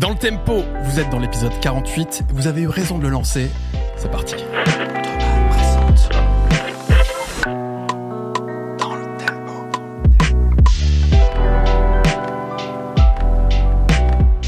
Dans le tempo, vous êtes dans l'épisode 48, vous avez eu raison de le lancer. C'est parti.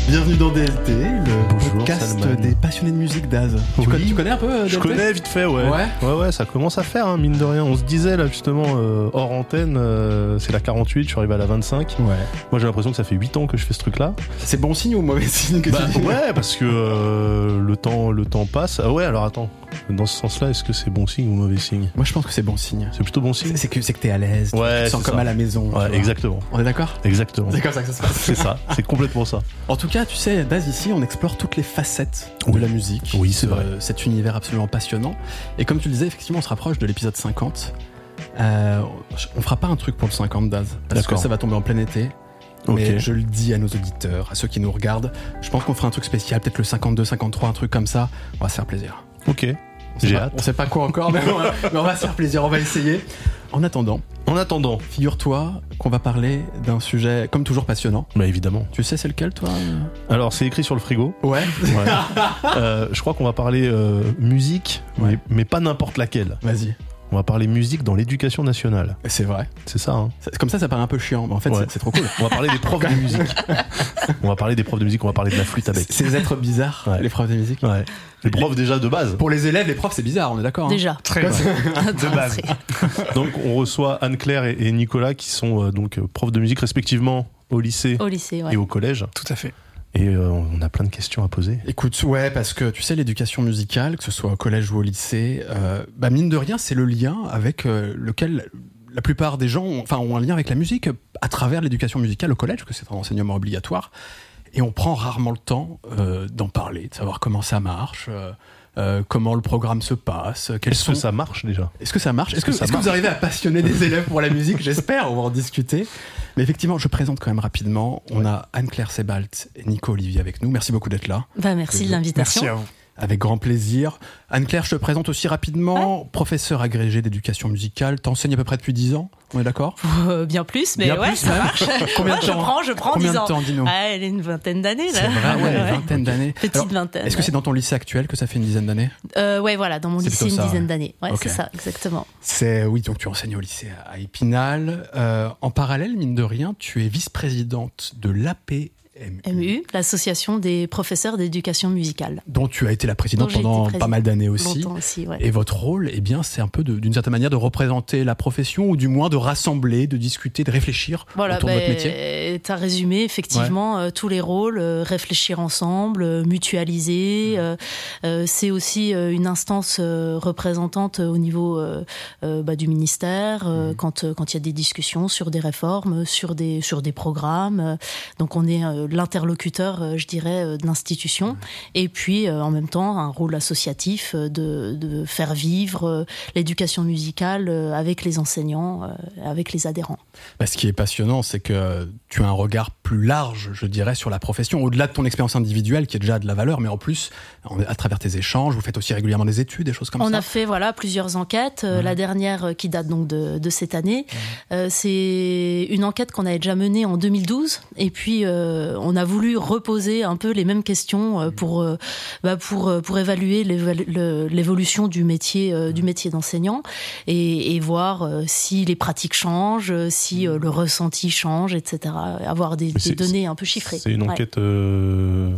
Bienvenue dans DLT, le podcast Salman. des passionnés de musique d'Az. Tu, Oui. connais, tu connais un peu euh, Je connais vite fait, ouais. Ouais. ouais, ouais, ça commence à faire, hein, mine de rien. On se disait là justement euh, hors antenne, euh, c'est la 48, je suis arrivé à la 25. Ouais. Moi j'ai l'impression que ça fait 8 ans que je fais ce truc-là. C'est bon signe ou mauvais signe que Bah, tu dis ouais, parce que euh, le temps, le temps passe. Ah ouais, alors attends. Dans ce sens-là, est-ce que c'est bon signe ou mauvais signe? Moi je pense que c'est bon signe. C'est plutôt bon signe? C'est que c'est que t'es à l'aise, tu- Ouais, tu te sens comme ça. à la maison. Ouais, exactement, On est d'accord? Exactement. C'est comme ça que ça se passe. C'est ça, c'est complètement ça. En tout cas, tu sais, Daz, ici, on explore toutes les facettes de la musique. Oui, c'est vrai. Cet univers absolument passionnant. Et comme tu le disais, effectivement, on se rapproche de l'épisode 50. Euh, on fera pas un truc pour le 50 Daz, parce que ça va tomber en plein été. Mais je le dis à nos auditeurs, à ceux qui nous regardent, je pense qu'on fera un truc spécial, peut-être le 52, 53, un truc comme ça. On va se faire plaisir. Ok. On sait J'ai pas- hâte. On sait pas quoi encore, mais on, va, mais on va se faire plaisir, on va essayer. En attendant, En attendant, figure-toi qu'on va parler d'un sujet, comme toujours, passionnant. bah évidemment. Tu sais c'est lequel, toi? Alors c'est écrit sur le frigo. Ouais. Euh, je crois qu'on va parler euh, musique, Ouais. mais, mais pas n'importe laquelle. Vas-y. On va parler musique dans l'éducation nationale. C'est vrai. C'est ça, hein C'est- Comme ça, ça paraît un peu chiant, mais en fait, Ouais. c'est- trop cool. On va parler des profs de musique. On va parler des profs de musique, on va parler de la flûte à bec. Ces êtres bizarres, Ouais. les profs de musique. Ouais. Les profs déjà de base. Pour les élèves, les profs, c'est bizarre, on est d'accord hein Déjà. Très de base. Donc on reçoit Anne-Claire et, et Nicolas qui sont euh, donc euh, profs de musique respectivement au lycée Au lycée, ouais. et au collège. Tout à fait. Et euh, on a plein de questions à poser. Écoute, ouais, parce que tu sais, l'éducation musicale, que ce soit au collège ou au lycée, euh, bah mine de rien, c'est le lien avec euh, lequel la plupart des gens ont, enfin, ont un lien avec la musique à travers l'éducation musicale au collège, que c'est un enseignement obligatoire. Et on prend rarement le temps d'en parler, de savoir comment ça marche, euh, comment le programme se passe, quels Est-ce sont... que ça marche déjà? Est-ce que ça marche? Est-ce que, Est-ce que ça est-ce que vous arrivez à passionner des élèves pour la musique? J'espère, on va en discuter. Mais effectivement, je présente quand même rapidement. On a Anne-Claire Sebalt et Nico Olivier avec nous. Merci beaucoup d'être là. Bah, merci de l'invitation. vous. Avec grand plaisir. Anne-Claire, je te présente aussi rapidement. Professeur agrégé d'éducation musicale. T'enseignes à peu près depuis 10 ans, on est d'accord? Euh, bien plus, mais Bien ouais, plus, ça marche. Combien de Ouais, je temps prends, je prends Combien 10 de ans. temps, dis-nous? Ah, elle a une vingtaine d'années, là. C'est vrai, ouais, Ouais, une ouais. vingtaine d'années. Petite Alors, vingtaine. Est-ce que c'est dans ton lycée actuel que ça fait une dizaine d'années? Euh, ouais, voilà, dans mon lycée, une ça, dizaine ouais. d'années. Ouais, c'est ça, exactement. C'est oui, donc tu enseignes au lycée à Épinal. Euh, en parallèle, mine de rien, tu es vice-présidente de l'APMU, MU, l'association des professeurs d'éducation musicale. dont tu as été la présidente pendant présidente pas mal d'années aussi. Longtemps aussi, ouais. Et votre rôle, eh bien, c'est un peu d'une certaine manière de représenter la profession ou du moins de rassembler, de discuter, de réfléchir Voilà, autour de votre ben, métier. tu as résumé effectivement euh, tous les rôles, euh, réfléchir ensemble, euh, Mmh. mutualiser. euh, c'est aussi une instance représentante au niveau bah, du ministère Mmh. quand quand il y a des discussions sur des réformes, sur des sur des programmes. donc on est l'interlocuteur, euh, je dirais, euh, de l'institution. Et puis euh, en même temps un rôle associatif de, de faire vivre l'éducation musicale avec les enseignants, avec les adhérents. Bah, ce qui est passionnant, c'est que tu as un regard plus large, je dirais, sur la profession, au-delà de ton expérience individuelle, qui est déjà de la valeur, mais en plus, à travers tes échanges, vous faites aussi régulièrement des études, des choses comme On ça. a fait voilà plusieurs enquêtes. Euh, Ouais. La dernière euh, qui date donc de, de cette année, Euh, c'est une enquête qu'on avait déjà menée en 2012. Et puis euh, on a voulu reposer un peu les mêmes questions euh, pour bah, pour pour évaluer l'évolution du métier du métier d'enseignant et, et voir si les pratiques changent, si le ressenti change, etc. Avoir des, données un peu chiffrées. C'est une enquête euh,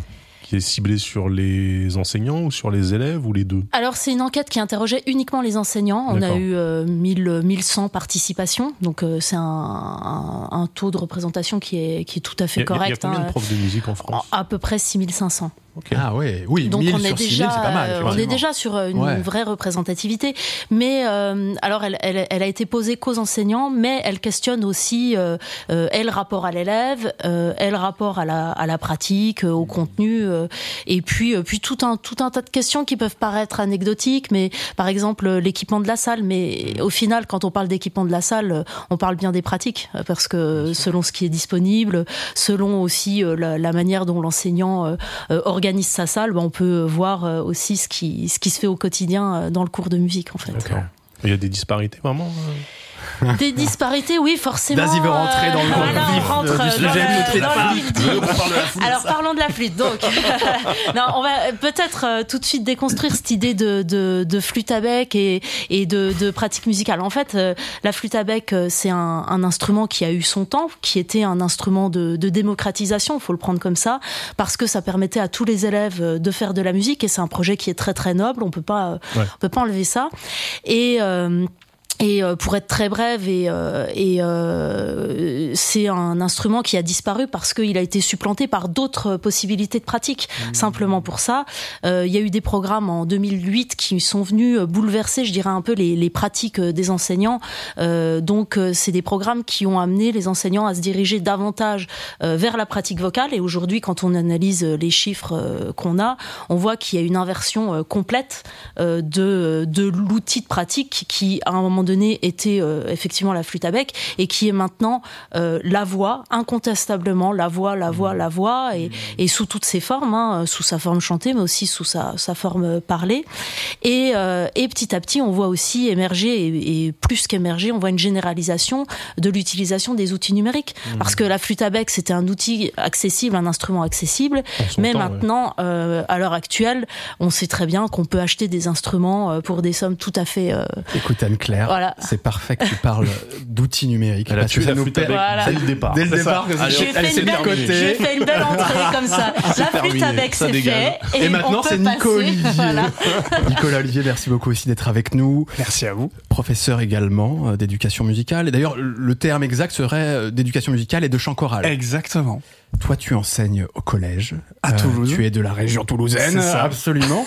qui est ciblée sur les enseignants ou sur les élèves ou les deux? Alors c'est une enquête qui interrogeait uniquement les enseignants. On a eu euh, 1000, 1100 participations, donc euh, c'est un, un- un taux de représentation qui est, qui est tout à fait y a- correct. Il y a combien hein. de profs de musique en France? À peu près 6500. Ah ouais, oui, Donc 1000 on est sur 6000, déjà, c'est pas mal. euh, on est déjà sur euh, une Ouais. vraie représentativité. Mais euh, alors elle, elle, elle a été posée qu'aux enseignants, mais elle questionne aussi euh, euh, elle rapport à l'élève, euh, elle rapport à la, à la pratique, au contenu, euh, et puis euh, puis tout un tout un tas de questions qui peuvent paraître anecdotiques, mais par exemple l'équipement de la salle. Mais au final, quand on parle d'équipement de la salle, on parle bien des pratiques, parce que selon ce qui est disponible, selon aussi euh, la, la manière dont l'enseignant euh, euh, organise sa salle, bah, on peut voir euh, aussi ce qui, se fait au quotidien euh, dans le cours de musique en fait. Il y a des disparités vraiment euh Des disparités, oui, forcément. Vas-y, veut rentrer dans le voilà, on rentre du dans sujet. le- dans du- parle de. Alors parlons de la flûte. Donc, non, on va peut-être euh, tout de suite déconstruire cette idée de, de, de flûte à bec et, et de, de pratique musicale. En fait, euh, la flûte à bec, euh, c'est un, un instrument qui a eu son temps, qui était un instrument de, de démocratisation, il faut le prendre comme ça, parce que ça permettait à tous les élèves euh, de faire de la musique et c'est un projet qui est très très noble. On peut pas, euh, Ouais. on peut pas enlever ça. Et euh, et euh, pour être très brève, et, euh, et euh, c'est un instrument qui a disparu parce qu'il a été supplanté par d'autres possibilités de pratique. Simplement pour ça, Euh, il y a eu des programmes en 2008 qui sont venus bouleverser, je dirais un peu les, les pratiques des enseignants. Euh, donc, c'est des programmes qui ont amené les enseignants à se diriger davantage vers la pratique vocale. Et aujourd'hui, quand on analyse les chiffres qu'on a, on voit qu'il y a une inversion complète de, de l'outil de pratique qui, à un moment donné, était euh, effectivement la flûte à bec et qui est maintenant euh, la voix, incontestablement la voix, la voix, la voix, et, et sous toutes ses formes, hein, sous sa forme chantée, mais aussi sous sa, sa forme parlée. Et, euh, et petit à petit, on voit aussi émerger, et, et plus qu'émerger, on voit une généralisation de l'utilisation des outils numériques. Parce que la flûte à bec, c'était un outil accessible, un instrument accessible, mais temps, maintenant, euh, à l'heure actuelle, on sait très bien qu'on peut acheter des instruments euh, pour des sommes tout à fait. euh, Écoute Anne-Claire, Voilà. c'est parfait que tu parles d'outils numériques. Elle a tué la flûte Voilà. dès le départ. Dès le départ, J'ai fait, une belle, côté. j'ai fait une belle entrée comme ça. La flûte ça c'est dégage. fait. Et maintenant, peut c'est Nico passer- Olivier. Voilà. Nicolas Olivier, merci beaucoup aussi d'être avec nous. Merci à vous. Professeur également euh, d'éducation musicale. Et d'ailleurs, le terme exact serait euh, d'éducation musicale et de chant choral. Exactement. Toi, tu enseignes au collège. À Toulouse. Tu es de la région toulousaine. Ça. Absolument.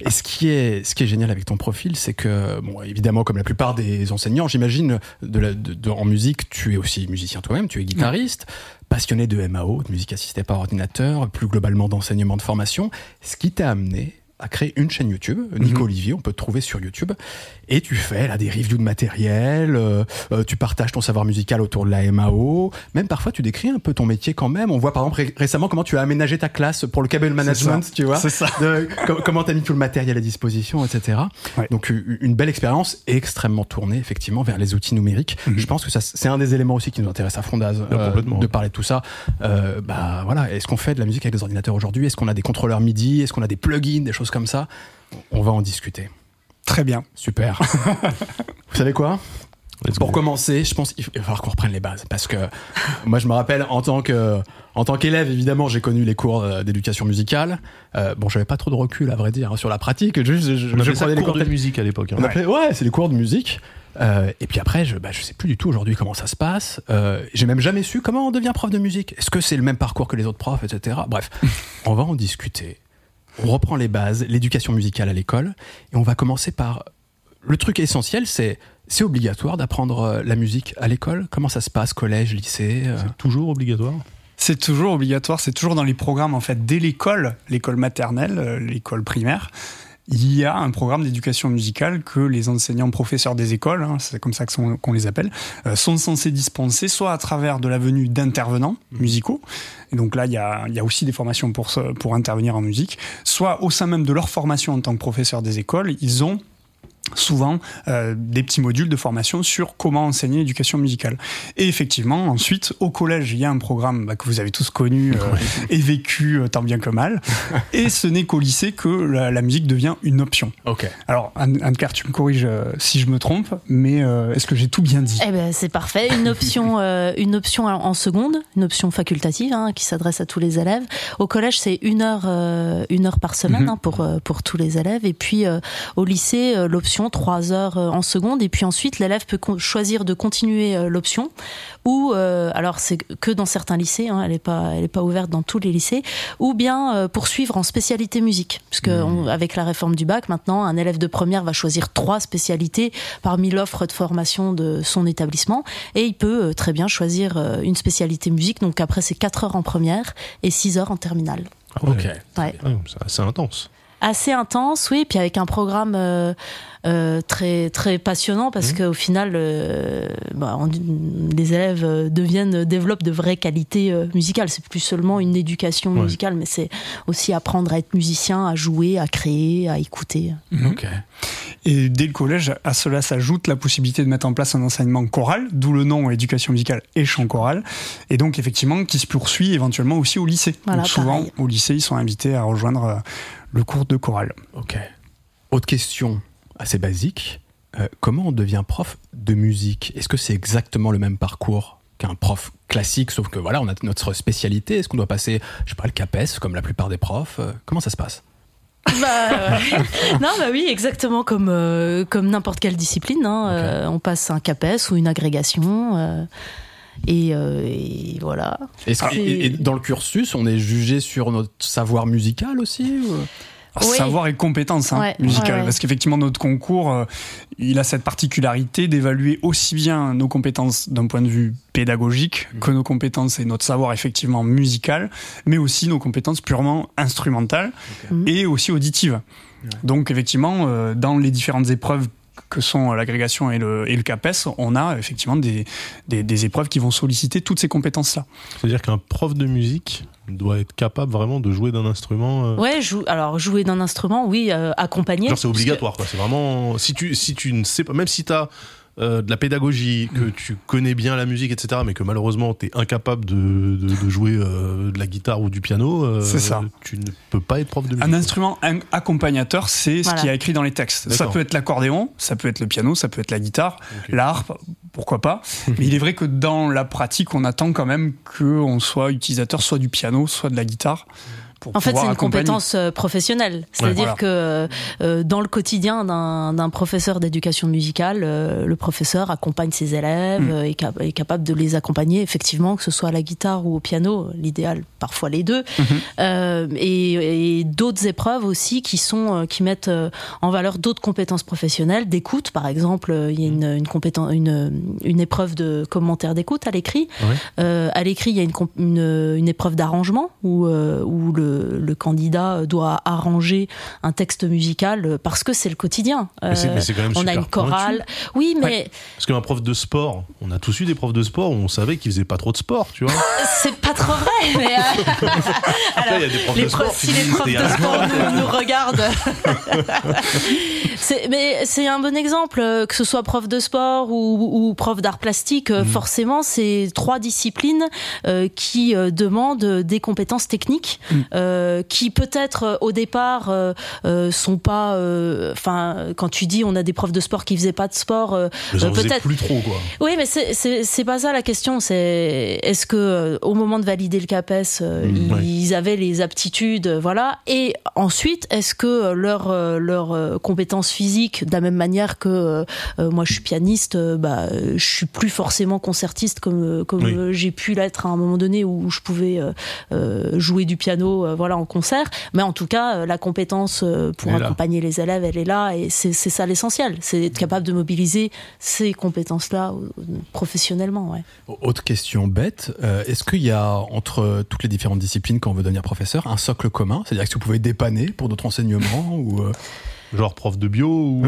Et ce qui est, ce qui est génial avec ton profil, c'est que, bon, évidemment, comme la plupart des enseignants, j'imagine, de la, de- de- en musique, tu es aussi musicien toi-même, tu es guitariste, passionné de MAO, de musique assistée par ordinateur, plus globalement d'enseignement de formation. Ce qui t'a amené à créer une chaîne YouTube, Nico Olivier, on peut te trouver sur YouTube, et tu fais là des reviews de matériel, euh, euh, tu partages ton savoir musical autour de la MAO, même parfois tu décris un peu ton métier quand même. On voit par exemple ré- récemment comment tu as aménagé ta classe pour le cable management, tu vois, C'est ça. de, com- comment tu as mis tout le matériel à disposition, etc. Ouais. Donc une belle expérience extrêmement tournée effectivement vers les outils numériques. Mhm. Je pense que ça c'est un des éléments aussi qui nous intéresse à Fondaz Ah, complètement. de parler de tout ça. Euh, bah voilà, est-ce qu'on fait de la musique avec des ordinateurs aujourd'hui? Est-ce qu'on a des contrôleurs MIDI? Est-ce qu'on a des plugins, des choses comme ça On va en discuter. Très bien. Super. Vous savez quoi? Let's Pour go. commencer, je pense qu'il va falloir qu'on reprenne les bases parce que moi je me rappelle en tant que en tant qu'élève évidemment j'ai connu les cours euh, d'éducation musicale. Euh, bon j'avais pas trop de recul à vrai dire hein, sur la pratique. Juste je, je, prenais les cours de musique à l'époque. hein. appelait- ouais, c'est les cours de musique. Euh, et puis après, je, bah, je sais plus du tout aujourd'hui comment ça se passe. Euh, J'ai même jamais su comment on devient prof de musique. Est-ce que c'est le même parcours que les autres profs, etc. Bref, on va en discuter. On reprend les bases, l'éducation musicale à l'école, et on va commencer par le truc essentiel, c'est c'est obligatoire d'apprendre euh, la musique à l'école? Comment ça se passe, collège, lycée euh, C'est toujours obligatoire. C'est toujours obligatoire, c'est toujours dans les programmes en fait dès l'école, l'école maternelle, euh, l'école primaire. Il y a un programme d'éducation musicale que les enseignants professeurs des écoles, hein, c'est comme ça qu'on les appelle, euh, sont censés dispenser soit à travers de la venue d'intervenants musicaux, et donc là il y a, il y a aussi des formations pour, intervenir en musique, soit au sein même de leur formation en tant que professeur des écoles, ils ont souvent euh, des petits modules de formation sur comment enseigner l'éducation musicale. Et effectivement, ensuite, au collège, il y a un programme bah, que vous avez tous connu euh, et vécu euh, tant bien que mal. et ce n'est qu'au lycée que la, la musique devient une option. Ok. Alors, Anne- Anne-Claire, tu me corriges euh, si je me trompe, mais euh, est-ce que j'ai tout bien dit? Eh ben c'est parfait. Une option, euh, une option en seconde, une option facultative hein, qui s'adresse à tous les élèves. Au collège, c'est une heure, euh, une heure par semaine Mhm. hein, pour pour tous les élèves. Et puis euh, au lycée, euh, l'option trois heures euh, en seconde. Et puis ensuite, l'élève peut choisir de continuer euh, l'option ou euh, alors c'est que dans certains lycées, hein, elle est pas elle est pas ouverte dans tous les lycées, ou bien euh, poursuivre en spécialité musique, puisque on- avec la réforme du bac maintenant, un élève de première va choisir trois spécialités parmi l'offre de formation de son établissement, et il peut euh, très bien choisir euh, une spécialité musique. Donc après c'est 4 heures en première et 6 heures en terminale. Ok. Ouais. C'est assez intense. Assez intense, oui, puis avec un programme euh, euh, très très passionnant parce Mhm. qu'au final, euh, bah, on- les élèves euh, deviennent développent de vraies qualités euh, musicales. C'est plus seulement une éducation Ouais. musicale, mais c'est aussi apprendre à être musicien, à jouer, à créer, à écouter. Ok. Et dès le collège, à cela s'ajoute la possibilité de mettre en place un enseignement choral, d'où le nom éducation musicale et chant choral, et donc effectivement qui se poursuit éventuellement aussi au lycée. Voilà, donc souvent pareil. au lycée, ils sont invités à rejoindre euh, le cours de chorale. Ok. Autre question assez basique. Euh, comment on devient prof de musique? Est-ce que c'est exactement le même parcours qu'un prof classique, sauf que voilà, on a notre spécialité Est-ce qu'on doit passer, je sais pas, le CAPES comme la plupart des profs? Euh, Comment ça se passe? Bah, ouais. non, bah oui, exactement comme euh, comme n'importe quelle discipline. hein. Euh, on passe un CAPES ou une agrégation. Euh, et, euh, et voilà. Ah. et, et dans le cursus, on est jugé sur notre savoir musical aussi ou- Alors, Oui. Savoir et compétences hein, Ouais, musicales, ouais, ouais. parce qu'effectivement notre concours, euh, il a cette particularité d'évaluer aussi bien nos compétences d'un point de vue pédagogique Mhm. que nos compétences et notre savoir effectivement musical, mais aussi nos compétences purement instrumentales Mhm. et aussi auditives. Donc effectivement, euh, dans les différentes épreuves que sont l'agrégation et le, et le CAPES, on a effectivement des, des, des épreuves qui vont solliciter toutes ces compétences-là. C'est-à-dire qu'un prof de musique doit être capable vraiment de jouer d'un instrument. euh, Ouais, jou- alors jouer d'un instrument, oui, euh, accompagner. C'est que- obligatoire quoi. C'est vraiment si tu si tu ne sais pas même si t'as euh, de la pédagogie, que Mm. tu connais bien la musique, etc., mais que malheureusement tu es incapable de, de, de jouer euh, de la guitare ou du piano, euh, C'est ça. tu ne peux pas être prof de musique. Un instrument un- accompagnateur, c'est Voilà. ce qui est écrit dans les textes. Ça peut être l'accordéon, ça peut être le piano, ça peut être la guitare, Ok. la harpe, pourquoi pas. Mais il est vrai que dans la pratique, on attend quand même qu'on soit utilisateur soit du piano, soit de la guitare. Pour En fait, c'est une accompagner. compétence euh, professionnelle. C'est-à-dire voilà. que euh, euh, dans le quotidien d'un d'un professeur d'éducation musicale, euh, le professeur accompagne ses élèves, Mm. euh, est, cap- est capable de les accompagner, effectivement, que ce soit à la guitare ou au piano, l'idéal parfois les deux. Mhm. Euh, et et d'autres épreuves aussi qui sont euh, qui mettent en valeur d'autres compétences professionnelles, d'écoute par exemple. Il y a une une compétence une une épreuve de commentaire d'écoute à l'écrit. Euh, à l'écrit, il y a une, une, une épreuve d'arrangement où, où le, le candidat doit arranger un texte musical parce que c'est le quotidien. Euh, mais c'est quand même on a une chorale. Oui, mais Parce qu'un prof de sport, on a tous eu des profs de sport où on savait qu'ils faisaient pas trop de sport, tu vois. c'est pas trop vrai. Mais euh, alors, il y a des profs les de sport profs- si les profs de sport sport. nous, nous regardent. Mais c'est un bon exemple, euh, que ce soit prof de sport ou, ou prof d'art plastique, Mm. euh, forcément, c'est trois disciplines euh, qui demandent des compétences techniques, Mm. Euh, qui peut-être euh, au départ euh, euh, sont pas. Enfin, quand tu dis on a des profs de sport qui faisaient pas de sport, peut-être- plus trop quoi. oui, mais c'est- pas ça la question. C'est est-ce que au moment de valider le CAPES, Mm, ils, ouais. ils avaient les aptitudes, voilà. Et ensuite, est-ce que leur leur compétence physique, de la même manière que moi je suis pianiste, bah je suis plus forcément concertiste comme comme Oui. j'ai pu l'être à un moment donné où je pouvais euh, jouer du piano, voilà, en concert. Mais en tout cas, euh, la compétence euh, pour accompagner les élèves, elle est là, et c'est ça l'essentiel. C'est être capable de mobiliser ces compétences-là euh, professionnellement, ouais. Autre question bête, euh, est-ce qu'il y a entre toutes les différentes disciplines quand on veut devenir professeur un socle commun? C'est-à-dire que vous pouvez dépanner pour d'autres enseignements ou euh, Genre prof de bio ou.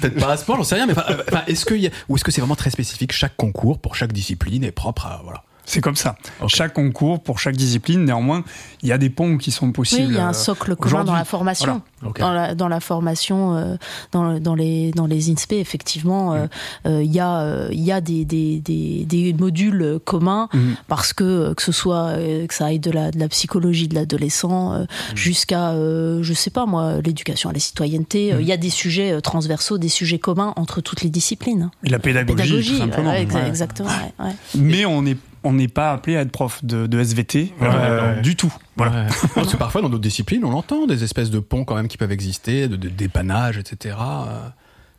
peut-être pas à ce point, j'en sais rien, mais enfin, euh, est-ce y a, ou est-ce que c'est vraiment très spécifique Chaque concours pour chaque discipline est propre à voilà. C'est comme ça. Chaque concours, pour chaque discipline, néanmoins, il y a des ponts qui sont Oui, possibles. il y a un euh, socle commun dans la formation. Dans, la, dans la formation, euh, dans, dans, les, dans les INSPE, effectivement, euh, euh, il y a, euh, il y a des, des, des, des modules communs Mhm. parce que que ce soit que ça aille de la, de la psychologie de l'adolescent euh, jusqu'à, euh, je sais pas moi, l'éducation à la citoyenneté. euh, Il y a des sujets transversaux, des sujets communs entre toutes les disciplines. Et la pédagogie, tout simplement. ouais, exa- Ouais. exactement. ouais, ouais. Mais on n'est on n'est pas appelé à être prof de, de SVT Ouais, euh, ouais. du tout. Voilà. Ouais. Parce que parfois dans d'autres disciplines, on entend des espèces de ponts quand même qui peuvent exister, de, de dépannage, etc. Euh,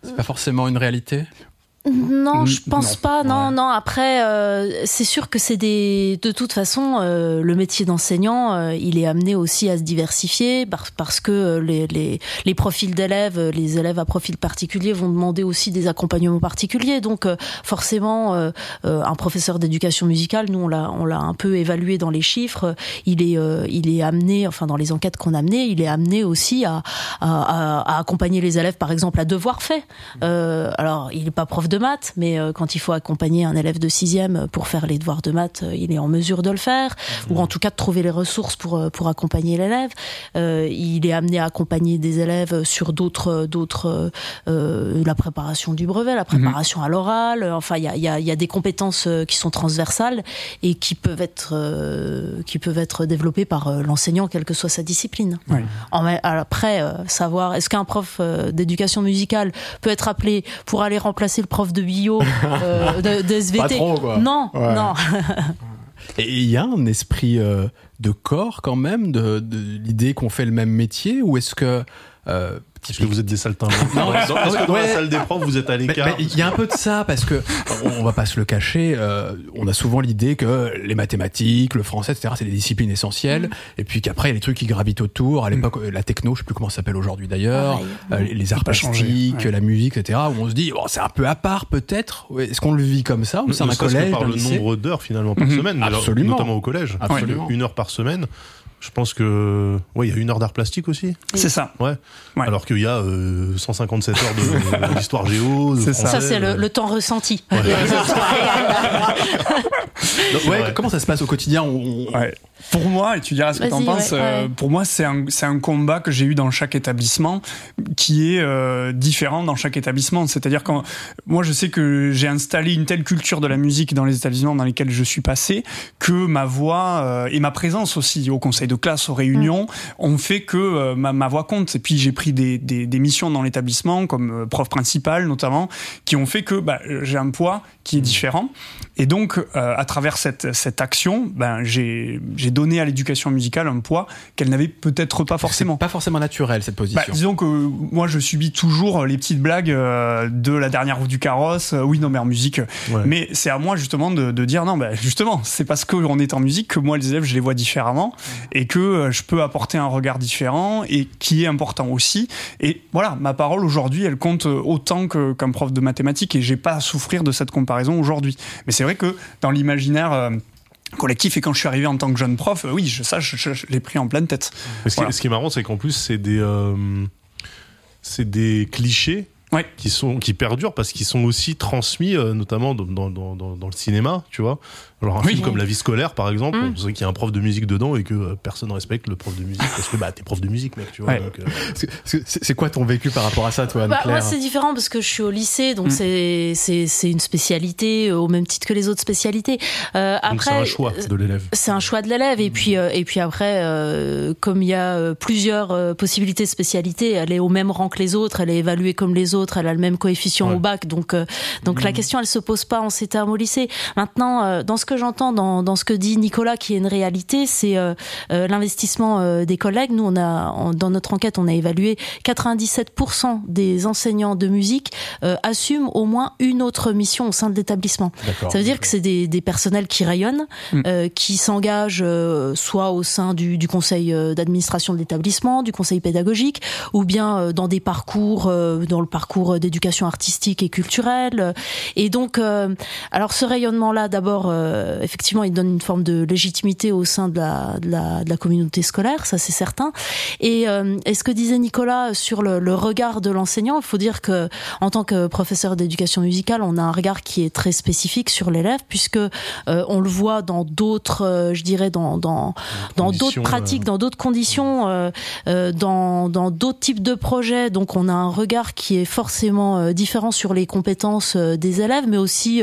C'est pas forcément une réalité? Non, je pense non. pas. Non, Ouais. non. Après, euh, c'est sûr que c'est des. De toute façon, euh, le métier d'enseignant, euh, il est amené aussi à se diversifier par- parce que euh, les, les, les profils d'élèves, euh, les élèves à profil particulier vont demander aussi des accompagnements particuliers. Donc, euh, forcément, un professeur d'éducation musicale, nous on l'a, on l'a un peu évalué dans les chiffres. Il est, euh, il est amené, enfin dans les enquêtes qu'on a menées, il est amené aussi à, à, à- accompagner les élèves, par exemple, à devoir fait. Euh, alors, il n'est pas prof de maths, mais quand il faut accompagner un élève de sixième pour faire les devoirs de maths, il est en mesure de le faire, ou en tout cas de trouver les ressources pour pour accompagner l'élève. il est amené à accompagner des élèves sur d'autres d'autres la préparation du brevet, la préparation à l'oral. Enfin, il y a, y, a, y a des compétences qui sont transversales et qui peuvent être qui peuvent être développées par l'enseignant, quelle que soit sa discipline. après, savoir est-ce qu'un prof euh, d'éducation musicale peut être appelé pour aller remplacer le prof de bio euh, de, SVT. Non, non. Et il y a un esprit euh, de corps quand même, de, de l'idée qu'on fait le même métier, ou est-ce que parce que vous êtes des saltins. Non, parce que dans la salle des profs, vous êtes à l'écart. Il y a un peu de ça parce que on, va pas se le cacher. Euh, on a souvent l'idée que les mathématiques, le français, etc., c'est des disciplines essentielles. Mm. Et puis qu'après, il y a les trucs qui gravitent autour. À l'époque, mm. la techno, je sais plus comment ça s'appelle aujourd'hui d'ailleurs, euh, les arts plastiques, la musique, etc. Où on se dit, bon, c'est un peu à part peut-être. Est-ce qu'on le vit comme ça ou c'est un collège par le nombre d'heures finalement par mm-hmm. semaine, Absolument. notamment au collège. Absolument. Une heure par semaine. Je pense que ouais, il y a une heure d'art plastique aussi. C'est ça. Ouais. Alors qu'il y a 157 euh, heures d'histoire géo. C'est ça. Ça c'est le, temps ressenti. Ouais. comment ça se passe au quotidien? Pour moi, et tu diras ce que t'en penses. Euh, pour moi, c'est un, un combat que j'ai eu dans chaque établissement, qui est euh, différent dans chaque établissement. C'est-à-dire quand moi, je sais que j'ai installé une telle culture de la musique dans les établissements dans lesquels je suis passé que ma voix et ma présence aussi au conseil de classe, aux réunions, ont fait que euh, ma, voix compte. Et puis j'ai pris des, des, missions dans l'établissement, comme euh, prof principal notamment, qui ont fait que bah, j'ai un poids qui est mmh. différent. Et donc, euh, à travers cette, cette action, ben, j'ai donné à l'éducation musicale un poids qu'elle n'avait peut-être pas forcément. Pas forcément naturel cette position. Bah, disons que moi, je subis toujours les petites blagues de la dernière roue du carrosse. oui, non, mais en musique. Mais c'est à moi justement de, de dire non, ben, justement, c'est parce qu'on est en musique que moi, les élèves, je les vois différemment et que euh, je peux apporter un regard différent et qui est important aussi. Et voilà, ma parole aujourd'hui, elle compte autant qu'un prof de mathématiques et j'ai pas à souffrir de cette comparaison aujourd'hui. Mais c'est vrai que dans l'imaginaire euh, collectif. Et quand je suis arrivé en tant que jeune prof, euh, oui, je, ça, je, l'ai pris en pleine tête. Ce, qui, est marrant, c'est qu'en plus, c'est des, c'est des clichés qui sont qui perdurent parce qu'ils sont aussi transmis notamment dans, dans, dans, dans, le cinéma tu vois alors un film comme La vie scolaire, par exemple, mmh. on sait qu'il y a un prof de musique dedans et que euh, personne ne respecte le prof de musique parce que bah t'es prof de musique, mec, tu vois. Euh. C'est quoi ton vécu par rapport à ça, toi, bah, Moi, c'est différent parce que je suis au lycée, donc mmh. c'est c'est une spécialité euh, au même titre que les autres spécialités. après, c'est un choix de l'élève. C'est un choix de l'élève et puis et puis après, comme il y a plusieurs possibilités de spécialité, elle est au même rang que les autres, elle est évaluée comme les autres, elle a le même coefficient au bac, donc donc la mmh. question elle se pose pas en ces termes au lycée. Maintenant, dans ce que j'entends dans, dans, ce que dit Nicolas, qui est une réalité, c'est euh, euh, l'investissement euh, des collègues. Nous, on a, dans notre enquête, on a évalué 97% des enseignants de musique assument au moins une autre mission au sein de l'établissement. Ça veut dire que c'est des, des, personnels qui rayonnent, mm. qui s'engagent soit au sein du, du conseil d'administration de l'établissement, du conseil pédagogique, ou bien dans des parcours, dans le parcours d'éducation artistique et culturelle. Et donc, alors ce rayonnement-là, d'abord, euh, effectivement, il donne une forme de légitimité au sein de la, de la, de la communauté scolaire, ça c'est certain. Et, euh, et, ce que disait Nicolas sur le, le regard de l'enseignant, il faut dire que en tant que professeur d'éducation musicale, on a un regard qui est très spécifique sur l'élève, puisque euh, on le voit dans d'autres, euh, je dirais, dans dans dans d'autres pratiques, dans d'autres conditions, dans dans d'autres types de projets. Donc, on a un regard qui est forcément différent sur les compétences des élèves, mais aussi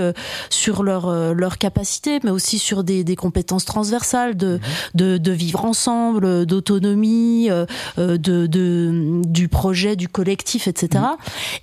sur leur leur capacité mais aussi sur des, des compétences transversales de, mhm. de, de, vivre ensemble, d'autonomie, euh, euh, de, de, du projet, du collectif, etc.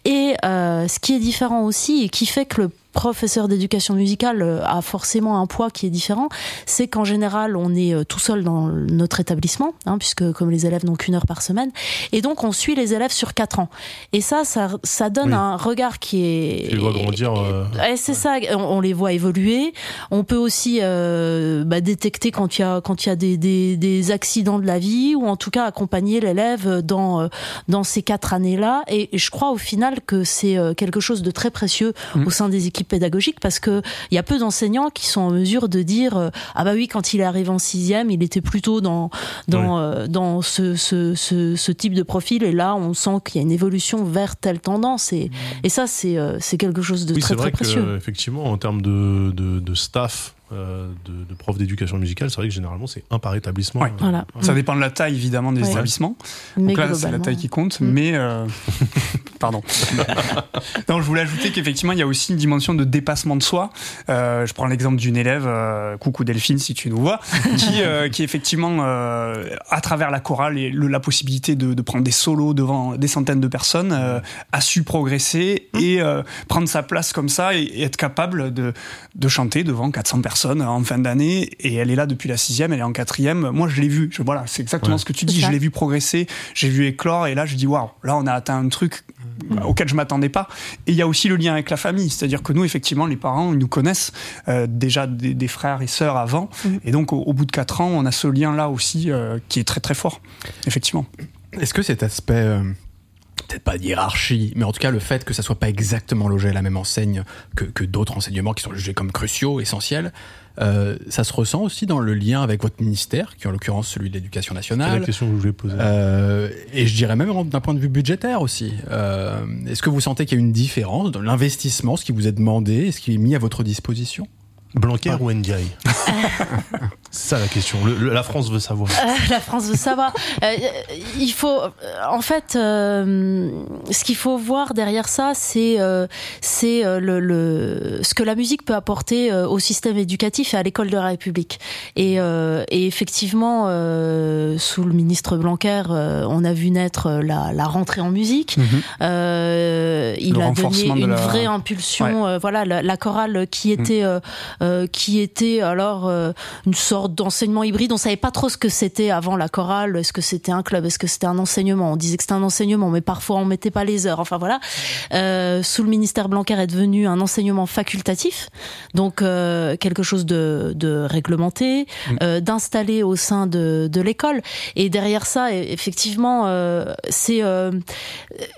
Et mhm. euh, ce qui est différent aussi et qui fait que le professeur d'éducation musicale euh, a forcément un poids qui est différent, c'est qu'en général, on est euh, tout seul dans notre établissement, hein, puisque comme les élèves n'ont qu'une heure par semaine, et donc on suit les élèves sur quatre ans. Et ça, ça, ça donne un regard qui est... Tu les vois grandir. Euh, c'est ça, on, les voit évoluer. On peut aussi euh, bah, détecter quand il y a, quand il y a des, des, des, accidents de la vie, ou en tout cas accompagner l'élève dans, dans ces quatre années-là. Et, je crois au final que c'est quelque chose de très précieux mmh. au sein des équipes pédagogique parce que il y a peu d'enseignants qui sont en mesure de dire ah bah oui quand il est arrivé en sixième il était plutôt dans dans dans ce, ce, ce, type de profil et là on sent qu'il y a une évolution vers telle tendance et, et ça c'est c'est quelque chose de très très précieux. effectivement en termes de, de, de staff euh, de, de profs d'éducation musicale, c'est vrai que généralement c'est un par établissement. Euh, Ça dépend de la taille évidemment des établissements. Donc là, c'est la taille qui compte, mm. mais euh, pardon. non, je voulais ajouter qu'effectivement il y a aussi une dimension de dépassement de soi. je prends l'exemple d'une élève, coucou Delphine si tu nous vois, qui, qui effectivement à travers la chorale et la possibilité de, de, prendre des solos devant des centaines de personnes a su progresser mm. et prendre sa place comme ça et, et être capable de, de chanter devant 400 personnes en fin d'année et elle est là depuis la sixième, elle est en quatrième. Moi, je l'ai vu. Je, voilà, c'est exactement ce que tu dis. Je l'ai vu progresser, j'ai vu éclore et là, je dis waouh, là, on a atteint un truc auquel je m'attendais pas. Et il y a aussi le lien avec la famille, c'est-à-dire que nous, effectivement, les parents, ils nous connaissent euh, déjà des, frères et sœurs avant, mm. et donc au, bout de quatre ans, on a ce lien-là aussi euh, qui est très très fort, effectivement. Est-ce que cet aspect euh, peut-être pas d'hierarchie, mais en tout cas le fait que ça soit pas exactement logé à la même enseigne que, que d'autres enseignements qui sont jugés comme cruciaux, essentiels, euh, ça se ressent aussi dans le lien avec votre ministère, qui est en l'occurrence celui de l'éducation nationale. C'est la question que je voulais poser. Euh, et je dirais même d'un point de vue budgétaire aussi. Euh, Est-ce que vous sentez qu'il y a une différence dans l'investissement, ce qui vous est demandé, ce qui est mis à votre disposition? Blanquer ou Ndiaye C'est ça la question. la France veut savoir. Euh, la France veut savoir. Euh, il faut, en fait, euh, ce qu'il faut voir derrière ça, c'est c'est le, le, ce que la musique peut apporter au système éducatif et à l'école de la République. Et, et effectivement, sous le ministre Blanquer, on a vu naître la, la rentrée en musique. Mhm. il a donné une vraie impulsion. voilà, la, la, chorale qui était mhm. qui était alors une sorte d'enseignement hybride. On savait pas trop ce que c'était avant la chorale. Est-ce que c'était un club? Est-ce que c'était un enseignement? On disait que c'était un enseignement, mais parfois on mettait pas les heures. Enfin voilà. Euh, sous le ministère Blanquer est devenu un enseignement facultatif, donc euh, quelque chose de, de réglementé, mm. euh, d'installer au sein de, de l'école. Et derrière ça, e, effectivement, euh, c'est, euh,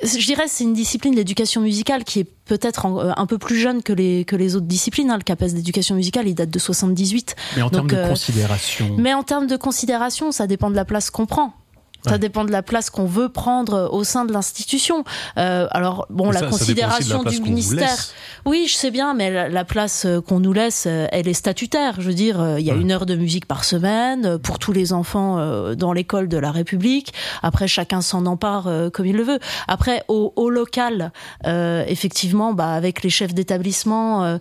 je dirais, c'est une discipline d'éducation musicale qui est peut-être euh, un peu plus jeune que les, que les autres disciplines. Hein. Le CAPES d'éducation musicale, il date de 78. Mais en termes de euh, considération. Mais en termes de considération, ça dépend de la place qu'on prend. Ça dépend de la place qu'on veut prendre au sein de l'institution. Euh, alors bon, la considération du ministère. Oui, je sais bien, mais la, place euh, qu'on nous laisse, euh, elle est statutaire. Je veux dire, euh, il y a une heure de musique par semaine pour tous les enfants dans l'école de la République. Après, chacun s'en empare comme il le veut. Après, au, au local, effectivement, bah, avec les chefs d'établissement,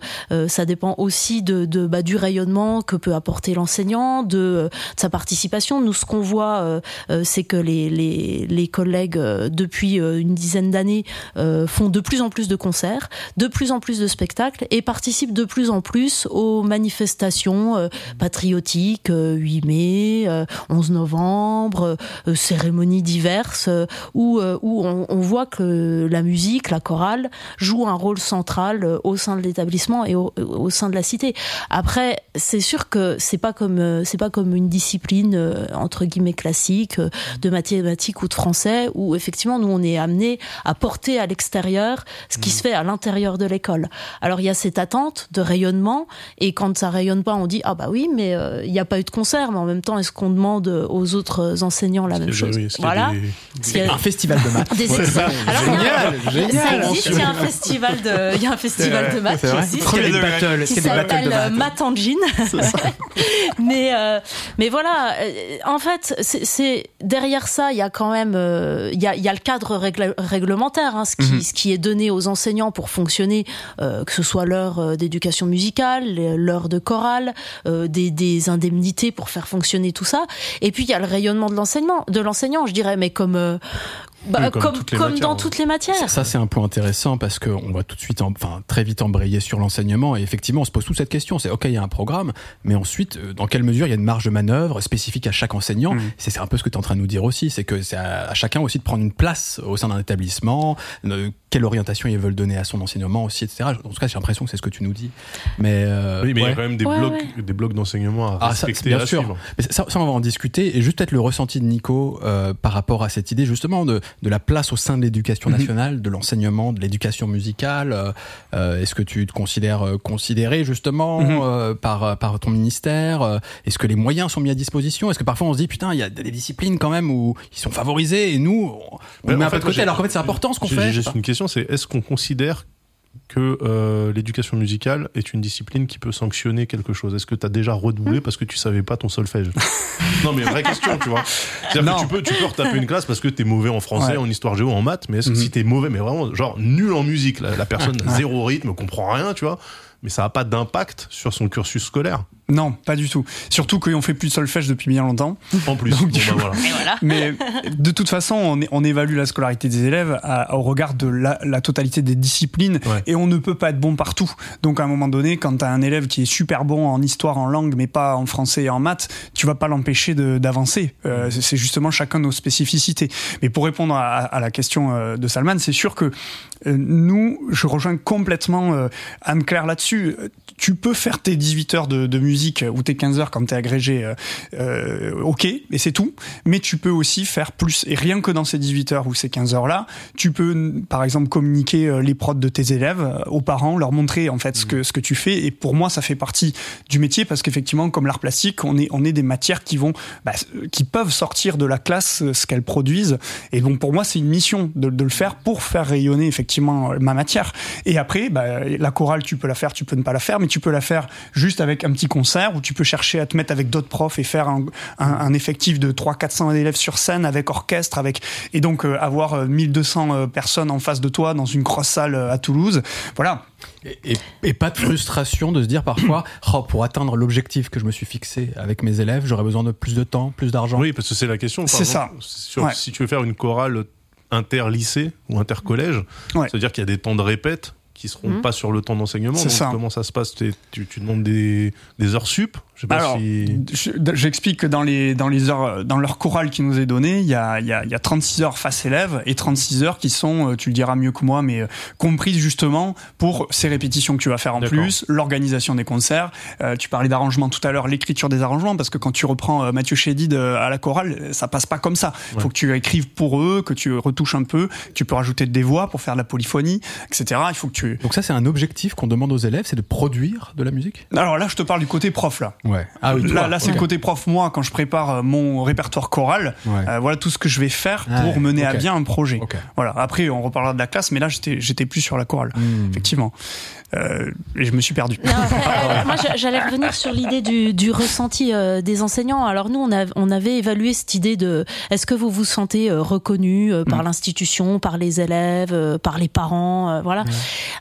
ça dépend aussi de, de bah, du rayonnement que peut apporter l'enseignant, de, de, sa participation. Nous, ce qu'on voit, c'est que les, collègues, euh, depuis euh, une dizaine d'années, euh, font de plus en plus de concerts, de plus en plus de spectacles et participent de plus en plus aux manifestations patriotiques, 8 mai, 11 novembre, cérémonies diverses, où, on, voit que la musique, la chorale, joue un rôle central au sein de l'établissement et au, au, sein de la cité. Après, c'est sûr que c'est pas comme c'est pas comme une discipline entre guillemets classique de mathématiques ou de français, où effectivement nous on est amené à porter à l'extérieur ce qui mmh. se fait à l'intérieur de l'école. Alors il y a cette attente de rayonnement, et quand ça rayonne pas, on dit ah bah oui, mais euh, il n'y a pas eu de concert, mais en même temps est-ce qu'on demande aux autres enseignants la même chose Voilà, un festival de maths. Alors, génial, génial. existe, il y a un festival de, il y a un festival de maths qui existe, qui s'appelle Math Engine. mais euh, mais voilà, euh, en fait c'est derrière ça, il y a quand même, euh, il, y a, le cadre réglementaire, hein, ce, qui, mhm. ce qui est donné aux enseignants pour fonctionner, euh, que ce soit l'heure euh, d'éducation musicale, l'heure de chorale, des, des, indemnités pour faire fonctionner tout ça. Et puis il y a le rayonnement de l'enseignement, de l'enseignant, je dirais, mais comme bah, comme, comme, dans toutes les matières. Ça, c'est un point intéressant parce qu'on va tout de suite, enfin très vite embrayer sur l'enseignement et effectivement, on se pose toute cette question. C'est ok, il y a un programme, mais ensuite, euh, dans quelle mesure il y a une marge de manœuvre spécifique à chaque enseignant mmh. C'est un peu ce que tu es en train de nous dire aussi, c'est que c'est à, chacun aussi de prendre une place au sein d'un établissement, quelle orientation ils veulent donner à son enseignement aussi, etc. En tout cas, j'ai l'impression que c'est ce que tu nous dis. Mais euh, oui, mais il y a quand même des blocs, des blocs d'enseignement à ah, respecter. Ça, bien sûr. Mais ça, on va en discuter et juste peut-être le ressenti de Nico euh, par rapport à cette idée justement de de la place au sein de l'éducation mhm. nationale, de l'enseignement, de l'éducation musicale. Est-ce que tu te considères considéré justement mhm. par, par ton ministère Est-ce que les moyens sont mis à disposition? Est-ce que parfois on se dit putain, il y a des disciplines quand même où ils sont favorisés et nous, on, met un peu de côté alors qu'en fait c'est important ce qu'on fait. J'ai juste une question, c'est est-ce qu'on considère que euh, l'éducation musicale est une discipline qui peut sanctionner quelque chose Est-ce que tu as déjà redoublé parce que tu savais pas ton solfège? Non, mais vraie question, tu vois. C'est-à-dire que tu peux, tu peux retaper une classe parce que tu es mauvais en français, en histoire géo, en maths, mais est-ce que mhm. si tu es mauvais, mais vraiment, genre nul en musique, la, personne a zéro rythme, comprend rien, tu vois, mais ça n'a pas d'impact sur son cursus scolaire. Non, pas du tout. Surtout qu'ils ont fait plus de solfège depuis bien longtemps. En plus. Donc, bah, voilà. Mais de toute façon, on, on, évalue la scolarité des élèves au regard de la, la, totalité des disciplines et on ne peut pas être bon partout. Donc à un moment donné, quand tu as un élève qui est super bon en histoire, en langue, mais pas en français et en maths, tu vas pas l'empêcher d'avancer. Euh, c'est justement chacun nos spécificités. Mais pour répondre à, à la question euh, de Salman, c'est sûr que euh, nous, je rejoins complètement euh, Anne-Claire là-dessus. Tu peux faire tes 18 heures de, de musique ou tes 15 heures quand tu es agrégé, euh, ok, et c'est tout. Mais tu peux aussi faire plus. Et rien que dans ces 18 heures ou ces 15 heures-là, tu peux, par exemple, communiquer les prods de tes élèves aux parents, leur montrer en fait ce que, ce que tu fais. Et pour moi, ça fait partie du métier parce qu'effectivement, comme l'art plastique, on est, on est des matières qui vont, bah, qui peuvent sortir de la classe ce qu'elles produisent. Et donc pour moi, c'est une mission de, de le faire pour faire rayonner effectivement effectivement ma matière. Et après, bah, la chorale, tu peux la faire, tu peux ne pas la faire, mais tu peux la faire juste avec un petit concert où tu peux chercher à te mettre avec d'autres profs et faire un, un, effectif de 300-400 élèves sur scène avec orchestre, avec et donc euh, avoir 1200 euh, personnes en face de toi dans une grosse salle euh, à Toulouse. Voilà. Et, et, pas de frustration de se dire parfois, oh, pour atteindre l'objectif que je me suis fixé avec mes élèves, j'aurais besoin de plus de temps, plus d'argent. Oui, parce que c'est la question. C'est ça. Si tu veux faire une chorale inter-lycée ou inter-collège. C'est-à-dire qu'il y a des temps de répète qui seront mmh. pas sur le temps d'enseignement. Comment ça se passe? Tu, tu, demandes des, des heures sup? Alors, j'explique que dans les dans les heures dans leur chorale qui nous est donné, il y a il y a, y a 36 heures face élève et 36 heures qui sont, euh, tu le diras mieux que moi, mais euh, comprises justement pour ces répétitions que tu vas faire en plus, l'organisation des concerts. Euh, tu parlais d'arrangement tout à l'heure, l'écriture des arrangements, parce que quand tu reprends Mathieu Chédid à la chorale, ça passe pas comme ça. Il faut que tu écrives pour eux, que tu retouches un peu, tu peux rajouter des voix pour faire de la polyphonie, etc. Il faut que tu. Donc ça, c'est un objectif qu'on demande aux élèves, c'est de produire de la musique? Alors là, je te parle du côté prof là. Ouais. Ah oui, là, là c'est le côté prof. Moi, quand je prépare euh, mon répertoire choral, euh, voilà tout ce que je vais faire ah pour mener à bien un projet. Voilà. Après, on reparlera de la classe, mais là, j'étais, j'étais plus sur la chorale, hmm. effectivement. Euh, et je me suis perdu. moi, j'allais revenir sur l'idée du, du ressenti euh, des enseignants. Alors nous, on, a, on avait évalué cette idée de est-ce que vous vous sentez euh, reconnu par hmm. l'institution, par les élèves, par les parents, voilà.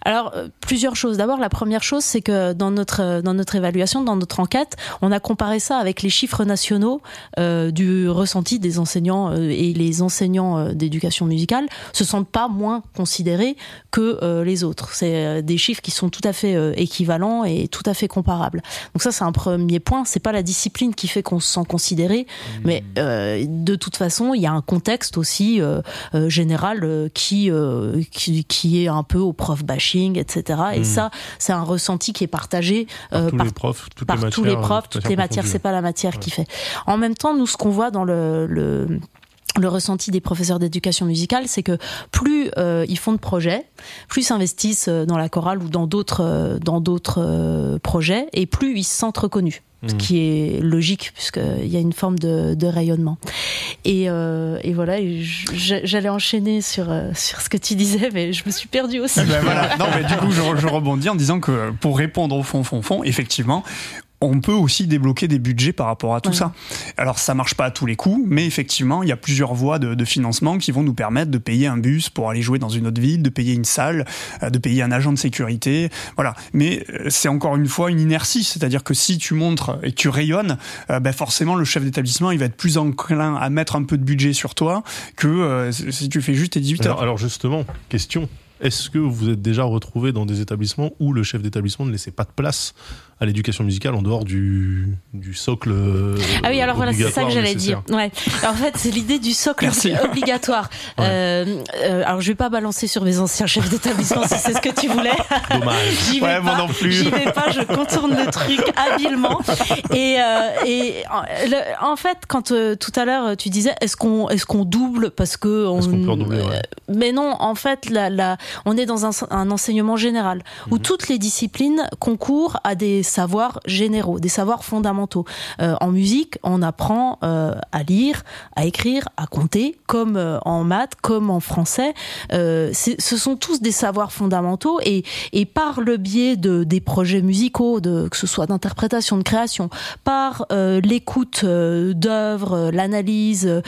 Alors plusieurs choses. D'abord, la première chose, c'est que dans notre dans notre évaluation, dans notre enquête, on a comparé ça avec les chiffres nationaux euh, du ressenti des enseignants euh, et les enseignants euh, d'éducation musicale se sentent pas moins considérés que les autres. C'est des chiffres qui sont tout à fait équivalents et tout à fait comparables. Donc ça, c'est un premier point. C'est pas la discipline qui fait qu'on se sent considéré, mmh. mais de toute façon, il y a un contexte aussi général qui, qui, qui est un peu au prof bashing, etc. Et mmh. ça, c'est un ressenti qui est partagé par tous les profs, toutes par les tous les profs, toutes les matières, c'est pas la matière qui fait. En même temps, nous, ce qu'on voit dans le, le le ressenti des professeurs d'éducation musicale, c'est que plus euh, ils font de projets, plus ils s'investissent euh, dans la chorale ou dans d'autres euh, dans d'autres projets, et plus ils se sentent reconnus. Ce mmh. qui est logique puisqu'il y a une forme de, de rayonnement. Et, et voilà, j'allais enchaîner sur sur ce que tu disais, mais je me suis perdue aussi. Eh ben voilà. Non, mais du coup, je, je, rebondis en disant que pour répondre au fond, fond, fond, effectivement, on peut aussi débloquer des budgets par rapport à tout ça. Alors ça marche pas à tous les coups, mais effectivement, il y a plusieurs voies de, financement qui vont nous permettre de payer un bus pour aller jouer dans une autre ville, de payer une salle, euh, de payer un agent de sécurité, voilà. Mais euh, c'est encore une fois une inertie, c'est-à-dire que si tu montres et tu rayonnes, euh, ben forcément le chef d'établissement il va être plus enclin à mettre un peu de budget sur toi que si tu fais juste tes 18 heures. Alors, justement, question, est-ce que vous êtes déjà retrouvé dans des établissements où le chef d'établissement ne laissait pas de place à l'éducation musicale en dehors du, du socle Ah oui, alors voilà, c'est ça que j'allais dire. Ouais. en fait, c'est l'idée du socle obligatoire. Euh, euh, alors, je vais pas balancer sur mes anciens chefs d'établissement si c'est ce que tu voulais. Dommage. J'y vais, pas, non plus. J'y vais pas, je contourne le truc habilement. Et, euh, et en fait, quand euh, tout à l'heure tu disais, est-ce qu'on est-ce qu'on double parce que on, peut doubler, mais non, en fait, la, la, on est dans un, un enseignement général où mhm. toutes les disciplines concourent à des savoirs généraux, des savoirs fondamentaux. Euh, en musique, on apprend euh, à lire, à écrire, à compter, comme euh, en maths, comme en français. ce sont tous des savoirs fondamentaux et, et par le biais de des projets musicaux, de, que ce soit d'interprétation, de création, par l'écoute d'œuvres, l'analyse,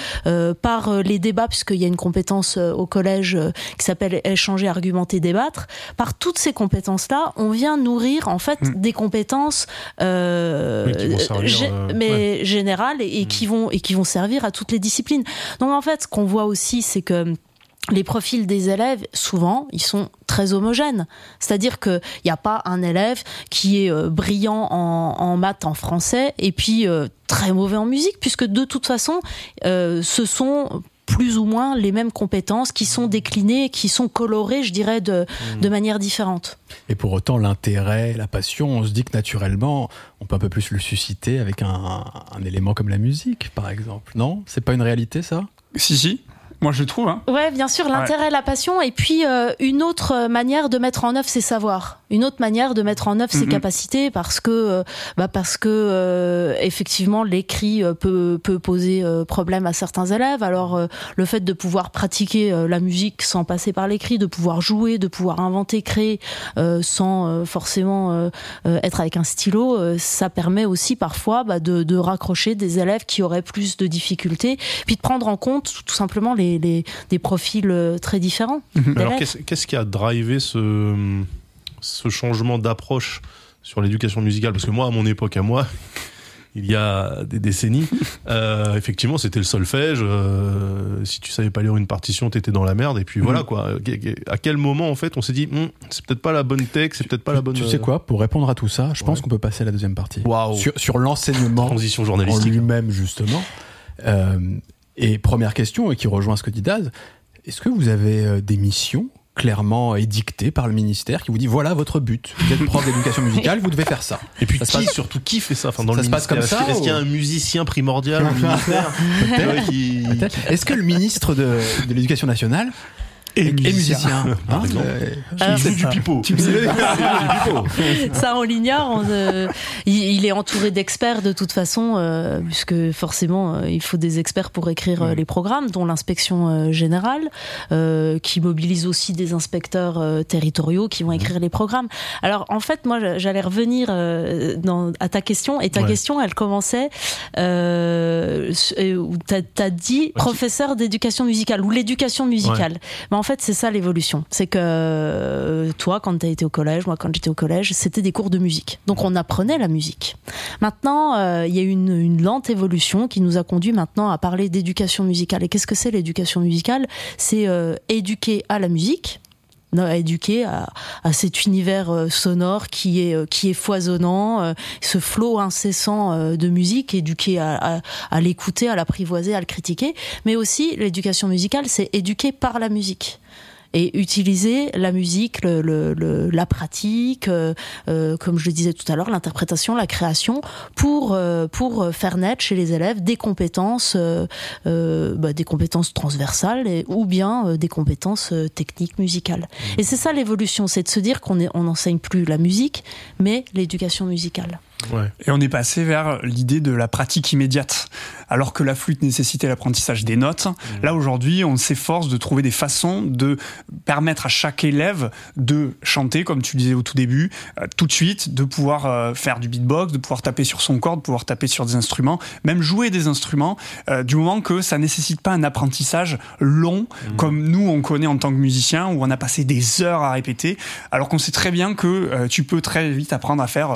par les débats, puisqu'il y a une compétence au collège qui s'appelle échanger, argumenter, débattre. Par toutes ces compétences-là, on vient nourrir en fait mm. des compétences euh, euh, mais générales et, mm. qui vont et qui vont servir à toutes les disciplines. Donc en fait, ce qu'on voit aussi, c'est que les profils des élèves, souvent, ils sont très homogènes. C'est-à-dire qu'il n'y a pas un élève qui est euh, brillant en, maths, en français, et puis très mauvais en musique, puisque de toute façon, ce sont plus ou moins les mêmes compétences qui sont déclinées, qui sont colorées, je dirais, de, mmh. de manière différente. Et pour autant, l'intérêt, la passion, on se dit que naturellement, on peut un peu plus le susciter avec un, un élément comme la musique, par exemple. Non? C'est pas une réalité, ça? Si, si. Moi, je trouve. Hein. Ouais, bien sûr, l'intérêt, la passion, et puis euh, une autre manière de mettre en œuvre ses savoirs, une autre manière de mettre en œuvre ses capacités, parce que, euh, bah, parce que euh, effectivement, l'écrit peut, peut poser problème à certains élèves. Alors, le fait de pouvoir pratiquer la musique sans passer par l'écrit, de pouvoir jouer, de pouvoir inventer, créer, sans forcément être avec un stylo, ça permet aussi parfois bah, de, de raccrocher des élèves qui auraient plus de difficultés, puis de prendre en compte tout simplement les des, profils euh, très différents. Mhm. Alors qu'est-ce qui a drivé ce, ce changement d'approche sur l'éducation musicale? Parce que moi, à mon époque, à moi, il y a des décennies, euh, effectivement, c'était le solfège. Euh, si tu savais pas lire une partition, t'étais dans la merde. Et puis voilà mhm. quoi. À quel moment en fait, on s'est dit, hm, c'est peut-être pas la bonne texte, c'est peut-être pas la bonne. Tu sais quoi? Pour répondre à tout ça, je pense qu'on peut passer à la deuxième partie. Sur, sur l'enseignement. Transition journalistique. En lui-même justement. Et première question, et qui rejoint ce que dit Daz, est-ce que vous avez euh, des missions clairement édictées par le ministère qui vous dit voilà votre but. Vous êtes prof d'éducation musicale, vous devez faire ça? Et puis qui, surtout qui fait ça enfin, dans ça se passe comme ça Est-ce qu'il y a un musicien primordial au ministère? Est-ce que le ministre de, de l'éducation nationale et, musicien. Par hein. Euh, joue du pipeau. Ça, on l'ignore. Euh, il, est entouré d'experts de toute façon, euh, puisque forcément, il faut des experts pour écrire les programmes, dont l'inspection générale, qui mobilise aussi des inspecteurs territoriaux qui vont écrire les programmes. Alors, en fait, moi, j'allais revenir dans, à ta question, et ta question, elle commençait où tu as, dit professeur d'éducation musicale ou l'éducation musicale. Mais en fait, c'est ça l'évolution. C'est que euh, toi, quand tu as été au collège, moi, quand j'étais au collège, c'était des cours de musique. Donc, on apprenait la musique. Maintenant, euh, il y a une, une lente évolution qui nous a conduit maintenant à parler d'éducation musicale. Et qu'est-ce que c'est l'éducation musicale? C'est euh, éduquer à la musique, éduquer à, à, cet univers sonore qui est qui est foisonnant, ce flot incessant de musique, éduquer à, à, à l'écouter, à l'apprivoiser, à le critiquer, mais aussi l'éducation musicale, c'est éduquer par la musique et utiliser la musique, le, le, la pratique, euh, euh, comme je le disais tout à l'heure, l'interprétation, la création, pour euh, pour faire naître chez les élèves des compétences, bah, des compétences transversales et, ou bien des compétences techniques musicales. Et c'est ça l'évolution, c'est de se dire qu'on on n'enseigne plus la musique, mais l'éducation musicale. Et on est passé vers l'idée de la pratique immédiate. Alors que la flûte nécessitait l'apprentissage des notes, mmh. là aujourd'hui, on s'efforce de trouver des façons de permettre à chaque élève de chanter, comme tu disais au tout début, euh, tout de suite, de pouvoir euh, faire du beatbox, de pouvoir taper sur son corps, de pouvoir taper sur des instruments, même jouer des instruments, euh, du moment que ça nécessite pas un apprentissage long, mmh. comme nous on connaît en tant que musicien, où on a passé des heures à répéter, alors qu'on sait très bien que tu peux très vite apprendre à faire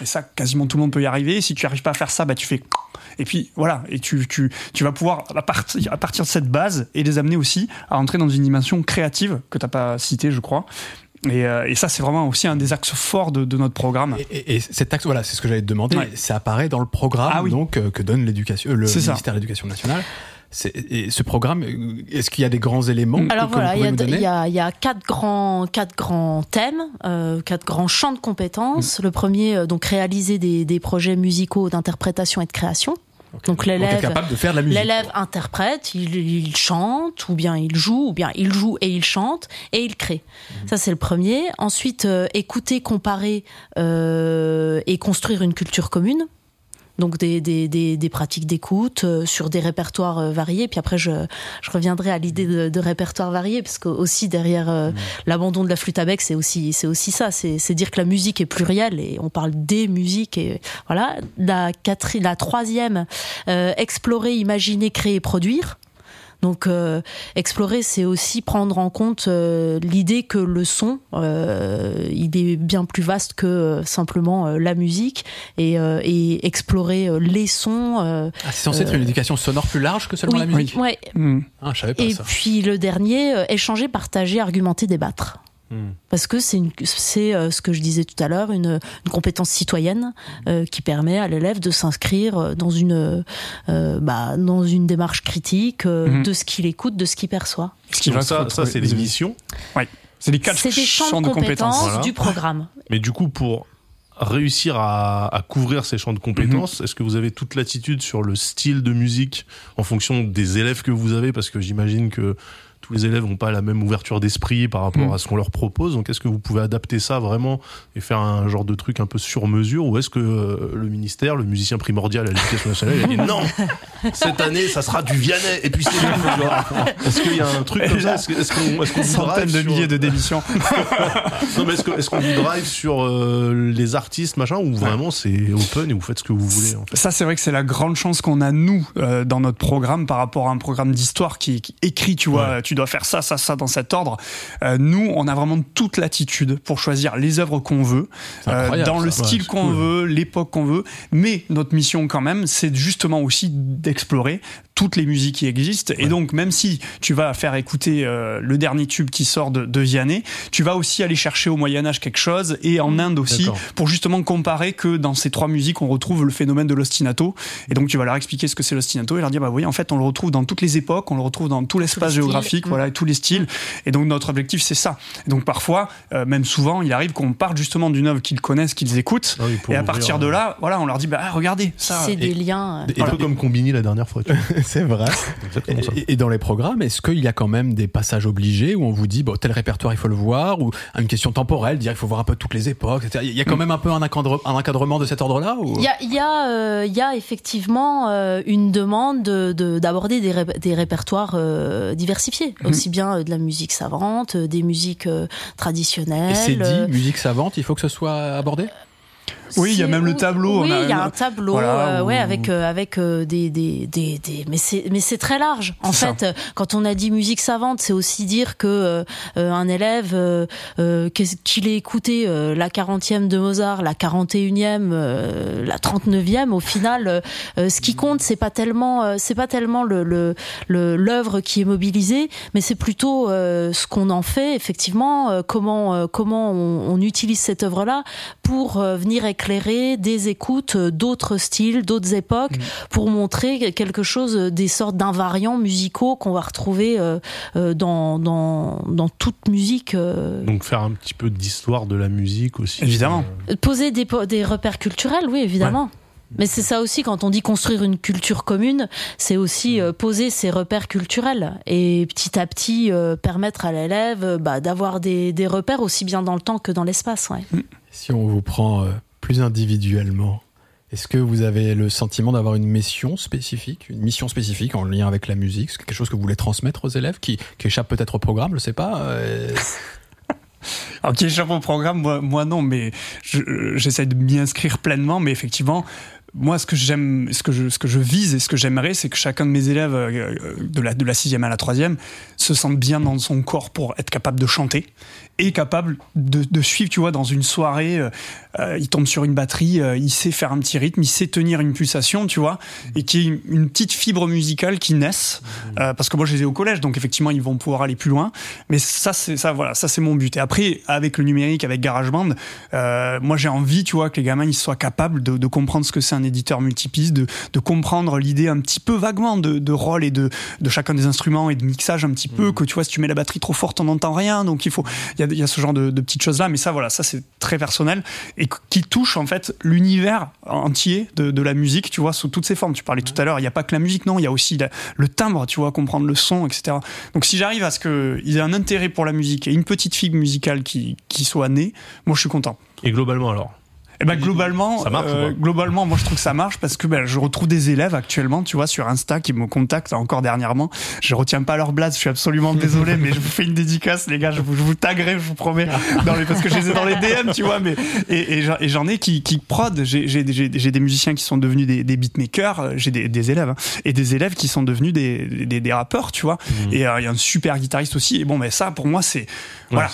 Et ça, quasiment tout le monde peut y arriver. Si tu n'arrives pas à faire ça, bah, tu fais. Et puis voilà, et tu, tu, tu vas pouvoir, à partir, à partir de cette base, et les amener aussi à entrer dans une dimension créative que tu n'as pas cité, je crois. Et, euh, et, ça, c'est vraiment aussi un des axes forts de, de notre programme. Et, et, cet axe, voilà, c'est ce que j'allais te demander. Ça apparaît dans le programme ah donc euh, que donne l'éducation, le ministère de l'Éducation nationale. Et ce programme, est-ce qu'il y a des grands éléments Alors voilà, il y, a, il y, a quatre grands, quatre grands thèmes, euh, quatre grands champs de compétences. Mm. Le premier, euh, donc réaliser des, des projets musicaux d'interprétation et de création. Donc l'élève, l'élève interprète, il, il, chante, ou bien il joue, ou bien il joue et il chante et il crée. Mm-hmm. Ça c'est le premier. Ensuite, euh, écouter, comparer euh, et construire une culture commune donc des, des, des, des pratiques d'écoute euh, sur des répertoires euh, variés. Puis après, je, je reviendrai à l'idée de, de répertoires variés, parce que aussi derrière euh, mmh. l'abandon de la flûte à bec, c'est aussi, c'est aussi ça. C'est dire que la musique est plurielle et on parle des musiques. Et voilà. La, quatrième, la troisième, explorer, imaginer, créer, produire. Donc euh, explorer, c'est aussi prendre en compte euh, l'idée que le son, euh, il est bien plus vaste que simplement la musique et, et explorer les sons. Ah, c'est censé être une éducation sonore plus large que seulement la musique. Oui. Hmm. Ah, je savais pas et puis le dernier, échanger, partager, argumenter, débattre. Hmm. Parce que c'est euh, ce que je disais tout à l'heure, une, une, compétence citoyenne euh, qui permet à l'élève de s'inscrire dans une euh, bah, dans une démarche critique hmm. de ce qu'il écoute, de ce qu'il perçoit. Ce qui ça, ça c'est des missions. Oui. C'est les quatre champs, de compétences, du programme. Mais du coup, pour réussir à, à, couvrir ces champs de compétences, hmm. est-ce que vous avez toute l'attitude sur le style de musique en fonction des élèves que vous avez? Parce que j'imagine que tous les élèves n'ont pas la même ouverture d'esprit par rapport mm. à ce qu'on leur propose. Donc, est-ce que vous pouvez adapter ça vraiment et faire un genre de truc un peu sur mesure ou est-ce que euh, le ministère, le musicien primordial à l'éducation nationale, il a dit non, cette année, ça sera du Vianney et puis c'est Est-ce qu'il y a un truc comme ça? Est-ce qu'on est qu Centaines de milliers de démissions. non, mais est-ce qu'on est vous drive sur euh, les artistes, machin, ou vraiment c'est open et vous faites ce que vous voulez en fait? Ça, c'est vrai que c'est la grande chance qu'on a, nous, euh, dans notre programme par rapport à un programme d'histoire qui, qui, écrit, tu vois, tu dois faire ça, ça, ça dans cet ordre. Euh, nous, on a vraiment toute l'attitude pour choisir les œuvres qu'on veut, euh, dans le style qu'on veut, l'époque qu'on veut. Mais notre mission, quand même, c'est justement aussi d'explorer toutes les musiques qui existent. Et donc, même si tu vas faire écouter euh, le dernier tube qui sort de, de, Vianney, tu vas aussi aller chercher au Moyen Âge quelque chose et en. Inde aussi pour justement comparer que dans ces trois musiques, on retrouve le phénomène de l'ostinato. Et donc, tu vas leur expliquer ce que c'est l'ostinato et leur dire, bah oui, en fait, on le retrouve dans toutes les époques, on le retrouve dans tout l'espace géographique, voilà, et tous les styles. Et donc, notre objectif, c'est ça. Et donc, parfois, euh, même souvent, il arrive qu'on parte justement d'une œuvre qu'ils connaissent, qu'ils écoutent. Ah et à partir de là, voilà, on leur dit, bah regardez, ça. C'est des liens. Un peu comme Combini la dernière fois. c'est vrai. Et, dans les programmes, est-ce qu'il y a quand même des passages obligés où on vous dit, bon, tel répertoire, il faut le voir, ou une question temporelle, dire il faut voir un peu toutes les époques, etc. Il y a quand mm. même un peu un, encadrement de cet ordre-là Il y a, y, a, euh, y a effectivement euh, une demande d'aborder de, des, des, répertoires euh, diversifiés, mm. aussi bien de la musique savante, des musiques traditionnelles. Et c'est dit, musique savante, il faut que ce soit abordé? Oui, il y a même le tableau. Oui, il y a un tableau, euh, ouais, avec euh, avec euh, des, des, des, des, mais c'est mais c'est très large. En fait, quand on a dit musique savante, c'est aussi dire que un élève qu'il ait écouté la 40e de Mozart, la 41e, la 39e, au final, ce qui compte, c'est pas tellement c'est pas tellement le le l'œuvre qui est mobilisée, mais c'est plutôt ce qu'on en fait effectivement, comment comment on, on utilise cette œuvre là pour venir éclairer des écoutes d'autres styles, d'autres époques, mm. pour montrer quelque chose, des sortes d'invariants musicaux qu'on va retrouver euh, euh, dans, dans, dans toute musique. Euh. Donc faire un petit peu d'histoire de la musique aussi. Évidemment. Poser des, des repères culturels, oui, évidemment. Mais c'est ça aussi, quand on dit construire une culture commune, c'est aussi poser ses repères culturels et petit à petit permettre à l'élève bah, d'avoir des, des, repères aussi bien dans le temps que dans l'espace. Ouais. Mm. Si on vous prend plus individuellement, est-ce que vous avez le sentiment d'avoir une mission spécifique, une mission spécifique en lien avec la musique? C'est quelque chose que vous voulez transmettre aux élèves qui, qui échappe peut-être au programme, je sais pas euh... Alors qui échappe au programme, moi, non, mais j'essaie de m'y inscrire pleinement, mais effectivement, moi, ce que j'aime, ce que je, ce que je vise et ce que j'aimerais, c'est que chacun de mes élèves euh, de la de la sixième à la troisième se sente bien dans son corps pour être capable de chanter et capable de, de suivre, tu vois, dans une soirée, euh, il tombe sur une batterie, euh, il sait faire un petit rythme, il sait tenir une pulsation, tu vois, et qui est une, petite fibre musicale qui naisse, euh, parce que moi je les ai au collège, donc effectivement ils vont pouvoir aller plus loin, mais ça c'est ça voilà, ça c'est mon but. Et après avec le numérique, avec GarageBand, moi j'ai envie, tu vois, que les gamins ils soient capables de, de comprendre ce que c'est un éditeur multipiste, de, de comprendre l'idée un petit peu vaguement de, de rôle et de, de chacun des instruments et de mixage un petit peu, que tu vois si tu mets la batterie trop forte on n'entend rien, donc il faut il y a il y a ce genre de, petites choses là, mais ça, voilà, ça c'est très personnel et qui touche en fait l'univers entier de, la musique, tu vois, sous toutes ses formes. Tu parlais tout à l'heure, il n'y a pas que la musique, non, il y a aussi le timbre, tu vois, comprendre le son, etc. Donc si j'arrive à ce qu'ils aient un intérêt pour la musique et une petite fibre musicale qui, qui soit née, moi je suis content. Et globalement alors? Eh ben globalement, euh, globalement, moi je trouve que ça marche parce que ben, je retrouve des élèves actuellement, tu vois, sur Insta qui me contactent encore dernièrement. Je retiens pas leur blase, je suis absolument désolé, mais je vous fais une dédicace, les gars, je vous, je vous taguerai, je vous promets, dans les, parce que je les ai dans les DM, tu vois. Mais et, et j'en ai qui, qui prod. J'ai des musiciens qui sont devenus des, des beatmakers, euh, j'ai des, des, élèves hein, et des élèves qui sont devenus des, des, des rappeurs, tu vois. Mmh. Et euh, il y a un super guitariste aussi. Et bon, mais ben, ça, pour moi, c'est voilà,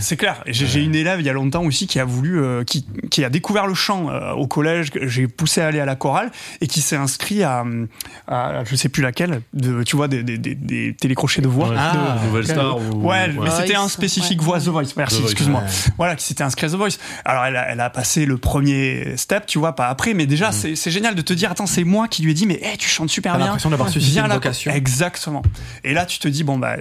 c'est clair. J'ai une élève il y a longtemps aussi qui a voulu, qui qui a découvert le chant euh, au collège, que j'ai poussé à aller à la chorale, et qui s'est inscrit à, à, je sais plus laquelle, de, tu vois, des, des, des, télécrochets de voix. Ah, Nouvelle Star. Ouais, mais c'était un spécifique voix The Voice. Merci, excuse-moi. Voilà, qui s'était inscrit à The Voice. Alors elle a, elle a passé le premier step, tu vois, pas après, mais déjà mm. c'est génial de te dire, attends, c'est moi qui lui ai dit, mais hey, tu chantes super bien. l'impression d'avoir suscité une vocation. Exactement. Et là, tu te dis, bon bah.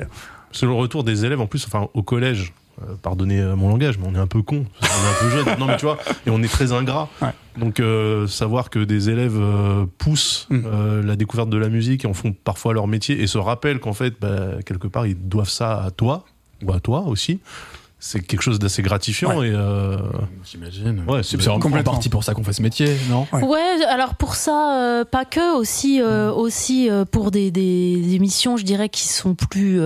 C'est le retour des élèves en plus, enfin au collège euh, pardonnez euh, mon langage, mais on est un peu con, on est un peu jeune. Non, mais tu vois, et on est très ingrat. Donc, euh, savoir que des élèves poussent mm. la découverte de la musique et en font parfois leur métier et se rappellent qu'en fait, bah, quelque part, ils doivent ça à toi ou à toi aussi c'est quelque chose d'assez gratifiant et euh... j'imagine. ouais c'est en partie pour ça qu'on fait ce métier non? Ouais. alors pour ça euh, pas que aussi euh, aussi euh, pour des, des, émissions je dirais qui sont plus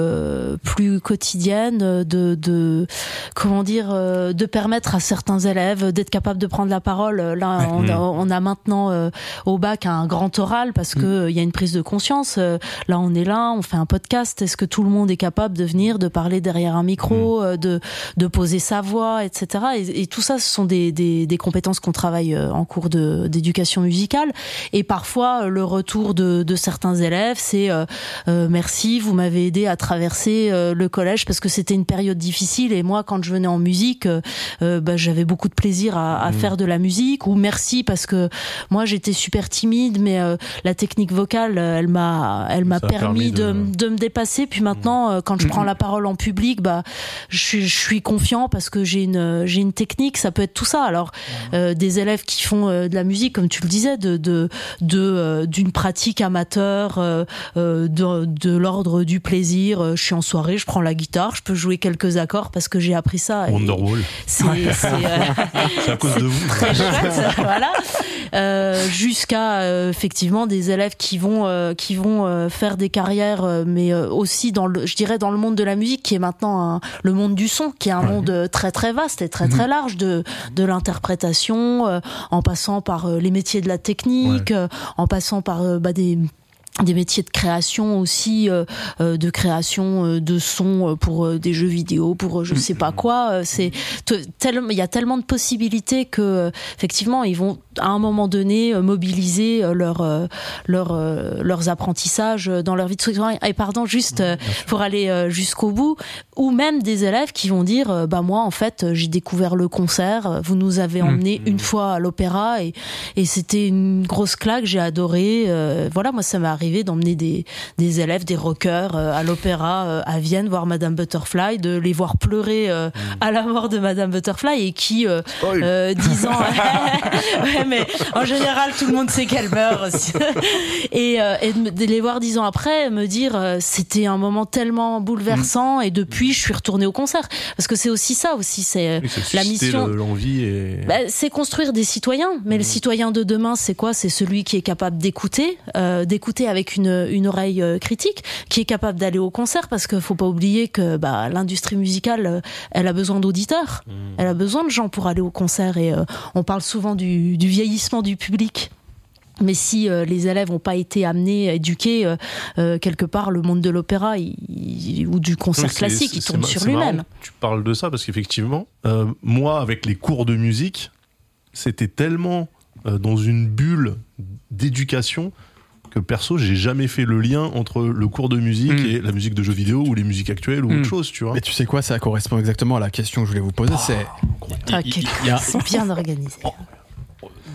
plus quotidiennes de, de comment dire de permettre à certains élèves d'être capables de prendre la parole. Là on, a, on, a, maintenant au bac un grand oral parce mm. que il y a une prise de conscience. Là on est là on fait un podcast. Est-ce que tout le monde est capable de venir de parler derrière un micro mm. de de poser sa voix, etc. Et, tout ça, ce sont des, des, des compétences qu'on travaille euh, en cours d'éducation musicale. Et parfois, euh, le retour de, de certains élèves, c'est euh, merci, vous m'avez aidé à traverser le collège parce que c'était une période difficile. Et moi, quand je venais en musique, bah, j'avais beaucoup de plaisir à, à mmh. faire de la musique. Ou merci parce que moi, j'étais super timide, mais la technique vocale, elle m'a, elle m'a permis, de... de... me dépasser. Puis maintenant, quand je mmh. prends la parole en public, bah, je je suis confiant parce que j'ai une j'ai une technique ça peut être tout ça. Alors euh, des élèves qui font euh, de la musique comme tu le disais de de de euh, d'une pratique amateur de, de l'ordre du plaisir. Je suis en soirée je prends la guitare je peux jouer quelques accords parce que j'ai appris ça. Wonderwall. c'est c'est à cause de vous. très chouette voilà. Jusqu'à effectivement des élèves qui vont qui vont faire des carrières mais aussi dans le je dirais dans le monde de la musique qui est maintenant le monde du son qui est un monde très très vaste et très très mhm. large de de l'interprétation, euh, en passant par euh, les métiers de la technique, euh, en passant par bah, des des métiers de création aussi, euh, euh de création euh, de sons euh, pour des jeux vidéo, pour je sais pas quoi. C'est il y a tellement de possibilités que effectivement ils vont à un moment donné mobiliser leur, leur leurs apprentissages dans leur vie de Et pardon, juste pour aller jusqu'au bout, ou même des élèves qui vont dire bah moi en fait j'ai découvert le concert, vous nous avez mmh. emmené une fois à l'opéra et et c'était une grosse claque, j'ai adoré. voilà, moi ça m'est arrivé d'emmener des, des élèves, des rockers euh, à l'opéra euh, à Vienne voir Madame Butterfly, de les voir pleurer euh, mm. à la mort de Madame Butterfly et qui, disant, ouais, mais en général tout le monde sait qu'elle meurt et, et de les voir dix ans après me dire c'était un moment tellement bouleversant et depuis je suis retournée au concert. Parce que c'est aussi ça aussi c'est la mission. l'envie et... Bah, c'est construire des citoyens. Mais le mm. citoyen de demain c'est quoi? C'est celui qui est capable d'écouter d'écouter avec une, une oreille critique, qui est capable d'aller au concert, parce qu'il faut pas oublier que bah, l'industrie musicale, elle a besoin d'auditeurs, mmh. elle a besoin de gens pour aller au concert, et on parle souvent du, du vieillissement du public. Mais si euh, les élèves n'ont pas été amenés, éduqués, euh, euh, quelque part, le monde de l'opéra ou du concert classique, il tourne sur lui-même. Tu parles de ça parce qu'effectivement, moi, avec les cours de musique, c'était tellement dans une bulle d'éducation que perso, j'ai jamais fait le lien entre le cours de musique hmm. et la musique de jeux vidéo ou les musiques actuelles ou autre hmm. chose, tu vois. Mais tu sais quoi, ça correspond exactement à la question que je voulais vous poser. c'est ah, c'est bien organisé.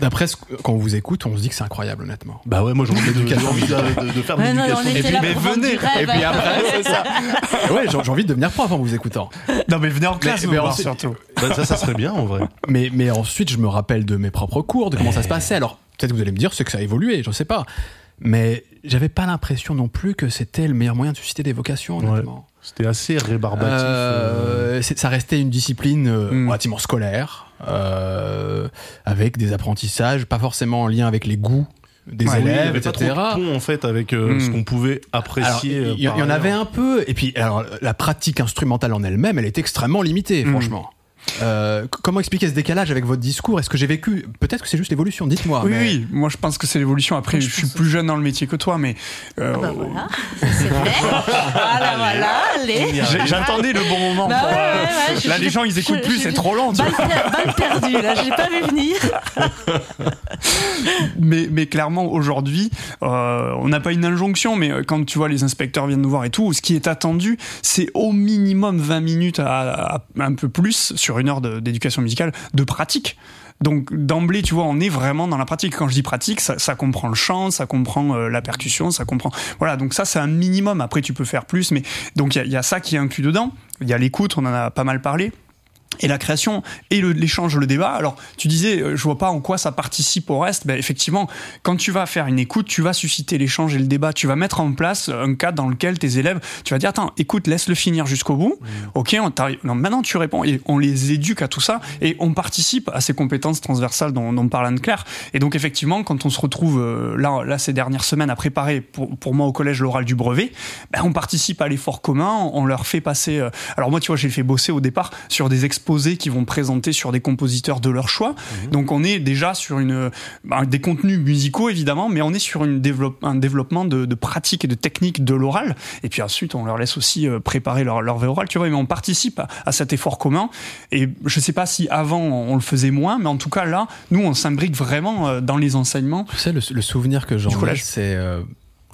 D'après quand on vous écoute, on se dit que c'est incroyable, honnêtement. Bah ouais, moi j'ai envie de, de, faire de l'éducation. Et puis, mais venez, et puis après, c'est ça. ouais, j'ai envie de devenir prof en vous écoutant. Non, mais venez en classe, mais, surtout. Bah, ça, ça serait bien en vrai. Mais, mais ensuite, je me rappelle de mes propres cours, de comment ça se passait. Alors, peut-être que vous allez me dire, c'est que ça a évolué, je sais pas. Mais j'avais pas l'impression non plus que c'était le meilleur moyen de susciter des vocations, honnêtement. C'était assez rébarbatif. Euh, euh. Ça restait une discipline euh, hmm. relativement scolaire, avec des apprentissages, pas forcément en lien avec les goûts des élèves, etc. Avait pont, en fait avec ce hmm. qu'on pouvait apprécier. Il y, en avait un peu, et puis alors la pratique instrumentale en elle-même, elle est extrêmement limitée, hmm. franchement. Euh, comment expliquer ce décalage avec votre discours? Est-ce que j'ai vécu Peut-être que c'est juste l'évolution? Dites-moi. Oui, oui, moi je pense que c'est l'évolution. Après, je, suis plus jeune dans le métier que toi, mais. Euh, ah bah voilà, c'est voilà, voilà, allez. J'attendais le bon moment. Bah euh, là, les gens ils écoutent plus, c'est trop lent. Balle, balle perdue, là, j'ai pas vu venir. mais, mais clairement, aujourd'hui, on n'a pas une injonction, mais quand tu vois les inspecteurs viennent nous voir et tout, ce qui est attendu, c'est au minimum 20 minutes à un peu plus sur une heure d'éducation musicale de pratique. Donc d'emblée, tu vois, on est vraiment dans la pratique. Quand je dis pratique, ça, comprend le chant, ça comprend euh, la percussion, ça comprend. Voilà, donc ça c'est un minimum. Après, tu peux faire plus, mais donc il y, y, a ça qui est inclus dedans. Il y a l'écoute, on en a pas mal parlé et la création et l'échange, le, débat. Alors, tu disais, euh, je vois pas en quoi ça participe au reste. Ben, effectivement, quand tu vas faire une écoute, tu vas susciter l'échange et le débat. Tu vas mettre en place un cadre dans lequel tes élèves, tu vas dire, attends, écoute, laisse-le finir jusqu'au bout. Mmh. Ok, on non, maintenant tu réponds et on les éduque à tout ça et on participe à ces compétences transversales dont, dont parle Anne-Claire. Et donc, effectivement, quand on se retrouve euh, là, là ces dernières semaines à préparer pour, pour moi au collège l'oral du brevet, ben, on participe à l'effort commun. On leur fait passer. Euh, alors moi, tu vois, j'ai fait bosser au départ sur des exposés qui vont présenter sur des compositeurs de leur choix. Mhm. Donc on est déjà sur une, bah, des contenus musicaux évidemment, mais on est sur une développe, un développement de, de pratiques et de techniques de l'oral. Et puis ensuite on leur laisse aussi euh, préparer leur, leur oral, tu vois, mais on participe à, cet effort commun. Et je sais pas si avant on le faisait moins, mais en tout cas là, nous on s'imbrique vraiment euh, dans les enseignements. Tu sais, le, souvenir que j'en ai, c'est euh,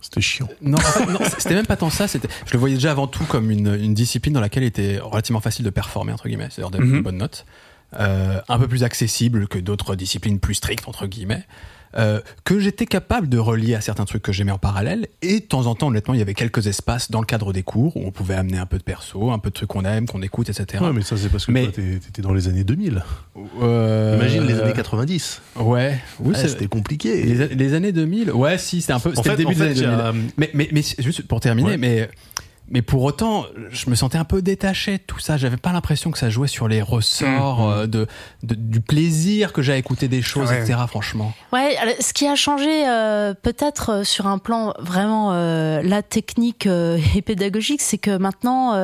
c'était chiant. Non, c'était même pas tant ça. C'était, je le voyais déjà avant tout comme une, une, discipline dans laquelle il était relativement facile de performer entre guillemets, c'est-à-dire d'avoir mm bonnes notes, euh, un peu plus accessible que d'autres disciplines plus strictes entre guillemets. Euh, que j'étais capable de relier à certains trucs que j'aimais en parallèle. Et de temps en temps, honnêtement, il y avait quelques espaces dans le cadre des cours où on pouvait amener un peu de perso, un peu de trucs qu'on aime, qu'on écoute, etc. Ouais, mais ça, c'est parce que toi, t'étais dans les années 2000. Euh... Imagine les années 90. Ouais, oui, c'était compliqué. Les, années 2000, ouais, si, c'était un peu. C'était le début des années 2000. Mais, mais, mais, juste pour terminer, mais mais pour autant, je me sentais un peu détaché de tout ça. J'avais pas l'impression que ça jouait sur les ressorts mmh. euh, de, du plaisir que j'ai à écouter des choses, etc. Franchement. Ouais, ce qui a changé euh, peut-être euh, sur un plan vraiment la technique et pédagogique, c'est que maintenant,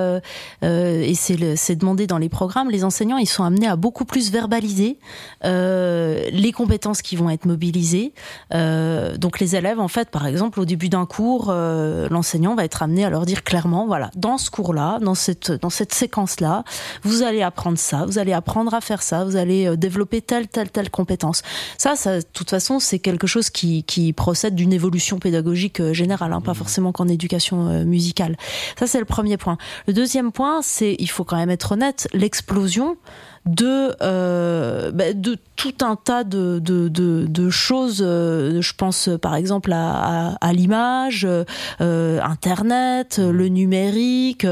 et c'est demandé dans les programmes, les enseignants ils sont amenés à beaucoup plus verbaliser les compétences qui vont être mobilisées. donc les élèves, en fait, par exemple, au début d'un cours, l'enseignant va être amené à leur dire clairement voilà, dans ce cours-là, dans cette, dans cette séquence-là, vous allez apprendre ça, vous allez apprendre à faire ça, vous allez euh, développer telle, telle, telle compétence. Ça, ça de toute façon, c'est quelque chose qui, qui procède d'une évolution pédagogique euh, générale, hein, pas mmh. forcément qu'en éducation euh, musicale. Ça, c'est le premier point. Le deuxième point, c'est, il faut quand même être honnête, l'explosion de, euh, bah, de tout un tas de, de, de, de choses. Euh, je pense par exemple à, à, à l'image, euh, Internet, le numérique,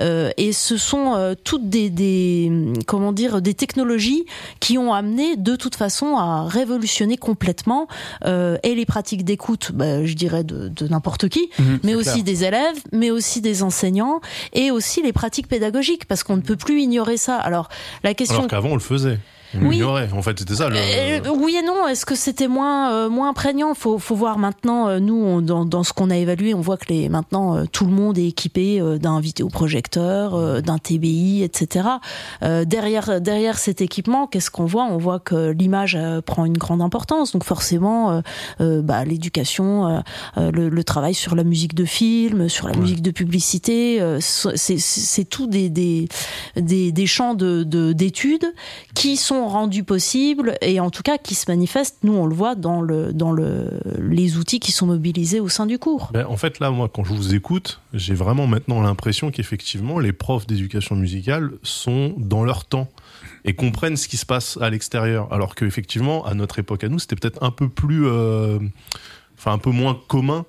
euh, et ce sont euh, toutes des, des, comment dire des technologies qui ont amené de toute façon à révolutionner complètement et les pratiques d'écoute, bah, je dirais de, de n'importe qui, mhm, mais aussi des élèves, mais aussi des enseignants et aussi les pratiques pédagogiques parce qu'on ne peut plus ignorer ça. Alors la question alors qu'avant, on le faisait. Oui. En fait, c'était ça. Le... Euh, oui et non. Est-ce que c'était moins euh, moins prégnant? Faut faut voir maintenant. Euh, nous, dans, dans, ce qu'on a évalué, on voit que les maintenant tout le monde est équipé d'un vidéoprojecteur, d'un TBI, etc. derrière derrière cet équipement, qu'est-ce qu'on voit? On voit que l'image prend une grande importance. Donc forcément, bah, l'éducation, le, le, travail sur la musique de film, sur la musique de publicité, c'est tout des des, des, des champs de d'études qui sont rendus possibles et en tout cas qui se manifestent, nous on le voit dans, le, dans le, les outils qui sont mobilisés au sein du cours. Ben, en fait là, moi quand je vous écoute, j'ai vraiment maintenant l'impression qu'effectivement les profs d'éducation musicale sont dans leur temps et comprennent ce qui se passe à l'extérieur. Alors qu'effectivement, à notre époque à nous, c'était peut-être un peu plus... Euh, enfin un peu moins commun.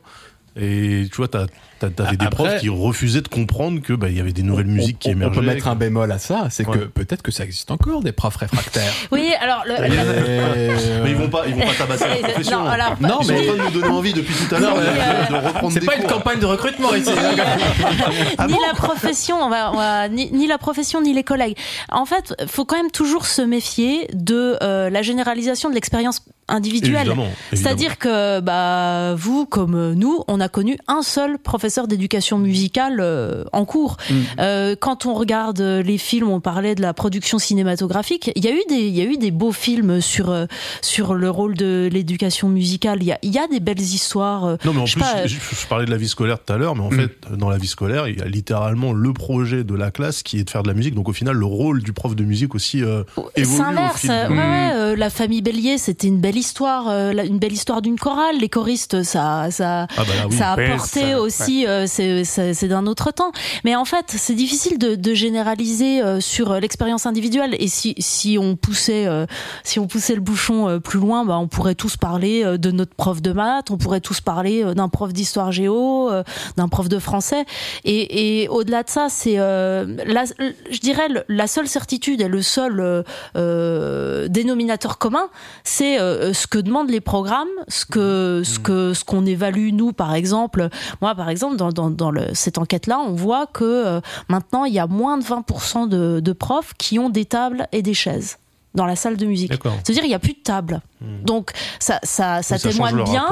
Et tu vois, t'as T'avais des profs qui refusaient de comprendre que bah, il y avait des nouvelles musiques qui émergeaient. On peut mettre un bémol à ça, c'est que peut-être que ça existe encore des profs réfractaires. oui, alors le, mais ils vont pas, ils vont pas tabasser la profession. Non, alors, non mais ils sont en train de nous donner envie depuis tout à l'heure de, reprendre. C'est pas une campagne de recrutement ici. ah ni la profession, on va, on va, ni, ni, la profession ni les collègues. En fait, faut quand même toujours se méfier de euh, la généralisation de l'expérience individuelle. C'est-à-dire que bah vous comme nous, on a connu un seul professeur d'éducation musicale euh, en cours. Mm. Euh, quand on regarde les films, on parlait de la production cinématographique. Il y a eu des, il y a eu des beaux films sur euh, sur le rôle de l'éducation musicale. Il y a, il y a des belles histoires. Non, mais en plus, je, parlais de la vie scolaire tout à l'heure, mais en mm. fait, dans la vie scolaire, il y a littéralement le projet de la classe qui est de faire de la musique. Donc au final, le rôle du prof de musique aussi euh, évolue. C'est inverse. la famille Bélier, c'était une belle histoire, une belle histoire d'une chorale. Les choristes, ça, ça, ah bah ça a apporté aussi euh, c'est d'un autre temps. Mais en fait, c'est difficile de, généraliser euh, sur l'expérience individuelle. Et si, si on poussait, euh, si on poussait le bouchon plus loin, bah, on pourrait tous parler de notre prof de maths, on pourrait tous parler d'un prof d'histoire géo, d'un prof de français. Et, au-delà de ça, c'est, je dirais, la seule certitude et le seul dénominateur commun, c'est ce que demandent les programmes, ce que, ce que, ce qu'on évalue nous, par exemple. Moi, par exemple dans, cette enquête-là, on voit que euh, maintenant, il y a moins de 20% de profs qui ont des tables et des chaises dans la salle de musique. C'est-à-dire il n'y a plus de table. Hmm. Donc ça, ça, ça, témoigne bien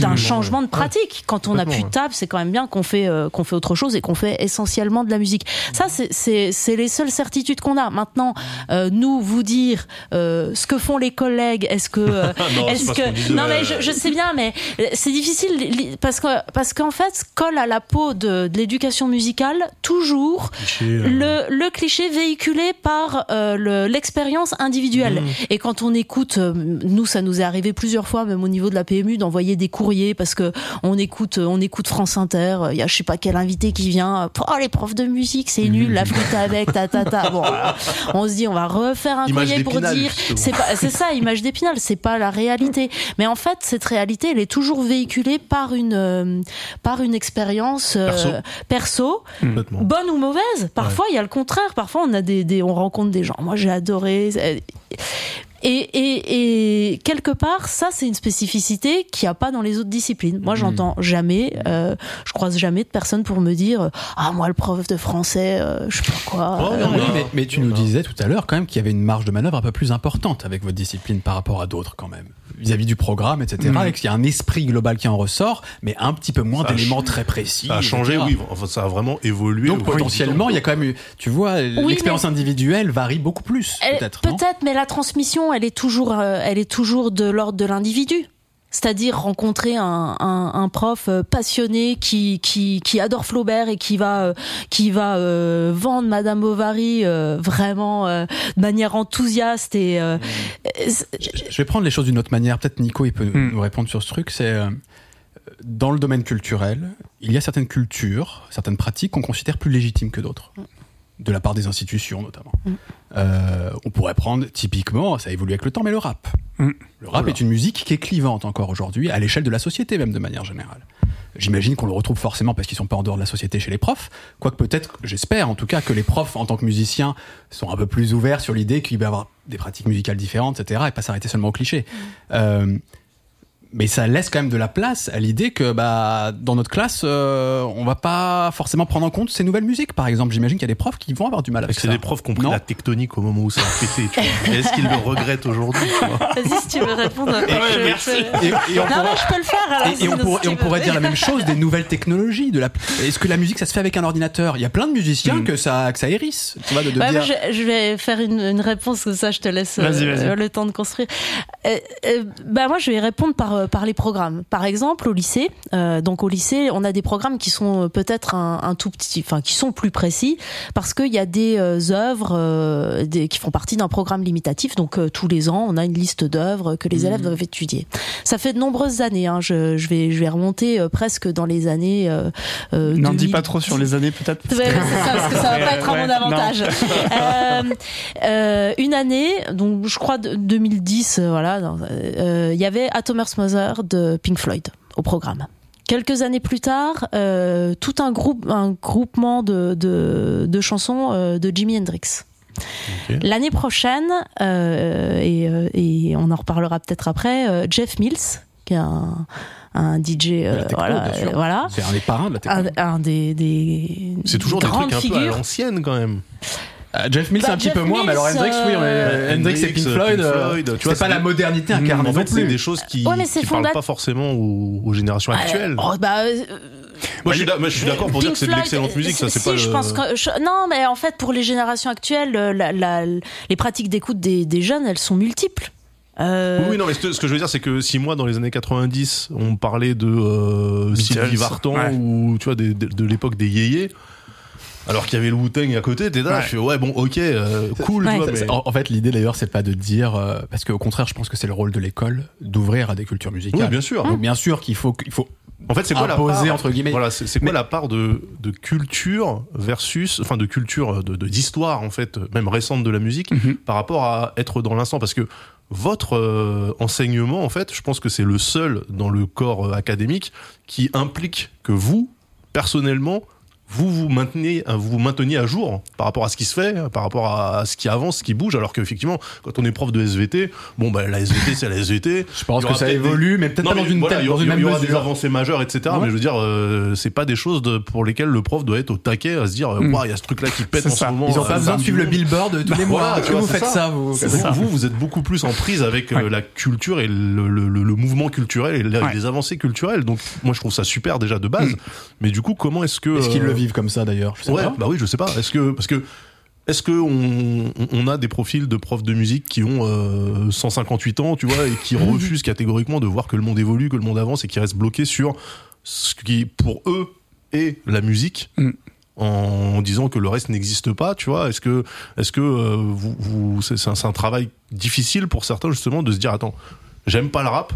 d'un changement de pratique. Quand on n'a plus de table, c'est quand même bien qu'on fait euh, qu'on fait autre chose et qu'on fait essentiellement de la musique. Ça, c'est les seules certitudes qu'on a. Maintenant, euh, nous vous dire euh, ce que font les collègues, est-ce que non, est-ce que non mais je, je, sais bien, mais c'est difficile parce que parce qu'en fait colle à la peau de, de l'éducation musicale toujours le, le cliché véhiculé par l'expérience individuelle. Mmh. Et quand on écoute, euh, nous, ça nous est arrivé plusieurs fois, même au niveau de la PMU, d'envoyer des courriers parce que on écoute, on écoute France Inter. Il y a je sais pas quel invité qui vient. Oh les profs de musique, c'est nul, la flûte avec ta ta ta. Bon, on se dit, on va refaire un courrier pour dire, c'est pas, c'est ça, image d'épinal, c'est pas la réalité. Mais en fait, cette réalité, elle est toujours véhiculée par une, euh, par une expérience euh, perso, bonne ou mauvaise. Parfois, il y a le contraire. Parfois, on a des, des on rencontre des gens. Moi, j'ai adoré 呃 et, quelque part, ça, c'est une spécificité qu'il n'y a pas dans les autres disciplines. Moi, j'entends mm. jamais, euh, je croise jamais de personnes pour me dire Ah, moi, le prof de français, euh, je sais pas quoi. Oh, mais, tu nous disais tout à l'heure, quand même, qu'il y avait une marge de manœuvre un peu plus importante avec votre discipline par rapport à d'autres, quand même vis-à-vis du programme, etc. Mm. Et qu'il y a un esprit global qui en ressort, mais un petit peu moins d'éléments très précis. Ça a changé, oui. Enfin, ça a vraiment évolué. Donc potentiellement, il y a quand même eu, tu vois, l'expérience individuelle varie beaucoup plus, peut-être. Peut-être, mais la transmission, elle est toujours, euh, elle est toujours de l'ordre de l'individu. C'est-à-dire rencontrer un, un, un, prof euh, passionné qui, qui, qui adore Flaubert et qui va euh, qui va euh, vendre Madame Bovary vraiment de manière enthousiaste et je vais prendre les choses d'une autre manière. Peut-être Nico il peut hmm. nous répondre sur ce truc. C'est dans le domaine culturel il y a certaines cultures certaines pratiques qu'on considère plus légitimes que d'autres. Hmm de la part des institutions notamment. Mm. Euh, on pourrait prendre typiquement, ça évolue avec le temps, mais le rap. Mm. Le rap est une musique qui est clivante encore aujourd'hui, à l'échelle de la société même de manière générale. J'imagine qu'on le retrouve forcément parce qu'ils sont pas en dehors de la société chez les profs, quoique peut-être, j'espère en tout cas, que les profs en tant que musiciens sont un peu plus ouverts sur l'idée qu'il va y avoir des pratiques musicales différentes, etc., et pas s'arrêter seulement au cliché. Mm. Euh, mais ça laisse quand même de la place à l'idée que bah dans notre classe euh, on va pas forcément prendre en compte ces nouvelles musiques par exemple. J'imagine qu'il y a des profs qui vont avoir du mal avec ça. c'est des profs qui ont pris la tectonique au moment où ça a pété est-ce qu'ils le regrettent aujourd'hui vas-y si tu veux répondre et, on pourrait, je peux le faire et, on, pourrait, dire la même chose des nouvelles technologies de la est-ce que la musique ça se fait avec un ordinateur? Il y a plein de musiciens mm. que ça que ça hérisse tu vois de, bah, je, vais faire une, réponse que ça je te laisse euh, le temps de construire. Euh, bah moi je vais répondre par euh, par les programmes. Par exemple, au lycée, euh, donc au lycée, on a des programmes qui sont euh, peut-être un, tout petit, enfin qui sont plus précis parce qu'il y a des œuvres des, qui font partie d'un programme limitatif. Donc tous les ans, on a une liste d'œuvres que les mmh. élèves doivent étudier. Ça fait de nombreuses années. Hein, je, je, vais je vais remonter presque dans les années. N'en dis pas trop sur les années peut-être. parce que ça va pas être à mon avantage. une année, donc je crois 2010, voilà, il y avait De Pink Floyd au programme. Quelques années plus tard, euh, tout un groupe, un groupement de, de, chansons euh, de Jimi Hendrix. L'année prochaine, euh, et, et, on en reparlera peut-être après, Jeff Mills, qui est un, un DJ, voilà, voilà. C'est un des parrains de la techno. Un, des, des C'est toujours des trucs un peu à l'ancienne quand même. Euh, Jeff Mills bah, un petit peu moins, mais alors Hendrix, oui, euh, Hendrix, et Pink Floyd, euh, c'est pas la modernité incarnée. En fait, c'est des choses qui, ne parlent pas forcément aux, générations actuelles. Oh, bah, moi, je suis d'accord pour dire que c'est de l'excellente musique, ça, c'est pas. Je pense que, non, mais en fait, pour les générations actuelles, la, les pratiques d'écoute des, des, jeunes, elles sont multiples. Oui, non, mais ce que je veux dire, c'est que si moi, dans les années 90, on parlait de euh, Sylvie Vartan ou tu vois, de, de l'époque des yéyés, alors qu'il y avait le Wu-Tang à côté, t'es là, je fais ouais bon ok euh, cool. en, fait l'idée d'ailleurs c'est pas de dire euh, parce qu'au contraire je pense que c'est le rôle de l'école d'ouvrir à des cultures musicales. Oui bien sûr. Donc bien sûr qu'il faut qu'il faut en fait, c'est quoi la part, entre guillemets Voilà, c'est quoi la part de, de culture versus, enfin, de culture, de d'histoire en fait, même récente de la musique, mhm. par rapport à être dans l'instant, parce que votre euh, enseignement, en fait, je pense que c'est le seul dans le corps académique qui implique que vous, personnellement, vous vous maintenez, vous vous mainteniez à jour par rapport à ce qui se fait, par rapport à ce qui avance, ce qui bouge, alors qu'effectivement, quand on est prof de SVT, bon, bah, la SVT, c'est la SVT. Je pense que ça évolue, mais peut-être pas dans une voilà, telle, Il y, aura des avancées majeures, etc. Mais je veux dire, euh, c'est pas des choses de, pour lesquelles le prof doit être au taquet à se dire, mm. il y a ce truc-là qui pète en ce moment. Ils ont pas besoin de suivre le billboard tous les mois. Voilà, vous faites ça, vous. Vous, vous êtes beaucoup plus en prise avec euh, la culture et le, le, le, mouvement culturel et les avancées culturelles. Donc, moi, je trouve ça super déjà de base. Mm. Mais du coup, comment est-ce que. Euh, comme ça d'ailleurs ouais, bah oui, je sais pas. Est-ce que parce que est-ce que on, on, a des profils de profs de musique qui ont euh, 158 ans, tu vois, et qui refusent catégoriquement de voir que le monde évolue, que le monde avance, et qui restent bloqués sur ce qui pour eux est la musique, mm. en disant que le reste n'existe pas, tu vois? Est-ce que est-ce que euh, vous, vous c'est un, un travail difficile pour certains justement de se dire attends, j'aime pas le rap,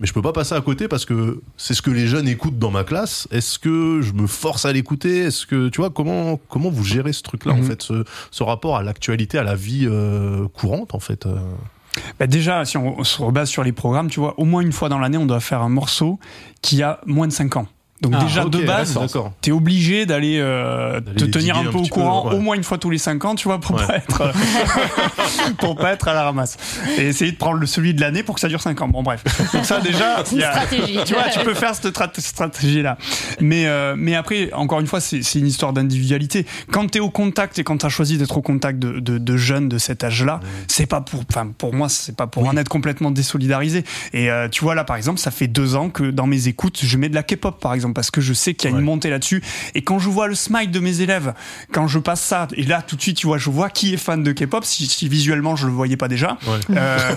mais je peux pas passer à côté parce que c'est ce que les jeunes écoutent dans ma classe. Est-ce que je me force à l'écouter? Est-ce que tu vois comment comment vous gérez ce truc-là en mhm. fait, ce, ce, rapport à l'actualité, à la vie euh, courante en fait euh? Bah déjà, si on se rebase sur les programmes, tu vois, au moins une fois dans l'année, on doit faire un morceau qui a moins de 5 ans. Donc ah, déjà de base, t'es obligé d'aller euh, te tenir un peu au courant au moins une fois tous les 5 ans, tu vois, pour pas être pour pas être à la ramasse. Et essayer de prendre le celui de l'année pour que ça dure 5 ans. Bon bref. Donc ça déjà, une stratégie. tu vois, tu peux faire cette stratégie là. Mais euh, mais après, encore une fois, c'est une histoire d'individualité. Quand t'es au contact et quand t'as choisi d'être au contact de, de, de, jeunes de cet âge-là, c'est pas pour, enfin pour moi, c'est pas pour en être complètement désolidarisé. Et euh, tu vois là, par exemple, ça fait deux ans que dans mes écoutes, je mets de la K-pop, par exemple parce que je sais qu'il y a une montée là-dessus. Et quand je vois le smile de mes élèves, quand je passe ça, et là tout de suite, tu vois, je vois qui est fan de K-pop, si, visuellement je le voyais pas déjà. Euh,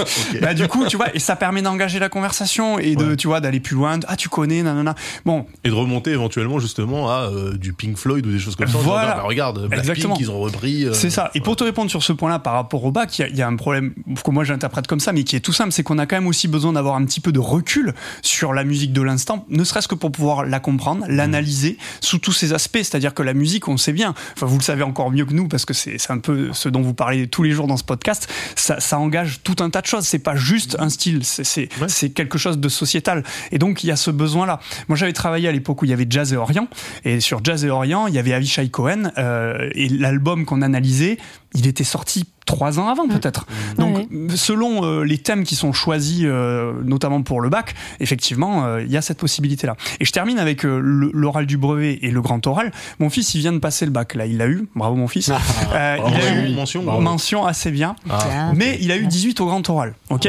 bah, du coup, tu vois, et ça permet d'engager la conversation et de, tu vois, d'aller plus loin. ah, tu connais, nanana. Bon. Et de remonter éventuellement justement à euh, du Pink Floyd ou des choses comme ça. Voilà. Bah, regarde, Exactement. ils ont repris. Euh, c'est ça. Et pour te répondre sur ce point-là par rapport au bac, il y, a un problème que moi j'interprète comme ça, mais qui est tout simple, c'est qu'on a quand même aussi besoin d'avoir un petit peu de recul sur la musique de l'instant, ne serait-ce que pour pouvoir la comprendre, l'analyser sous tous ses aspects. C'est-à-dire que la musique, on sait bien, enfin vous le savez encore mieux que nous parce que c'est un peu ce dont vous parlez tous les jours dans ce podcast, ça, ça engage tout un tas de choses. C'est pas juste un style, c'est quelque chose de sociétal. Et donc il y a ce besoin-là. Moi j'avais travaillé à l'époque où il y avait Jazz et Orient, et sur Jazz et Orient, il y avait Avishai Cohen, euh, et l'album qu'on analysait, il était sorti trois ans avant peut-être. Donc selon euh, les thèmes qui sont choisis, euh, notamment pour le bac, effectivement, euh, il y a cette possibilité-là. Et je termine avec l'oral du brevet et le grand oral. Mon fils, il vient de passer le bac, là, il l'a eu. Bravo mon fils. Ah. il a eu mention, mention assez bien. Ah. Mais il a eu 18 au grand oral. Ok?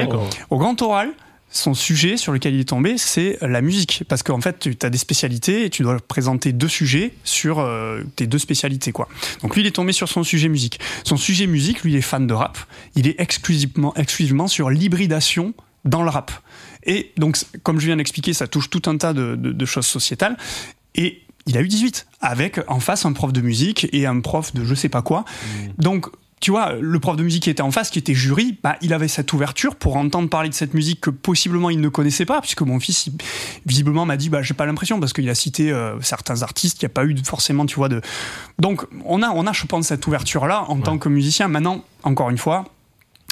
Au grand oral, son sujet sur lequel il est tombé, c'est la musique. Parce qu'en fait, tu as des spécialités et tu dois présenter deux sujets sur euh, tes deux spécialités. quoi. Donc lui, il est tombé sur son sujet musique. Son sujet musique, lui, il est fan de rap. Il est exclusivement, exclusivement sur l'hybridation dans le rap. Et donc, comme je viens d'expliquer, ça touche tout un tas de, choses sociétales. Et il a eu 18, avec en face un prof de musique et un prof de je sais pas quoi. Mmh. Donc, tu vois, le prof de musique qui était en face, qui était jury, bah, il avait cette ouverture pour entendre parler de cette musique que possiblement il ne connaissait pas, puisque mon fils, visiblement, m'a dit, bah, j'ai pas l'impression, parce qu'il a cité euh, certains artistes, il n'y a pas eu forcément, tu vois, de. Donc, on a, on a, je pense, cette ouverture-là en tant que musicien. Maintenant, encore une fois,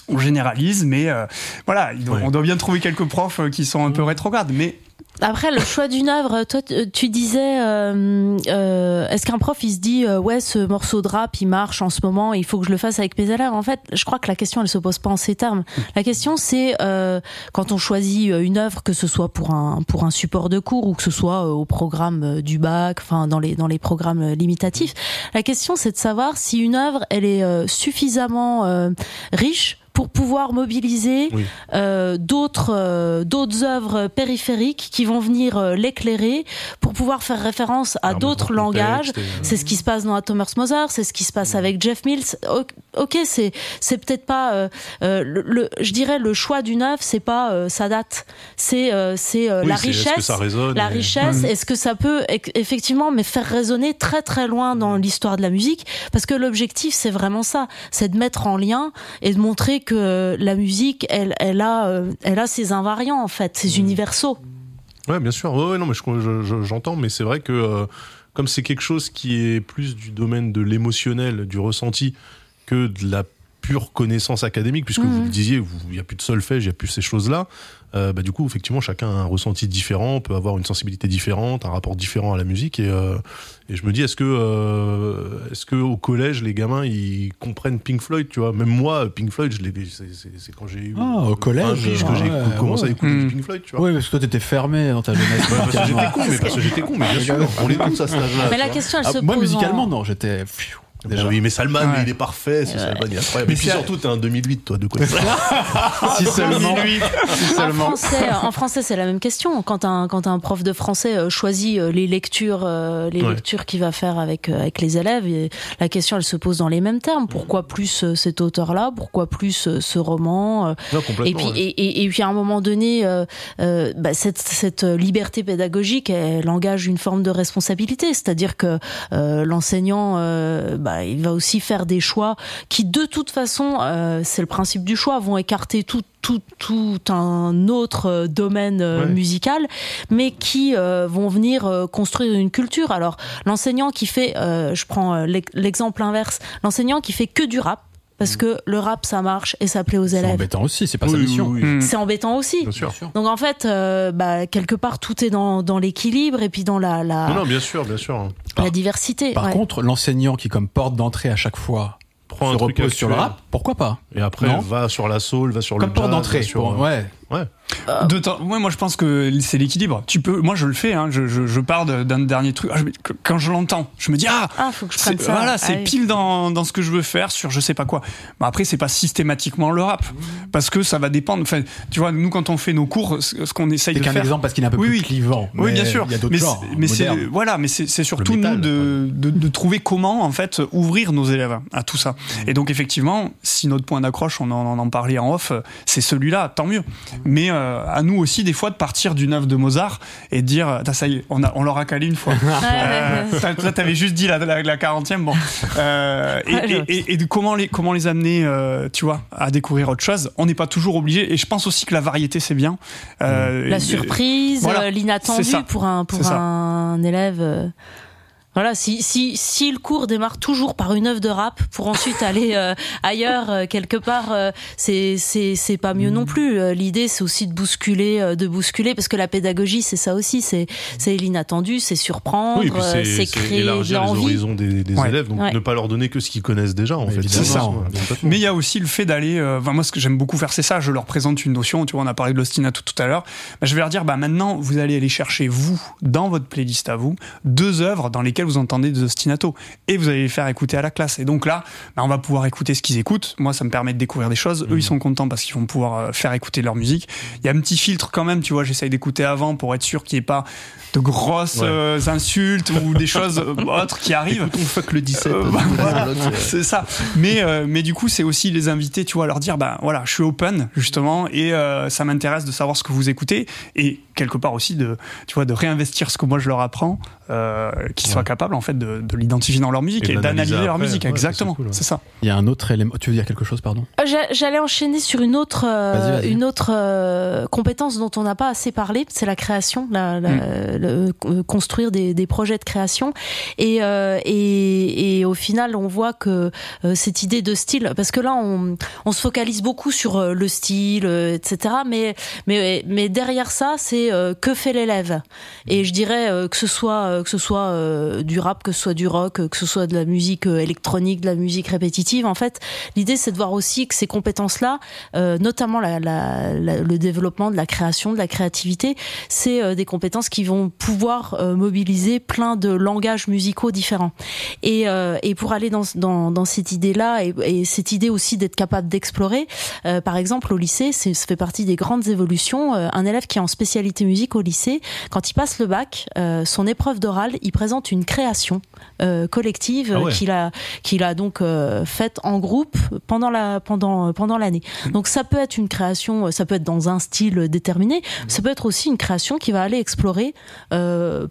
on généralise, mais euh, voilà, on doit bien trouver quelques profs euh, qui sont un peu rétrogrades, mais après, le choix d'une œuvre, toi, tu disais, euh, euh, est-ce qu'un prof, il se dit, euh, ouais, ce morceau de rap, il marche en ce moment, il faut que je le fasse avec mes élèves? En fait, je crois que la question, elle se pose pas en ces termes. La question, c'est quand on choisit une œuvre, que ce soit pour un pour un support de cours ou que ce soit au programme du bac, enfin dans les dans les programmes limitatifs. La question, c'est de savoir si une œuvre, elle est suffisamment riche pour pouvoir mobiliser euh, d'autres euh, d'autres œuvres périphériques qui vont venir euh, l'éclairer pour pouvoir faire référence à d'autres langages. C'est ce qui se passe dans Thomas Mozart, c'est ce qui se passe avec Jeff Mills. Ok, c'est c'est peut-être pas le, je dirais le choix d'une œuvre, c'est pas sa date, c'est c'est la richesse, la richesse. Est-ce que ça peut effectivement mais faire résonner très très loin dans l'histoire de la musique parce que l'objectif c'est vraiment ça, c'est de mettre en lien et de montrer que la musique, elle, elle a, euh, elle a ses invariants en fait, ses mmh. universaux. Ouais, bien sûr. Ouais, non, mais j'entends, mais c'est vrai que euh, comme c'est quelque chose qui est plus du domaine de l'émotionnel, du ressenti, que de la pure connaissance académique, puisque vous mmh. le disiez, il n'y a plus de solfège, il n'y a plus ces choses-là. Euh, bah, du coup, effectivement, chacun a un ressenti différent, peut avoir une sensibilité différente, un rapport différent à la musique. Et, euh, et je me dis, est-ce que, euh, est-ce que au collège, les gamins, ils comprennent Pink Floyd, tu vois? Même moi, Pink Floyd, je c'est, quand j'ai eu ah, au collège que j'ai commencé à écouter du Pink Floyd, tu vois. Oui, parce que toi, t'étais fermé dans ta jeunesse. parce que j'étais con, mais parce que j'étais con, mais bien sûr, on les tous à cet âge-là. Mais la question, elle se pose. Moi, musicalement, non, j'étais. Déjà. oui, mais Salman, il est parfait. C'est Salman, il est incroyable. Mais puis surtout, t'es un 2008, toi, de quoi Si seulement. En français, en français, c'est la même question. Quand un, quand un prof de français euh, choisit euh, les lectures, euh, les lectures qu'il va faire avec, avec les élèves, la question, elle se pose dans les mêmes termes. Pourquoi plus cet auteur-là? Pourquoi plus ce roman et, puis, et, et, puis, à un moment donné, bah, cette, cette liberté pédagogique, elle engage une forme de responsabilité. C'est-à-dire que l'enseignant, bah, bah, il va aussi faire des choix qui, de toute façon, euh, c'est le principe du choix, vont écarter tout, tout, tout un autre euh, domaine euh, musical, mais qui vont venir construire une culture. Alors, l'enseignant qui fait, je prends l'exemple inverse, l'enseignant qui fait que du rap, parce que le rap ça marche et ça plaît aux élèves. C'est embêtant aussi, c'est pas sa mission. C'est embêtant aussi. Donc en fait, bah, quelque part tout est dans, dans l'équilibre et puis dans la, la non, bien sûr, bien sûr. La diversité. Par contre, l'enseignant qui comme porte d'entrée à chaque fois prend se un repose truc sur le rap, pourquoi pas? Et après va sur la soul, va sur le jazz, porte d'entrée. Sur... Ouais. Ouais. Euh, de temps, moi je pense que c'est l'équilibre. Tu peux, moi je le fais. Hein, je, je, je, pars d'un dernier truc. Ah, quand je l'entends, je me dis ah, ah faut que je prenne ça. Voilà, c'est ah pile dans, dans ce que je veux faire sur je sais pas quoi. Mais après c'est pas systématiquement le rap parce que ça va dépendre. Enfin, tu vois, nous quand on fait nos cours, ce qu'on essaye de faire. C'est qu'un exemple parce qu'il est un peu plus clivant. Oui, bien sûr. Il y a d'autres genres. Mais c'est voilà, mais c'est surtout nous de, de, de, trouver comment en fait ouvrir nos élèves à tout ça. Et donc effectivement, si notre point d'accroche, on en, en parlait en off, c'est celui-là, tant mieux. Mais euh, à nous aussi des fois de partir d'une œuvre de Mozart et de dire ça y est on, a, on leur a calé une fois. Euh, toi t'avais juste dit la, la, 40e bon. Euh, et, et, de comment les comment les amener euh, tu vois à découvrir autre chose on n'est pas toujours obligé et je pense aussi que la variété c'est bien. La surprise l'inattendu pour un pour un élève Voilà, si, si, si le cours démarre toujours par une œuvre de rap pour ensuite aller euh, ailleurs euh, quelque part, euh, c'est c'est c'est pas mieux non plus. L'idée c'est aussi de bousculer, de bousculer parce que la pédagogie c'est ça aussi, c'est c'est l'inattendu, c'est surprendre, c'est créer élargir les horizons des, des élèves, donc ne pas leur donner que ce qu'ils connaissent déjà en fait. C'est ça. Mais il y a aussi le fait d'aller. Enfin, moi ce que j'aime beaucoup faire c'est ça. Je leur présente une notion. Tu vois, on a parlé de l'ostinato tout à l'heure. Bah, je vais leur dire bah maintenant vous allez aller chercher vous dans votre playlist à vous deux œuvres dans lesquelles vous entendez des ostinatos et vous allez les faire écouter à la classe. Et donc là, bah, on va pouvoir écouter ce qu'ils écoutent. Moi, ça me permet de découvrir des choses. Eux, ils mmh. sont contents parce qu'ils vont pouvoir euh, faire écouter leur musique. Il y a un petit filtre quand même, tu vois, j'essaye d'écouter avant pour être sûr qu'il n'y ait pas de grosses euh, insultes ou des choses euh, autres qui arrivent. On fuck le 17. c'est ça. Mais, mais du coup, c'est aussi les inviter, tu vois, leur dire, bah voilà, je suis open, justement, et ça m'intéresse de savoir ce que vous écoutez. Et quelque part aussi de, tu vois, de réinvestir ce que moi je leur apprends, euh, qu'ils soient capables en fait de, de l'identifier dans leur musique et, d'analyser leur musique. Exactement, c'est ça. Il y a un autre élément. Tu veux dire quelque chose, pardon? Euh, J'allais enchaîner sur une autre, euh, une autre euh, compétence dont on n'a pas assez parlé, c'est la création, la, la, mm. le, construire des, des, projets de création. Et, et, et, au final, on voit que cette idée de style, parce que là, on, on se focalise beaucoup sur le style, etc. Mais, mais, mais derrière ça, c'est euh, que fait l'élève? Et je dirais euh, que ce soit euh, que ce soit du rap, que ce soit du rock, que ce soit de la musique électronique, de la musique répétitive. En fait, l'idée c'est de voir aussi que ces compétences-là, notamment le développement de la création, de la créativité, c'est des compétences qui vont pouvoir mobiliser plein de langages musicaux différents. Et, pour aller dans, cette idée-là et, et, cette idée aussi d'être capable d'explorer, par exemple au lycée, ça fait partie des grandes évolutions. un élève qui est en spécialité musique au lycée, quand il passe le bac, euh, son épreuve d'oral, il présente une création euh, collective ah qu'il a qu'il a donc euh, faite en groupe pendant la pendant pendant l'année. Mmh. Donc ça peut être une création, ça peut être dans un style déterminé, mmh. ça peut être aussi une création qui va aller explorer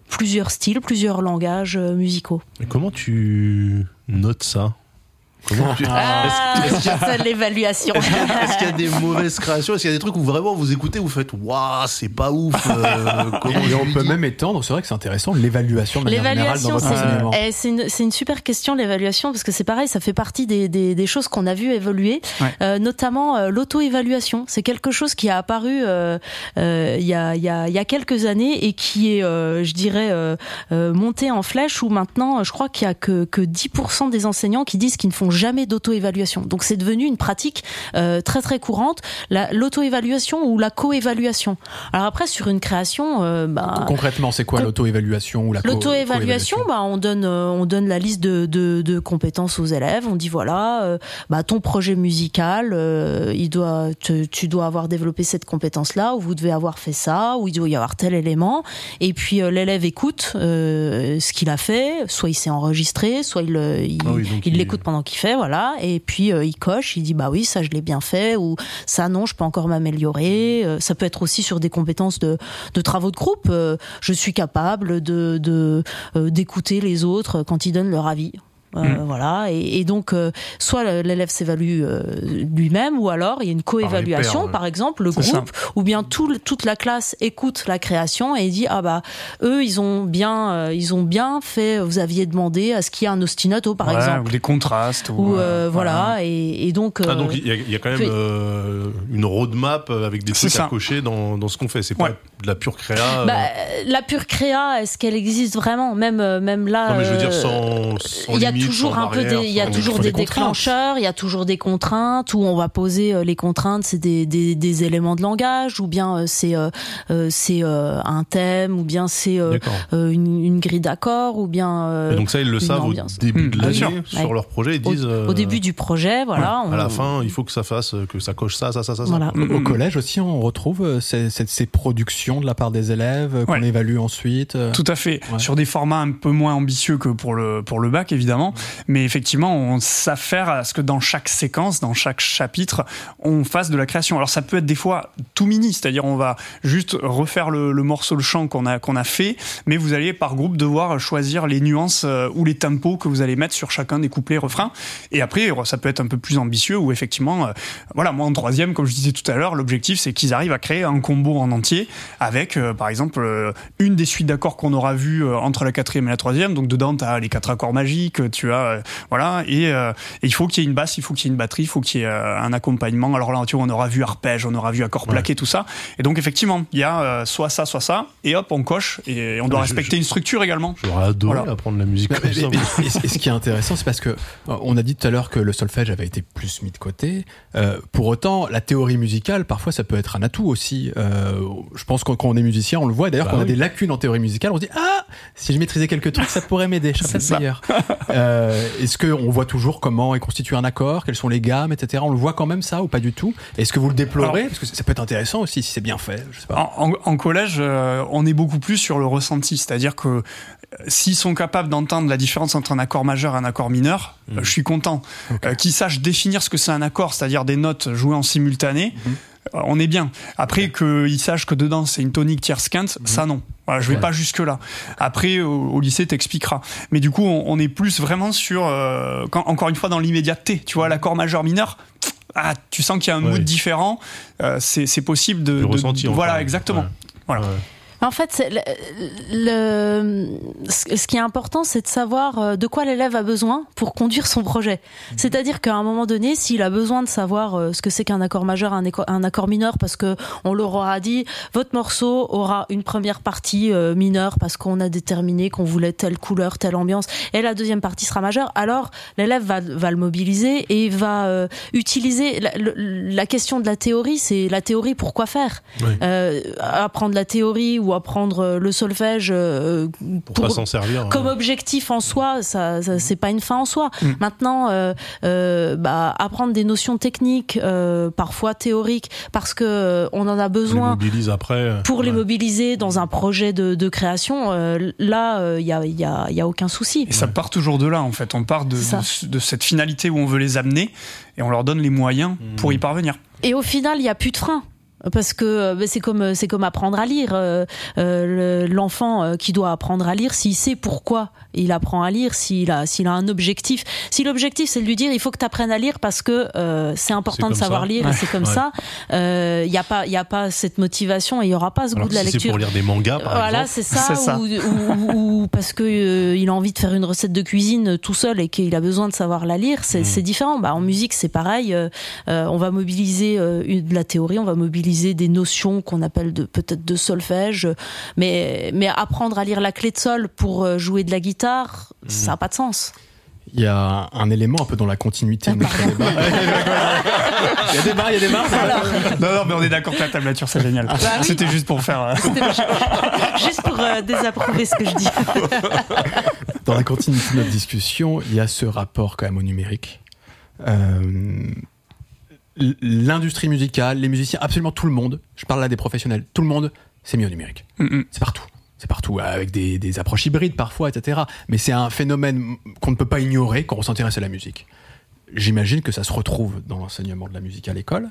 plusieurs styles, plusieurs langages musicaux. Et comment tu notes ça? Comment tu... ah, est l'évaluation. Est-ce qu'il y a des mauvaises créations? Est-ce qu'il y a des trucs où vraiment vous écoutez, vous faites waouh, c'est pas ouf euh, Et on peut même étendre, c'est vrai que c'est intéressant, l'évaluation de manière générale dans votre enseignement. Eh, c'est une, une, super question, l'évaluation, parce que c'est pareil, ça fait partie des, des, des choses qu'on a vu évoluer, euh, notamment euh, l'auto-évaluation. C'est quelque chose qui a apparu euh, euh, il, y a, il, y a, il y a quelques années et qui est, je dirais, monté en flèche, où maintenant, je crois qu'il y a que, que 10% des enseignants qui disent qu'ils ne font jamais d'auto-évaluation. Donc c'est devenu une pratique euh, très très courante, l'auto-évaluation ou la co-évaluation. Alors après sur une création, euh, bah, concrètement c'est quoi l'auto-évaluation ou la l'auto-évaluation Bah on donne euh, on donne la liste de, de, de, compétences aux élèves. On dit voilà, bah ton projet musical, il doit tu, tu dois avoir développé cette compétence là, ou vous devez avoir fait ça, ou il doit y avoir tel élément. Et puis l'élève écoute ce qu'il a fait, soit il s'est enregistré, soit il il, ah il l'écoute pendant qu'il voilà. Et puis euh, il coche, il dit bah oui, ça je l'ai bien fait, ou ça non, je peux encore m'améliorer. Euh, ça peut être aussi sur des compétences de, de travaux de groupe. Euh, je suis capable de d'écouter les autres quand ils donnent leur avis. Euh, mm. Voilà, et, et donc euh, soit l'élève s'évalue euh, lui-même, ou alors il y a une co-évaluation, par, exemple le groupe, ou bien tout, toute la classe écoute la création et dit ah bah eux ils ont bien ils ont bien fait. Vous aviez demandé à ce qu'il y ait un ostinato par exemple, ou des contrastes, ou, voilà, Et, et, donc ah, donc il y, y, a quand même une roadmap avec des trucs à cocher dans, dans ce qu'on fait. C'est pas de la pure créa. Bah, la pure créa, est-ce qu'elle existe vraiment? Même même là. Non mais je veux dire sans, sans toujours un peu il y a toujours des, déclencheurs, il y a toujours des contraintes où on va poser euh, les contraintes, c'est des, des, des, éléments de langage ou bien euh, c'est euh, c'est un thème ou bien c'est une, une, grille d'accords ou bien Et donc ça ils le savent au début de mmh, l'année sur leur projet, ils disent au, début du projet, voilà. à la fin, il faut que ça fasse que ça coche ça ça ça ça. Voilà. Au, mmh. collège aussi, on retrouve ces, ces, productions de la part des élèves qu'on évalue ensuite. Tout à fait. Sur des formats un peu moins ambitieux que pour le pour le bac évidemment, Mais effectivement, on s'affaire à ce que dans chaque séquence, dans chaque chapitre, on fasse de la création. Alors ça peut être des fois tout mini, c'est-à-dire on va juste refaire le, morceau, le chant qu'on a, qu'on a fait, mais vous allez par groupe devoir choisir les nuances euh, ou les tempos que vous allez mettre sur chacun des couplets refrains. Et après, ça peut être un peu plus ambitieux où effectivement, euh, voilà, moi en troisième, comme je disais tout à l'heure, l'objectif c'est qu'ils arrivent à créer un combo en entier avec, euh, par exemple, une des suites d'accords qu'on aura vu entre la quatrième et la troisième. Donc dedans, tu as les quatre accords magiques, tu as, voilà, et, il faut qu'il y ait une basse, il faut qu'il y ait une batterie, il faut qu'il y ait un accompagnement. Alors là, tu vois, on aura vu arpège, on aura vu accord plaqué, tout ça. Et donc effectivement, il y a soit ça, soit ça, et hop, on coche, et on doit respecter une structure également. J'aurais adoré apprendre la musique comme ça. Et, ce qui est intéressant, c'est parce que on a dit tout à l'heure que le solfège avait été plus mis de côté. Euh, pour autant, la théorie musicale, parfois, ça peut être un atout aussi. Euh, je pense que quand on est musicien, on le voit. D'ailleurs, bah quand on a des lacunes en théorie musicale, on se dit ah, si je maîtrisais quelques trucs, ça pourrait m'aider. Je serais meilleur. Euh, Est-ce que on voit toujours comment est constitué un accord, quelles sont les gammes, etc. On le voit quand même ça ou pas du tout? Est-ce que vous le déplorez? Parce que ça peut être intéressant aussi si c'est bien fait. Je sais pas. En, en, collège, euh, on est beaucoup plus sur le ressenti, c'est-à-dire que s'ils sont capables d'entendre la différence entre un accord majeur et un accord mineur, mmh. je suis content. Euh, qu'ils sachent définir ce que c'est un accord, c'est-à-dire des notes jouées en simultané. Mmh. Euh, on est bien. Après qu'ils sachent que dedans c'est une tonique tierce quinte, mmh. ça non. je vais pas jusque là. Après au, lycée t'expliqueras. Mais du coup on, est plus vraiment sur euh, encore une fois dans l'immédiateté. Tu vois l'accord majeur mineur. Ah, tu sens qu'il y a un mood différent. c'est possible de, ressentir. Voilà exactement. Voilà. En fait, le, ce qui est important, c'est de savoir euh, de quoi l'élève a besoin pour conduire son projet. Mhm. C'est-à-dire qu'à un moment donné, s'il a besoin de savoir euh, ce que c'est qu'un accord majeur, un, un, accord mineur, parce que on leur aura dit, votre morceau aura une première partie euh, mineure parce qu'on a déterminé qu'on voulait telle couleur, telle ambiance, et la deuxième partie sera majeure. Alors l'élève va, va le mobiliser et va utiliser la, la, question de la théorie. C'est la théorie pour quoi faire. apprendre la théorie ou apprendre euh, le solfège euh, pour, s'en servir comme objectif en soi ça, c'est pas une fin en soi. Mm. maintenant euh, bah, apprendre des notions techniques parfois théoriques parce que on en a besoin après pour les mobiliser dans un projet de, création là il y a, y, a, y a aucun souci. Et ça part toujours de là en fait. On part de, de, cette finalité où on veut les amener et on leur donne les moyens pour y parvenir. Et au final il y a plus de frein parce que euh, bah, c'est comme c'est comme apprendre à lire. Euh, euh, l'enfant qui doit apprendre à lire, s'il sait pourquoi il apprend à lire, s'il a s'il a un objectif. Si l'objectif c'est de lui dire il faut que tu apprennes à lire parce que c'est important de savoir lire et c'est comme ça. Il y a pas il y a pas cette motivation et il y aura pas ce goût de la lecture. C'est pour lire des mangas par voilà, c'est ça, ça. Ou, ou, parce que il a envie de faire une recette de cuisine tout seul et qu'il a besoin de savoir la lire, c'est mmh. différent. Bah en musique c'est pareil. on va mobiliser de la théorie, on va mobiliser des notions qu'on appelle de peut-être de solfège, mais mais apprendre à lire la clé de sol pour euh, jouer de la guitare, ça n'a pas de sens. Il y a un élément un peu dans la continuité de notre débat. il y a des barres, il y a des barres. Non, non, mais on est d'accord que la tablature, c'est génial. Bah C'était juste pour faire. Euh, juste pour euh, désapprouver ce que je dis. Dans la continuité de notre discussion, il y a ce rapport quand même au numérique. Euh, l'industrie musicale, les musiciens, absolument tout le monde, je parle là des professionnels, tout le monde c'est mieux au numérique. C'est partout. C'est partout, avec des, approches hybrides parfois, etc. Mais c'est un phénomène qu'on ne peut pas ignorer quand on s'intéresse à la musique. J'imagine que ça se retrouve dans l'enseignement de la musique à l'école.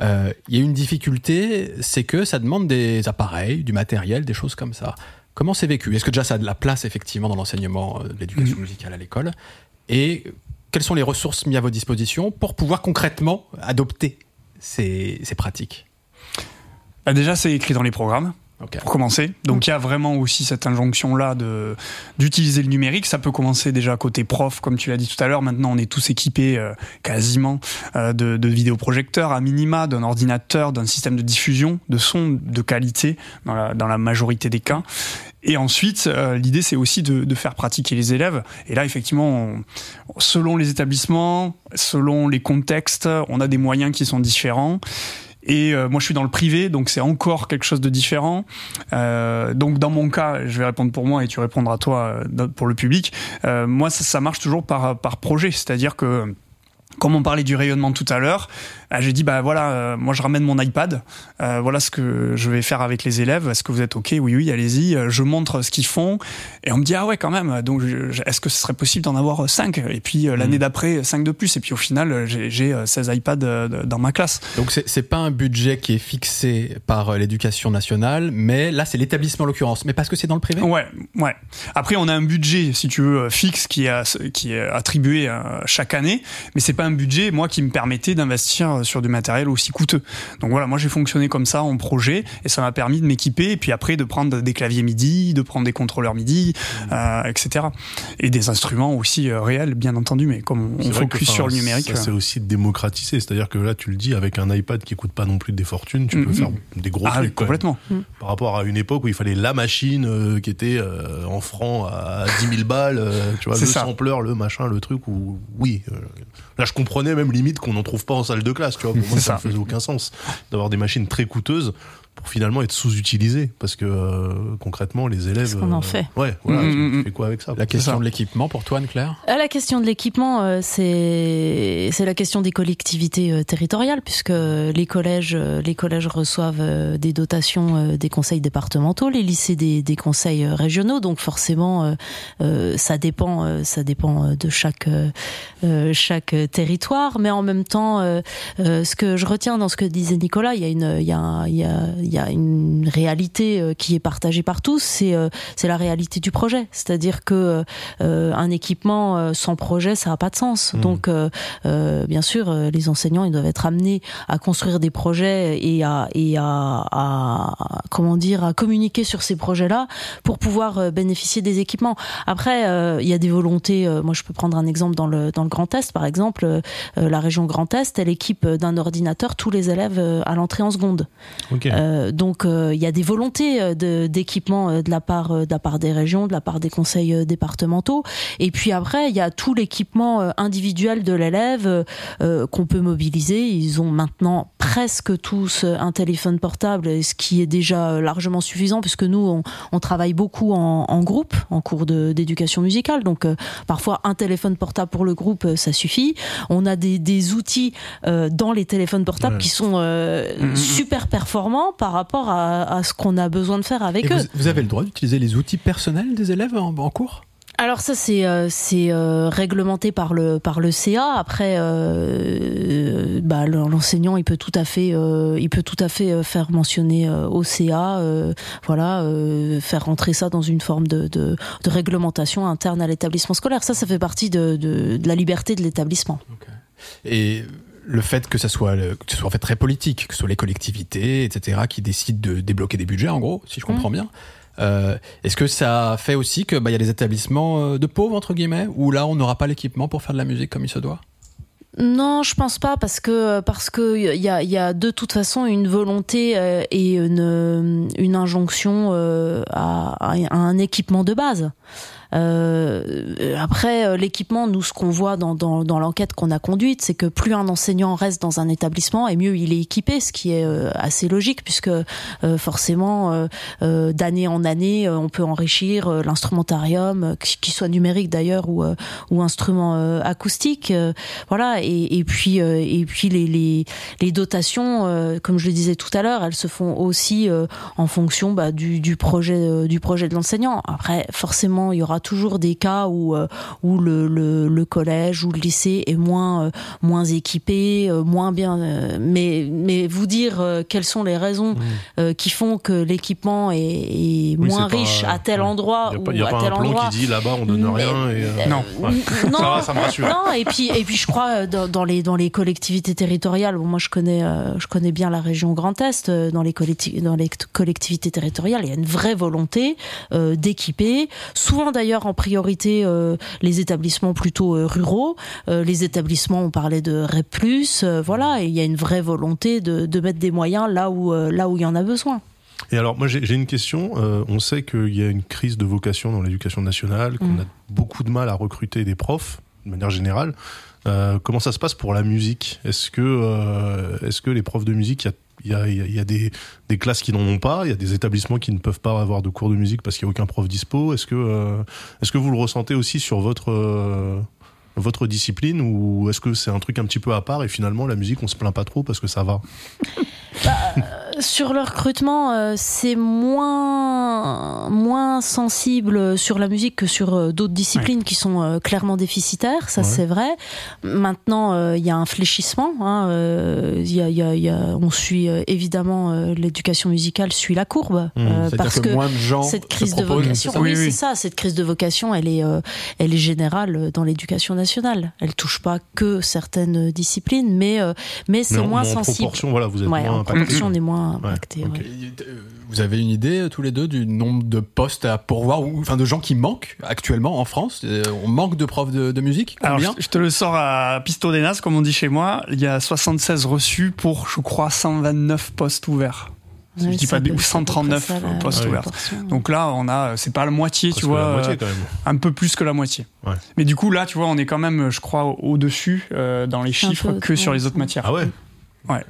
Euh, il y a une difficulté, c'est que ça demande des appareils, du matériel, des choses comme ça. Comment c'est vécu? Est-ce que déjà ça a de la place effectivement dans l'enseignement euh, de l'éducation musicale à l'école? Et quelles sont les ressources mises à votre disposition pour pouvoir concrètement adopter ces, pratiques? Bah, Déjà, c'est écrit dans les programmes. Pour commencer. Donc il y a vraiment aussi cette injonction-là de, d'utiliser le numérique. Ça peut commencer déjà côté prof, comme tu l'as dit tout à l'heure. Maintenant, on est tous équipés euh, quasiment euh, de, de vidéoprojecteurs à minima, d'un ordinateur, d'un système de diffusion de son de qualité dans la, dans la majorité des cas. Et ensuite, euh, l'idée, c'est aussi de, de, faire pratiquer les élèves. Et là, effectivement, selon les établissements, selon les contextes, on a des moyens qui sont différents. Et euh, moi, je suis dans le privé, donc c'est encore quelque chose de différent. Euh, donc, dans mon cas, je vais répondre pour moi et tu répondras toi pour le public. moi, ça, ça marche toujours par, par projet, c'est-à-dire que comme on parlait du rayonnement tout à l'heure, euh, j'ai dit bah voilà, euh, moi je ramène mon iPad, euh, voilà ce que je vais faire avec les élèves. Est-ce que vous êtes ok? Oui, oui, allez-y. Je montre ce qu'ils font et on me dit ah ouais quand même. Donc est-ce que ce serait possible d'en avoir 5 Et puis l'année mm. d'après 5 de plus. Et puis au final j'ai 16 iPads dans ma classe. Donc c'est pas un budget qui est fixé par l'éducation nationale, mais là c'est l'établissement en l'occurrence. Mais parce que c'est dans le privé? Ouais, ouais. Après on a un budget si tu veux fixe qui est qui est attribué chaque année, mais c'est pas un budget moi qui me permettait d'investir sur du matériel aussi coûteux. Donc voilà, moi j'ai fonctionné comme ça en projet et ça m'a permis de m'équiper et puis après de prendre des claviers MIDI, de prendre des contrôleurs MIDI, mmh. euh, etc. Et des instruments aussi euh, réels, bien entendu, mais comme on, focus sur le numérique. Ça, c'est euh. aussi démocratisé, c'est-à-dire que là tu le dis, avec un iPad qui coûte pas non plus des fortunes, tu peux mmh. faire des gros ah, trucs. Complètement. Mmh. Par rapport à une époque où il fallait la machine qui était en francs à 10 000 balles, tu vois, le sampler, le machin, le truc, où oui, là je comprenais même limite qu'on n'en trouve pas en salle de classe, tu vois. Pour moi, ça, ne faisait aucun sens d'avoir des machines très coûteuses pour finalement être sous-utilisé parce que euh, concrètement les élèves qu'on en fait euh, ouais voilà mm, mm, mm. fais quoi avec ça? La question de l'équipement pour toi Anne-Claire? Euh, la question de l'équipement c'est c'est la question des collectivités territoriales puisque les collèges les collèges reçoivent des dotations des conseils départementaux les lycées des, des conseils régionaux. Donc forcément ça dépend ça dépend de chaque chaque territoire. Mais en même temps ce que je retiens dans ce que disait Nicolas il y a une il y a, il y a y a une réalité euh, qui est partagée par tous, c'est euh, c'est la réalité du projet. C'est-à-dire que euh, un équipement sans projet, ça n'a pas de sens. Mmh. Donc, bien sûr, les enseignants, ils doivent être amenés à construire des projets et à et à, à comment dire, à communiquer sur ces projets-là pour pouvoir bénéficier des équipements. Après, il y a des volontés. moi, je peux prendre un exemple dans le dans le Grand Est, par exemple, la région Grand Est, elle équipe d'un ordinateur tous les élèves à l'entrée en seconde. Okay. Euh, donc euh, il y a des volontés euh, d'équipement de, la part de la part des régions, de la part des conseils départementaux. Et puis après, il y a tout l'équipement individuel de l'élève qu'on peut mobiliser. Ils ont maintenant presque tous un téléphone portable, ce qui est déjà largement suffisant puisque nous on, travaille beaucoup en, groupe, en cours d'éducation musicale. Donc parfois un téléphone portable pour le groupe, ça suffit. On a des, outils dans les téléphones portables qui sont mm, mm, mm. super performants par rapport à, ce qu'on a besoin de faire avec eux. Vous, avez le droit d'utiliser les outils personnels des élèves en, cours? Alors ça c'est euh, c'est euh, réglementé par le par le CA. Après, euh, bah, l'enseignant il peut tout à fait il peut tout à fait faire mentionner au CA, voilà, faire rentrer ça dans une forme de, de, réglementation interne à l'établissement scolaire. Ça, ça fait partie de, de, la liberté de l'établissement. Et le fait que ça soit que ce soit en fait très politique, que ce soit les collectivités, etc., qui décident de débloquer des budgets, en gros, si je comprends mmh. bien. Euh, Est-ce que ça fait aussi que bah, y a des établissements euh, de pauvres entre guillemets où là on n'aura pas l'équipement pour faire de la musique comme il se doit? Non, je pense pas parce que parce que il y a, y a de toute façon une volonté euh, et une, une injonction euh, à, à, un équipement de base. Euh, après, euh, l'équipement, nous, ce qu'on voit dans, dans, dans l'enquête qu'on a conduite, c'est que plus un enseignant reste dans un établissement, et mieux il est équipé, ce qui est euh, assez logique, puisque forcément, d'année en année, on peut enrichir l'instrumentarium, qu'il soit numérique d'ailleurs ou, ou instrument acoustique. voilà, et, et puis, et puis les, les, les dotations, comme je le disais tout à l'heure, elles se font aussi en fonction bah, du, du projet du projet de l'enseignant. Après, forcément, il y aura toujours des cas où euh, où le, le, le, collège ou le lycée est moins euh, moins équipé, euh, moins bien. mais mais vous dire quelles sont les raisons mmh. qui font que l'équipement est, est moins riche à tel endroit ou a à tel endroit. qui dit là-bas on donne rien. Et, non. non. Ça, va, ça me rassure. Non et puis et puis je crois dans, dans les dans les collectivités territoriales. Bon, moi je connais je connais bien la région Grand Est. Dans les collectivités dans les collectivités territoriales, il y a une vraie volonté d'équiper. Souvent d'ailleurs en priorité euh, les établissements plutôt euh, ruraux, euh, les établissements on parlait de REP+, voilà, et il y a une vraie volonté de, de mettre des moyens là où là où il y en a besoin. Et alors, moi, j'ai une question. on sait qu'il y a une crise de vocation dans l'éducation nationale, qu'on mm. a beaucoup de mal à recruter des profs, de manière générale. Comment ça se passe pour la musique? Est-ce que, est-ce que les profs de musique, il y a y a, y a des, des, classes qui n'en ont pas, il y a des établissements qui ne peuvent pas avoir de cours de musique parce qu'il n'y a aucun prof dispo? Est-ce que, euh, est-ce que vous le ressentez aussi sur votre, euh, votre discipline ou est-ce que c'est un truc un petit peu à part et finalement la musique on se plaint pas trop parce que ça va? Bah, sur le recrutement, euh, c'est moins, moins sensible sur la musique que sur euh, d'autres disciplines qui sont euh, clairement déficitaires, ça c'est vrai. Maintenant, il y a un fléchissement. Hein, y a, y a, on suit évidemment l'éducation musicale suit la courbe mmh. parce que, moins de gens cette crise de vocation, oui, c'est ça, cette crise de vocation, elle est, elle est générale dans l'éducation nationale. Elle touche pas que certaines disciplines, mais mais c'est moins sensible. En proportion, voilà, vous êtes moins en proportion, on est moins vous avez une idée euh, tous les deux du nombre de postes à pourvoir ou enfin de gens qui manquent actuellement en France? Euh, On manque de profs de, musique? Combien? je te le sors à pisto des comme on dit chez moi. Il y a 76 reçus pour, je crois, 129 postes ouverts. je dis pas ou 139 postes ouverts. Donc là, on a, c'est pas la moitié, tu vois, euh, un peu plus que la moitié. Mais du coup, là, tu vois, on est quand même, je crois, au-dessus dans les chiffres que sur les autres matières. Ah ouais? Ouais.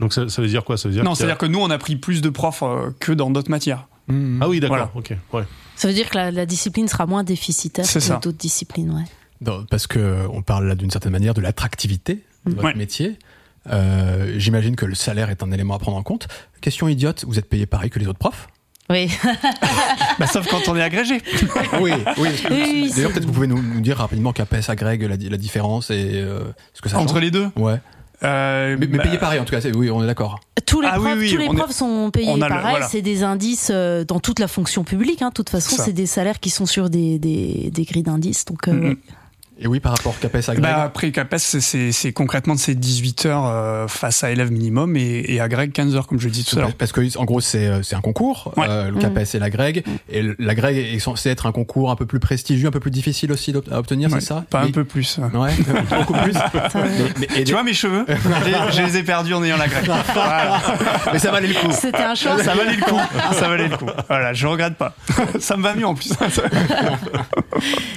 Donc ça, veut dire quoi? Ça veut dire Non, c'est-à-dire que nous, on a pris plus de profs euh, que dans d'autres matières. Mmh. Ah oui, d'accord. Ok. Ouais. Ça veut dire que la, discipline sera moins déficitaire que d'autres disciplines, ouais. parce que on parle là d'une certaine manière de l'attractivité de votre métier. Euh, j'imagine que le salaire est un élément à prendre en compte. Question idiote, vous êtes payé pareil que les autres profs? Oui. bah, sauf quand on est agrégé. oui, oui. D'ailleurs, peut-être que vous pouvez nous, dire rapidement qu'APS agrègue la, la différence et euh, ce que ça Entre les deux Ouais. Euh, mais, payé pareil en tout cas, oui, on est d'accord. Tous les ah profs, tous les profs sont payés pareil. C'est des indices euh, dans toute la fonction publique. Hein. De toute façon, c'est des salaires qui sont sur des, des, des grilles d'indices. Donc, euh, et oui, par rapport CAPES à Greg bah Après, CAPES, c'est concrètement c'est 18 heures euh, face à élèves minimum et, et à Greg 15 heures, comme je le dis tout à l'heure. Parce que, en gros, c'est euh, un concours, euh, le CAPES et la Greg. Et la Greg est censé être un concours un peu plus prestigieux, un peu plus difficile aussi à obtenir, c'est ça? Pas un peu plus. Ouais, beaucoup plus. mais, tu vois mes cheveux? Je, les ai perdus en ayant la Greg. Mais ça valait le coup. C'était un choix. Ça valait le coup. Ça valait le coup. Voilà, je regrette pas. ça me va mieux en plus.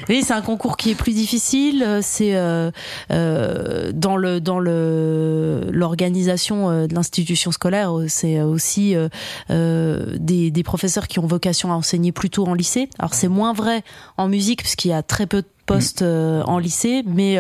oui, c'est un concours qui est plus difficile euh, c'est euh, euh, dans le dans le l'organisation de l'institution scolaire, c'est aussi des, professeurs qui ont vocation à enseigner plutôt en lycée. Alors c'est moins vrai en musique puisqu'il y a très peu de postes en lycée, mais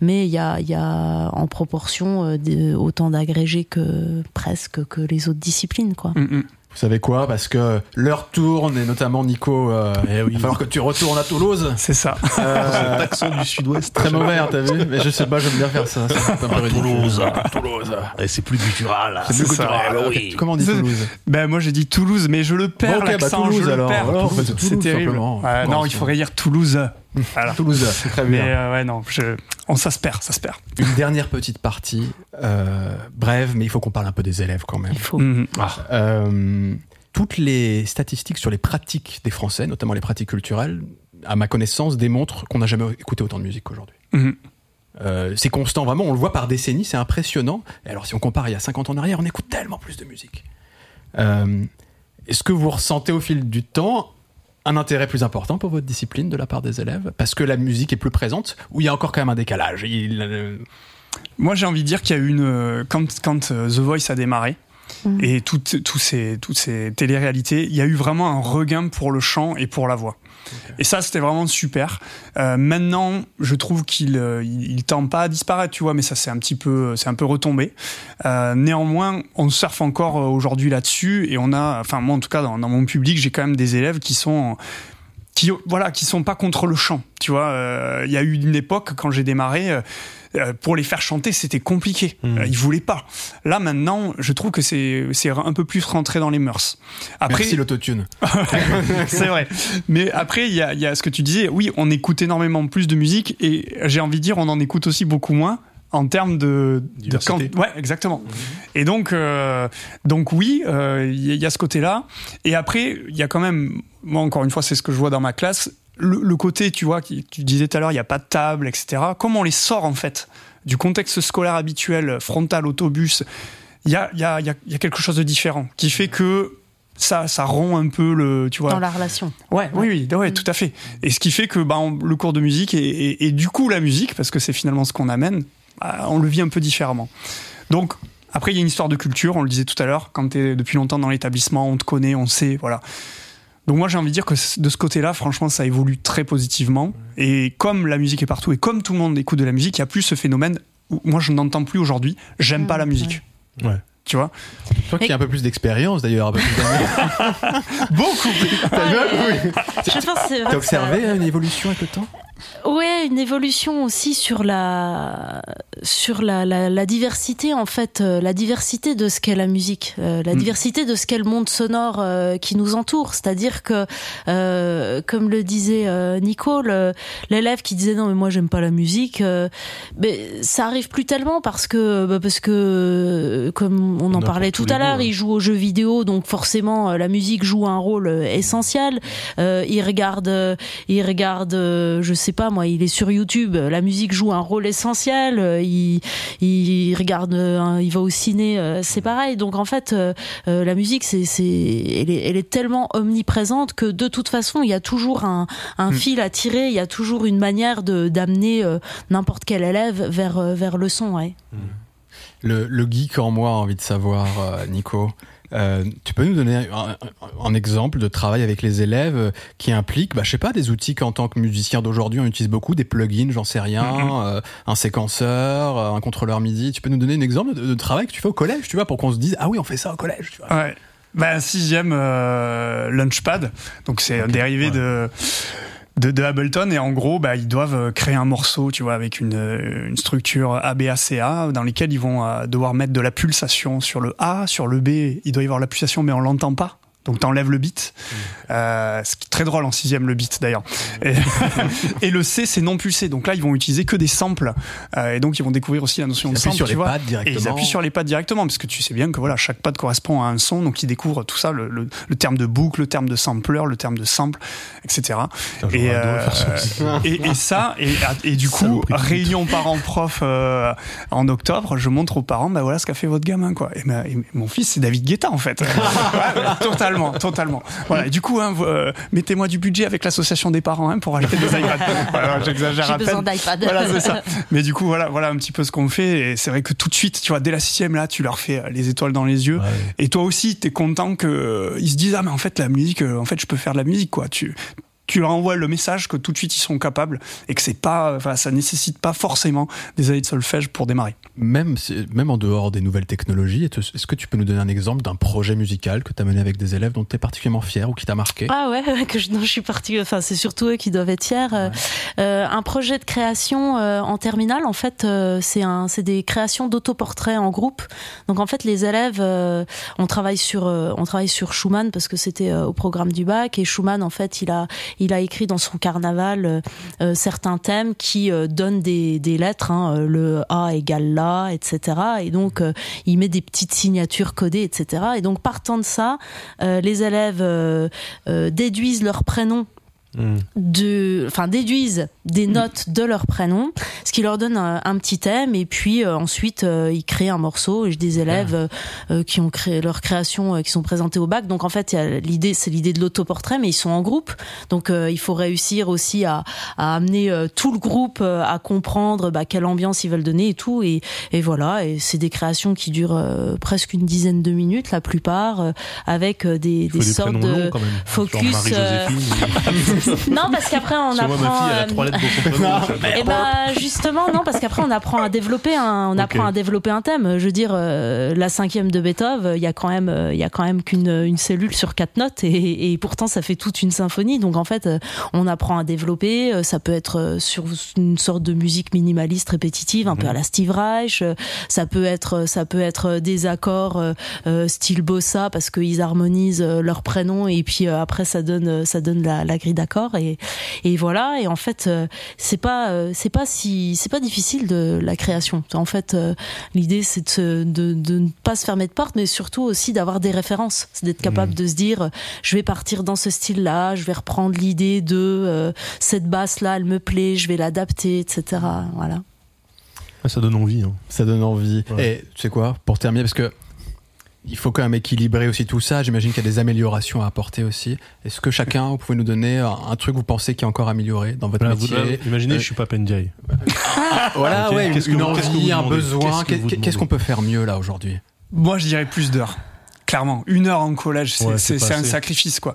mais il y a, y a en proportion autant d'agrégés que presque que les autres disciplines quoi. Mm, mm. Vous savez quoi? Parce que l'heure tourne et notamment Nico, euh, eh oui. il va falloir que tu retournes à Toulouse. C'est ça. Euh, accent du sud-ouest. Très mauvais, hein, t'as vu? Mais je sais pas, j'aime bien faire ça. Toulouse. Toulouse. Et c'est plus cultural. C'est plus cultural. Oui. Comment on dit Toulouse? Ben moi j'ai dit Toulouse, mais je le perds bon, okay, l'accent. Bah, Toulouse, je alors. le perds. Alors, c'est terrible. non, il faudrait dire Toulouse. Voilà. Toulouse, c'est très bien. Mais euh, ouais, non, je... on, ça se perd, ça se perd. Une dernière petite partie, euh, brève, mais il faut qu'on parle un peu des élèves quand même. Il faut. -hmm. ah. euh, toutes les statistiques sur les pratiques des Français, notamment les pratiques culturelles, à ma connaissance, démontrent qu'on n'a jamais écouté autant de musique qu'aujourd'hui. Mhm. Euh, c'est constant, vraiment, on le voit par décennies, c'est impressionnant. Et alors, si on compare il y a 50 ans en arrière, on écoute tellement plus de musique. Euh, est-ce que vous ressentez au fil du temps un intérêt plus important pour votre discipline de la part des élèves Parce que la musique est plus présente ou il y a encore quand même un décalage? Euh, Moi, j'ai envie de dire qu'il y a une. Quand, quand The Voice a démarré, Mm. Et toutes, toutes, ces, toutes ces téléréalités, il y a eu vraiment un regain pour le chant et pour la voix. Et ça, c'était vraiment super. Euh, maintenant, je trouve qu'il euh, il, tend pas à disparaître, tu vois, mais ça c'est un petit peu, c'est un peu retombé. Euh, néanmoins, on surfe encore aujourd'hui là-dessus, et on a, enfin moi en tout cas dans, mon public, j'ai quand même des élèves qui sont qui voilà qui sont pas contre le chant tu vois il y a eu une époque quand j'ai démarré euh, pour les faire chanter, c'était compliqué. Mmh. Ils voulaient pas. Là maintenant, je trouve que c'est c'est un peu plus rentré dans les mœurs. Après, Merci l'autotune. c'est vrai. Mais après, il y a, y a ce que tu disais. Oui, on écoute énormément plus de musique et j'ai envie de dire, on en écoute aussi beaucoup moins en termes de, de quand, ouais exactement mmh. et donc euh, donc oui il euh, y, y, a ce côté là et après il y a quand même moi encore une fois c'est ce que je vois dans ma classe le, côté, tu vois, qui, tu disais tout à l'heure, il n'y a pas de table, etc. Comment on les sort en fait du contexte scolaire habituel, frontal, autobus? Il y a, y, a, y a, quelque chose de différent qui fait que ça, ça rompt un peu le, tu vois. Dans la relation. Ouais, oui, oui, ouais, mm. tout à fait. Et ce qui fait que bah, le cours de musique et, et, du coup la musique, parce que c'est finalement ce qu'on amène, bah, on le vit un peu différemment. Donc après, il y a une histoire de culture, on le disait tout à l'heure, quand tu es depuis longtemps dans l'établissement, on te connaît, on sait, voilà Donc moi j'ai envie de dire que de ce côté-là, franchement, ça évolue très positivement. Et comme la musique est partout et comme tout le monde écoute de la musique, il n'y a plus ce phénomène où moi je n'entends plus aujourd'hui, j'aime pas la musique. Ouais. Tu vois? Toi qui as un peu plus d'expérience d'ailleurs, Beaucoup plus. T'as observé une évolution avec le temps? Ouais, une évolution aussi sur la sur la, la, diversité en fait, euh, la diversité de ce qu'est la musique, euh, la mm. diversité de ce qu'est le monde sonore euh, qui nous entoure. C'est-à-dire que, comme le disait Nico, l'élève qui disait non mais moi j'aime pas la musique, mais ça arrive plus tellement parce que bah, parce que comme on en parlait tout à l'heure, il joue aux jeux vidéo, donc forcément la musique joue un rôle essentiel. il regarde, il regarde, je sais sais pas moi, il est sur YouTube, la musique joue un rôle essentiel, euh, il, il regarde, euh, il va au ciné, euh, c'est pareil. Donc en fait, la musique, c'est, c'est, elle est, elle est tellement omniprésente que de toute façon, il y a toujours un, un mm. fil à tirer, il y a toujours une manière de d'amener n'importe quel élève vers vers le son. Ouais. Mm. Le, le, geek en moi a envie de savoir, Nico. Euh, tu peux nous donner un, exemple de travail avec les élèves euh, qui implique, bah, je sais pas, des outils qu'en tant que musicien d'aujourd'hui on utilise beaucoup, des plugins, j'en sais rien, mm-hmm. euh, un séquenceur, un contrôleur MIDI. Tu peux nous donner un exemple de, travail que tu fais au collège, tu vois, pour qu'on se dise ah oui on fait ça au collège. Tu vois. Ouais. Bah, sixième Launchpad, donc c'est un dérivé de de, de, Ableton et en gros bah, ils doivent euh, créer un morceau tu vois avec une, euh, une structure ABACA dans lesquelles ils vont euh, devoir mettre de la pulsation sur le A sur le B. Il doit y avoir la pulsation mais on l'entend pas donc t'enlèves le beat. Mmh. Euh, ce qui est très drôle en sixième le beat d'ailleurs. Et, le C c'est non pulsé. Donc là ils vont utiliser que des samples. Euh, et donc ils vont découvrir aussi la notion de sample. Sur tu les vois. Pattes directement. Et ils appuient sur les pattes directement parce que tu sais bien que voilà chaque patte correspond à un son. Donc ils découvrent tout ça, le, le, le terme de boucle, le terme de sampler, le terme de sample, etc. et, euh, et, et, ça et, du coup réunion parents-prof euh, en octobre, je montre aux parents bah voilà ce qu'a fait votre gamin quoi. Et, mon fils c'est David Guetta en fait. totalement totalement, Voilà. Et du coup, hein, euh, mettez-moi du budget avec l'association des parents hein, pour acheter des iPads. voilà, j'exagère à peine. Voilà, c'est ça. Mais du coup, voilà, voilà un petit peu ce qu'on fait. Et c'est vrai que tout de suite, tu vois, dès la sixième là, tu leur fais euh, les étoiles dans les yeux. Et toi aussi, t'es content que euh, ils se disent ah mais en fait la musique, en fait je peux faire de la musique quoi. Tu tu leur envoies le message que tout de suite ils sont capables et que c'est pas, enfin, ça nécessite pas forcément des années de solfège pour démarrer. Même, même en dehors des nouvelles technologies, est-ce que tu peux nous donner un exemple d'un projet musical que tu as mené avec des élèves dont tu es particulièrement fier ou qui t'a marqué? Ah ouais, que je, je suis partie, enfin, c'est surtout eux qui doivent être fiers. Euh, euh, un projet de création euh, en terminale, en fait, c'est un, c'est des créations d'autoportraits en groupe. Donc en fait, les élèves, on travaille sur, on travaille sur Schumann parce que c'était au programme du bac et Schumann, en fait, il a, il a écrit dans son carnaval euh, euh, certains thèmes qui euh, donnent des, lettres, hein, le A égale là, etc. Et donc il met des petites signatures codées, etc. Et donc partant de ça, les élèves déduisent leur prénom de, enfin, déduisent des notes de leur prénom, ce qui leur donne un, petit thème. Et puis euh, ensuite, euh, ils créent un morceau. J'ai des élèves euh, qui ont créé leur création, qui sont présentés au bac. Donc en fait, l'idée, c'est l'idée de l'autoportrait, mais ils sont en groupe. Donc il faut réussir aussi à, à amener tout le groupe à comprendre bah, quelle ambiance ils veulent donner et tout. Et, et voilà. Et c'est des créations qui durent presque une dizaine de minutes, la plupart, avec des, des sortes de focus. non, parce qu'après on apprend. Moi, ma fille, elle a trois lettres Et bah justement, non, parce qu'après on apprend à développer un, on apprend à développer un thème. Je veux dire, euh, la cinquième de Beethoven, il y a quand même, euh, il y a quand même qu'une une cellule sur quatre notes et, et, pourtant ça fait toute une symphonie. Donc en fait, euh, on apprend à développer. Ça peut être sur une sorte de musique minimaliste répétitive, un peu à la Steve Reich. Ça peut être, ça peut être des accords style bossa parce qu'ils harmonisent leur prénom et puis après ça donne, ça donne la, la grille d'accords et, et voilà. Et en fait euh, c'est pas euh, c'est pas si c'est pas difficile de la création. En fait euh, l'idée c'est de, de, de, ne pas se fermer de porte mais surtout aussi d'avoir des références. C'est d'être capable mmh. de se dire je vais partir dans ce style là je vais reprendre l'idée de cette basse là elle me plaît je vais l'adapter etc voilà. Ça donne envie hein. ça donne envie. Et tu sais quoi? Pour terminer parce que il faut quand même équilibrer aussi tout ça. J'imagine qu'il y a des améliorations à apporter aussi. Est-ce que chacun, vous pouvez nous donner un, truc que vous pensez qui est encore amélioré dans votre métier Imaginez, euh, je suis pas Pendiaï. voilà, ouais, une, envie, un besoin. Qu'est-ce qu'on peut faire mieux là aujourd'hui? Moi, je dirais plus d'heures. Clairement. Une heure en collège, c'est un sacrifice, quoi.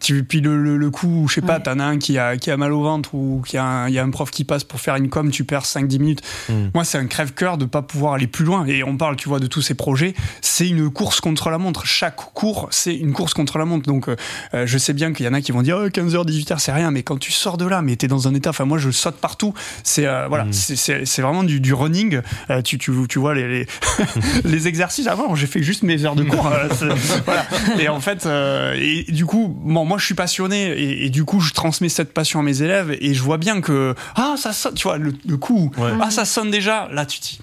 Tu, puis le, le, coup, je sais pas, t'en as un qui a, qui a mal au ventre ou qui a il y a un prof qui passe pour faire une com, tu perds 5-10 minutes. Hmm. Moi, c'est un crève-cœur de pas pouvoir aller plus loin. Et on parle, tu vois, de tous ces projets. C'est une course contre la montre. Chaque cours, c'est une course contre la montre. Donc, euh, euh, je sais bien qu'il y en a qui vont dire 15h, 18h, c'est rien. Mais quand tu sors de là, mais t'es dans un état. Enfin, moi, je saute partout. C'est euh, voilà, hmm. c'est vraiment du, du running. tu, tu, tu vois les, les, les exercices. Avant, j'ai fait juste mes heures de cours. voilà. Et en fait, et du coup, bon, moi, je suis passionné et, et, du coup, je transmets cette passion à mes élèves et je vois bien que ah, ça sonne, tu vois, le, coup, ah, ça sonne déjà. Là, tu dis.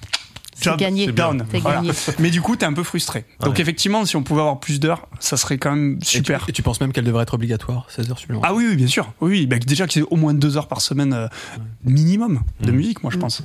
C'est gagné. Down. Gagné. Mais du coup, t'es un peu frustré. Donc effectivement, si on pouvait avoir plus d'heures, ça serait quand même super. Et tu, penses même qu'elle devrait être obligatoire, 16 heures supplémentaires? Ah oui, oui, bien sûr. Oui, bah, déjà que c'est au moins deux heures par semaine euh, minimum de mmh. musique, moi je mmh. pense.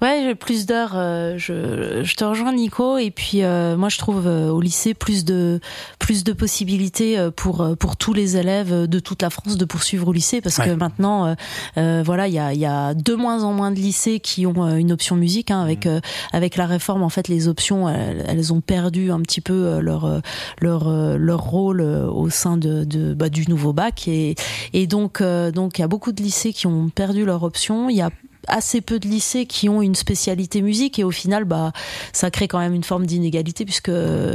Ouais, plus d'heures. Euh, je, je, te rejoins, Nico. Et puis, euh, moi, je trouve euh, au lycée plus de plus de possibilités pour pour tous les élèves de toute la France de poursuivre au lycée, parce que maintenant, voilà, il y a y a de moins en moins de lycées qui ont une option musique. Hein, avec mmh. avec la réforme, en fait, les options, elles, ont perdu un petit peu leur leur leur rôle au sein de, de bah, du nouveau bac. Et et donc donc il y a beaucoup de lycées qui ont perdu leur option. Il y a assez peu de lycées qui ont une spécialité musique et au final bah ça crée quand même une forme d'inégalité puisque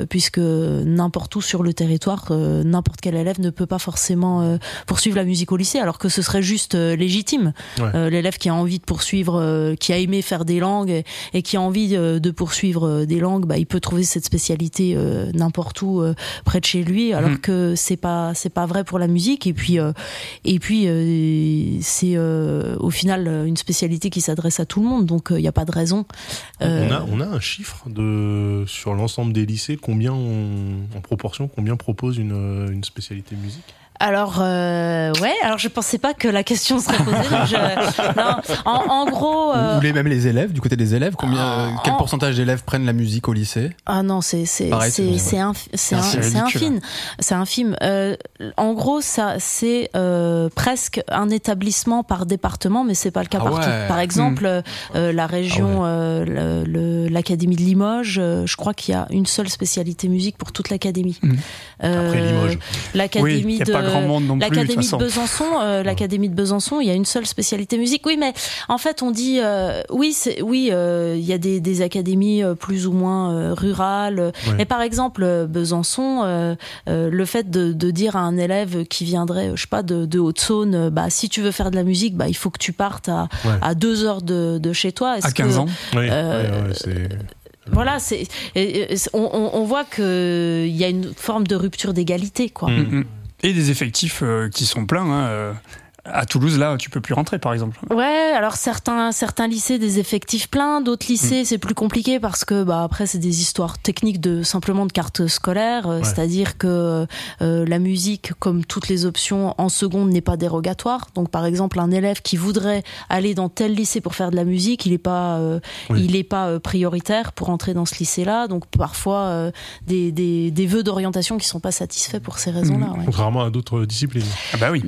puisque n'importe où sur le territoire euh, n'importe quel élève ne peut pas forcément euh, poursuivre la musique au lycée alors que ce serait juste euh, légitime. L'élève qui a envie de poursuivre qui a aimé faire des langues et, qui a envie de poursuivre des langues bah il peut trouver cette spécialité n'importe où près de chez lui alors mmh. que c'est pas c'est pas vrai pour la musique. Et puis et puis c'est au final une spécialité qui s'adresse à tout le monde, donc il euh, n'y a pas de raison. On, a, euh, on a un chiffre de, sur l'ensemble des lycées, combien en proportion, combien propose une, une spécialité musique? Alors euh, ouais, alors je pensais pas que la question serait posée. non, en, gros, euh, ou les, même les élèves, du côté des élèves, combien, quel pourcentage d'élèves prennent la musique au lycée? Ah non, c'est c'est c'est c'est c'est un, film, c'est un film. Euh, en gros, ça c'est euh, presque un établissement par département, mais c'est pas le cas ah partout. Par exemple, hmm. euh, la région, ah l'académie de Limoges, je crois qu'il y a une seule spécialité musique pour toute l'académie. Hmm. Après Limoges, l'académie de L'académie de, Besançon, euh, l'académie de Besançon, il y a une seule spécialité musique. Oui, mais en fait, on dit euh, oui, oui, euh, il y a des, des académies plus ou moins rurales. Mais par exemple, Besançon, le fait de, de, dire à un élève qui viendrait, je sais pas, de, de Haute-Saône, bah si tu veux faire de la musique, bah il faut que tu partes à, à deux heures de, de chez toi. À 15 ans. Oui, voilà, c'est on, on, voit qu'il y a une forme de rupture d'égalité, quoi. Mm. Mm, mm. Et des effectifs euh, qui sont pleins. Hein, euh, à Toulouse, là, tu peux plus rentrer, par exemple. Ouais, alors certains, certains lycées, des effectifs pleins, d'autres lycées, mm. c'est plus compliqué parce que, bah, après, c'est des histoires techniques de simplement de carte scolaire, euh, c'est-à-dire que euh, la musique, comme toutes les options en seconde, n'est pas dérogatoire. Donc, par exemple, un élève qui voudrait aller dans tel lycée pour faire de la musique, il n'est pas, euh, il est pas prioritaire pour entrer dans ce lycée-là. Donc, parfois, des, des, des, vœux d'orientation qui sont pas satisfaits pour ces raisons-là. Mm. Contrairement à d'autres disciplines. Ah bah oui.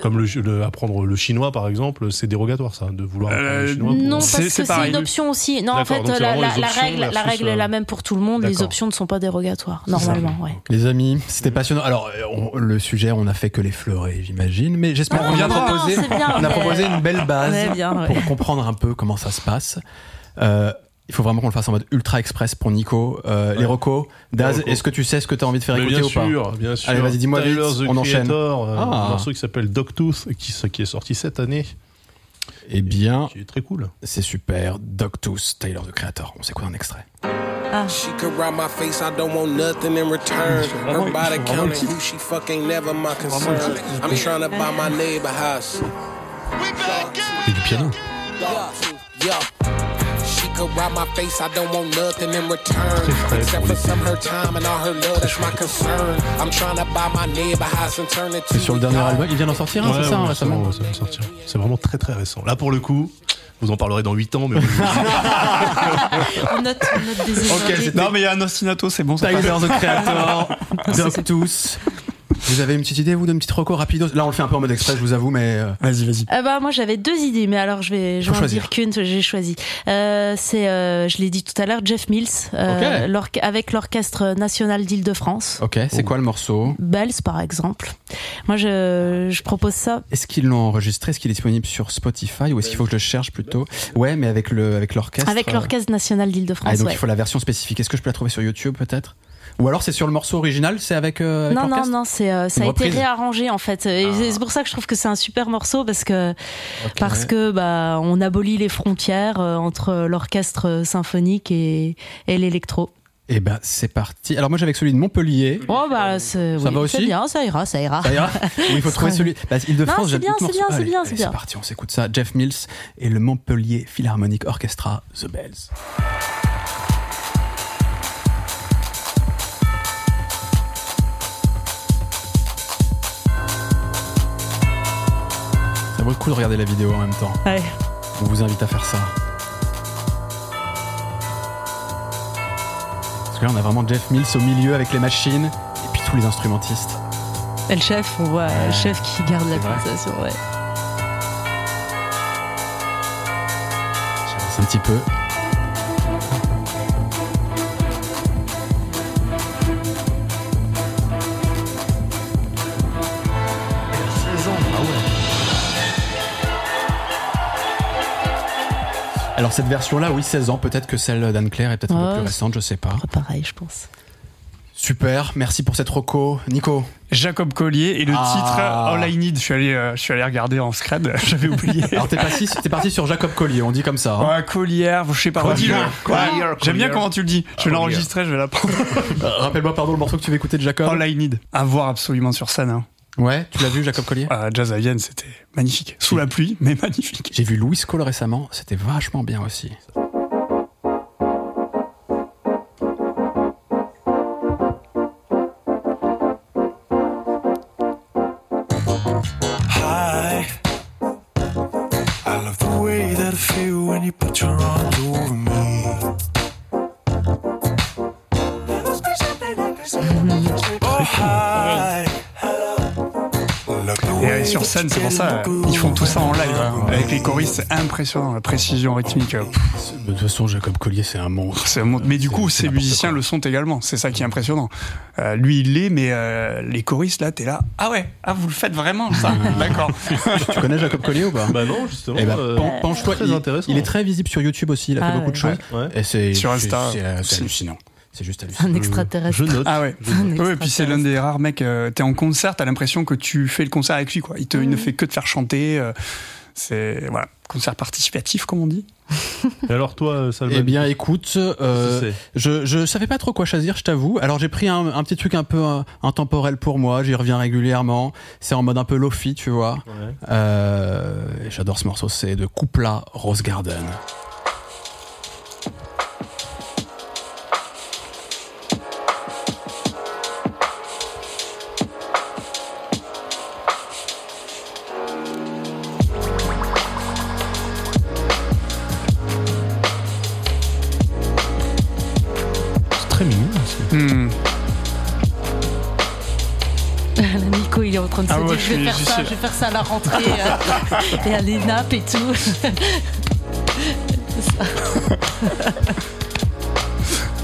Comme le, le apprendre le chinois, par exemple, c'est dérogatoire, ça, de vouloir apprendre le euh, chinois. Non, parce que c'est une option aussi. Non, en fait, la, règle, la règle est la même pour tout le monde. Les options ne sont pas dérogatoires, normalement. Ouais. Les amis, c'était passionnant. Alors, le sujet, on a fait que les fleurer, j'imagine, mais j'espère qu'on vient proposer, on a proposé une belle base pour comprendre un peu comment ça se passe. Euh, il faut vraiment qu'on le fasse en mode ultra express pour Nico. Euh, Les recos, Daz, est-ce que tu sais ce que tu as envie de faire écouter ou pas Bien sûr, bien sûr. Allez, vas-y, dis-moi vite, on enchaîne. Euh, ah. Un morceau qui s'appelle Dogtooth, qui, qui est sorti cette année. Eh bien, qui est très cool. C'est super. Dogtooth, Taylor the Creator. On s'écoute un extrait. Ah. She could ride my face, I don't want nothing in return. Her body counting who she fucking never my concern. I'm trying to buy my neighbor house. Et du piano. Yeah, yeah. could rob my face, I don't want nothing in return. Except for some her time and all her love, that's my concern. I'm trying to buy my neighbor house and turn it to. sur le dernier album, il vient d'en sortir, hein, ouais, c'est ça, ouais, récemment ouais, ça vient sortir. C'est vraiment très très récent. Là, pour le coup, vous en parlerez dans 8 ans, mais on note, on note des okay, Non, mais il y a un ostinato, c'est bon. Tyler the Creator, Doc Tous. Vous avez une petite idée, vous, d'une petite reco rapido? Là, on le fait un peu en mode express, je vous avoue, mais. Euh, vas-y, vas-y. Euh, bah, moi, j'avais deux idées, mais alors je vais, je vais en dire qu'une, j'ai choisi. Euh, c'est, euh, je l'ai dit tout à l'heure, Jeff Mills, euh, avec l'Orchestre National d'Île-de-France. Ok, c'est quoi le morceau? Bells, par exemple. Moi, je, je propose ça. Est-ce qu'ils l'ont enregistré? Est-ce qu'il est disponible sur Spotify? Ou est-ce qu'il faut que je le cherche plutôt? Ouais, mais avec le avec l'orchestre. Avec l'Orchestre National d'Île-de-France. Ah, donc il faut la version spécifique. Est-ce que je peux la trouver sur YouTube, peut-être? Ou alors c'est sur le morceau original, c'est avec, euh, Non, non, non, c'est euh, ça a été réarrangé en fait. Et ah. c'est pour ça que je trouve que c'est un super morceau parce que parce que bah on abolit les frontières euh, entre l'orchestre symphonique et, et l'électro. Et eh ben c'est parti. Alors moi j'avais celui de Montpellier. Oh bah ça va aussi. bien, ça ira, ça ira. Ça ira. il faut trouver celui. Bah, Île-de-France. C'est bien, c'est bien, c'est bien, c'est bien. C'est parti, on s'écoute ça. Jeff Mills et le Montpellier Philharmonic Orchestra, The Bells. Ça vaut le coup de regarder la vidéo en même temps. Ouais. On vous invite à faire ça. Parce que là, on a vraiment Jeff Mills au milieu avec les machines et puis tous les instrumentistes. Et le chef, on voit le chef qui garde la pulsation, ouais. J'avance un petit peu. Alors cette version-là, oui, 16 ans. Peut-être que celle d'Anne-Claire est peut-être un peu plus récente, je sais pas. Pareil, je pense. Super, merci pour cette roco. Nico Jacob Collier et le ah. titre All I Need. Je suis allé, euh, je suis allé regarder en scred, j'avais oublié. Alors t'es parti, es parti sur Jacob Collier, on dit comme ça. Hein. Ouais, Collier, je sais pas. Collier, J'aime bien comment tu le dis. Je vais l'enregistrer, je vais l'apprendre. Euh, rappelle-moi pardon le morceau que tu veux écouter de Jacob. All I Need. À voir absolument sur scène. Hein. Ouais, tu l'as vu, Jacob Collier? Ah, Jazz à Vienne, c'était magnifique. Sous la pluie, mais magnifique. J'ai vu Louis Cole récemment, c'était vachement bien aussi. Scène, c'est pour ça, ils font tout ça en live. Hein. Avec les choristes, c'est impressionnant, la précision rythmique. De toute façon, Jacob Collier, c'est un monstre. C'est un Mais du coup, ces musiciens le sont également. C'est ça qui est impressionnant. Euh, lui, il l'est, mais euh, les choristes, là, t'es là. Ah ouais, ah, vous le faites vraiment, ça D'accord. tu connais Jacob Collier ou pas? Bah non, justement. Eh ben, euh, penche-toi. Il, il, est très visible sur YouTube aussi. Il a fait ah beaucoup de choses. Et sur Insta. C'est hallucinant. C'est juste hallucinant. Un extraterrestre. Je note. Ah ouais. ouais puis c'est l'un des rares mecs. Euh, t'es en concert, t'as l'impression que tu fais le concert avec lui, quoi. Il, te, il ne mm. fait que te faire chanter. Euh, c'est voilà, concert participatif, comme on dit. Et alors toi, euh, Salman? Eh bien, écoute, euh, je je savais pas trop quoi choisir, je t'avoue. Alors j'ai pris un, un, petit truc un peu intemporel pour moi. J'y reviens régulièrement. C'est en mode un peu lofi, tu vois. Ouais. Euh, J'adore ce morceau. C'est de Coupla Rose Garden. Hmm. Nico, il est en train de se ah dire je vais faire ça, je vais faire ça à la rentrée euh, et à l'ENAP et tout.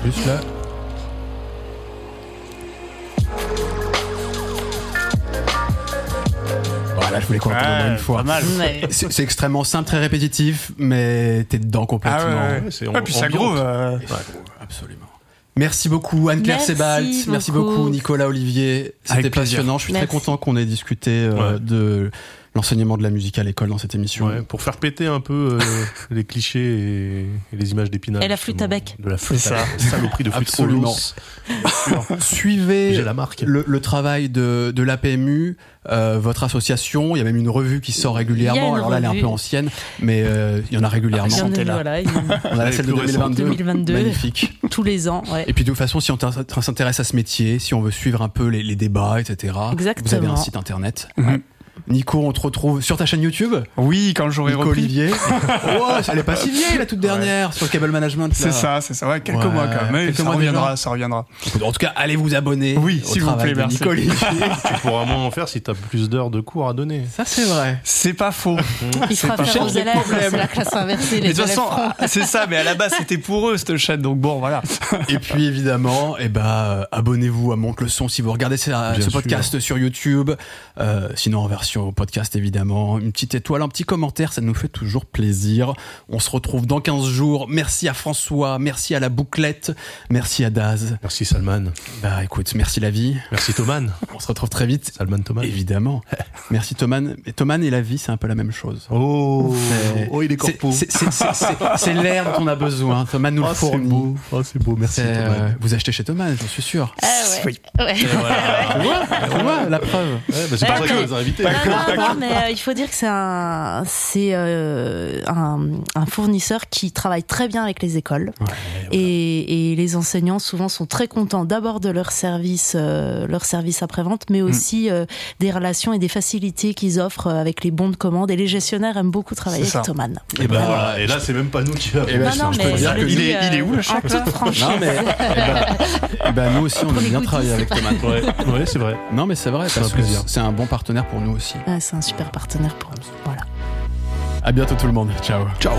Juste là. Voilà, je voulais qu'on l'entende une fois. C'est extrêmement simple, très répétitif, mais t'es dedans complètement. Ah ouais, ouais. puis ça groove. Euh... absolument. Merci beaucoup Anne-Claire Sebalt, merci beaucoup. Nicolas Olivier, c'était passionnant. Je suis très content qu'on ait discuté euh, de l'enseignement de la musique à l'école dans cette émission. Ouais, pour faire péter un peu euh, les clichés et, les images d'épinal. Et la flûte à bec. De la flûte ça. Saloperie de flûte Absolument. Suivez la marque. Le, travail de, de l'APMU, euh, votre association. Il y a même une revue qui sort régulièrement. Alors là, elle est un peu ancienne, mais euh, il y en a régulièrement. Il y en a, voilà, On a celle de 2022. 2022. Magnifique. Tous les ans. Ouais. Et puis de toute façon, si on s'intéresse à ce métier, si on veut suivre un peu les, les débats, etc., Exactement. vous avez un site internet. Mhm. Nico, on te retrouve sur ta chaîne YouTube Oui, quand j'aurai repris. Olivier. oh, elle est pas si vieille la toute dernière sur le cable management. C'est ça, c'est ça. Ouais, quelques mois quand même. Quelques ça mois reviendra, ça reviendra. En tout cas, allez vous abonner. Oui, s'il vous plaît, merci. Nico Olivier. tu pourras moins en faire si tu as plus d'heures de cours à donner. Ça, c'est vrai. C'est pas faux. Il fera faire aux élèves, c'est la classe inversée. Les de toute façon, c'est ça, mais à la base, c'était pour eux cette chaîne, donc bon, voilà. Et puis évidemment, eh ben, euh, abonnez-vous à Monte le son si vous regardez ce, podcast sur YouTube. Euh, sinon en version podcast évidemment. Une petite étoile, un petit commentaire, ça nous fait toujours plaisir. On se retrouve dans 15 jours. Merci à François, merci à la bouclette, merci à Daz. Merci Salman. Bah écoute, merci la vie. Merci Thoman. On se retrouve très vite. Salman Thoman. Évidemment. merci Thoman. Et Thoman et la vie, c'est un peu la même chose. Oh, oh il est corpo. C'est l'air dont on a besoin. Thoman nous le oh, fournit. Oh, c'est beau. Merci. Euh, vous achetez chez Thomas, j'en suis sûr. Ah ouais. Oui. Ouais. Tu vois, la preuve. Ouais, bah c'est pas ça que vous invité. Mais euh, il faut dire que c'est un, c'est euh, un, un, fournisseur qui travaille très bien avec les écoles et, et, les enseignants souvent sont très contents d'abord de leur service, euh, leur service après vente, mais mm. aussi euh, des relations et des facilités qu'ils offrent avec les bons de commande. Et les gestionnaires aiment beaucoup travailler avec Thomas. Et, ben voilà. Et là, c'est même pas nous qui. Et ben, non, non, mais dire il, est, il est où le chat Non mais. Et ben, nous aussi, on aime bien travailler avec Thomas. Ouais, c'est vrai. Non mais c'est vrai parce que c'est un bon partenaire pour nous aussi. C'est un super partenaire pour nous. Voilà. À bientôt tout le monde. Ciao. Ciao.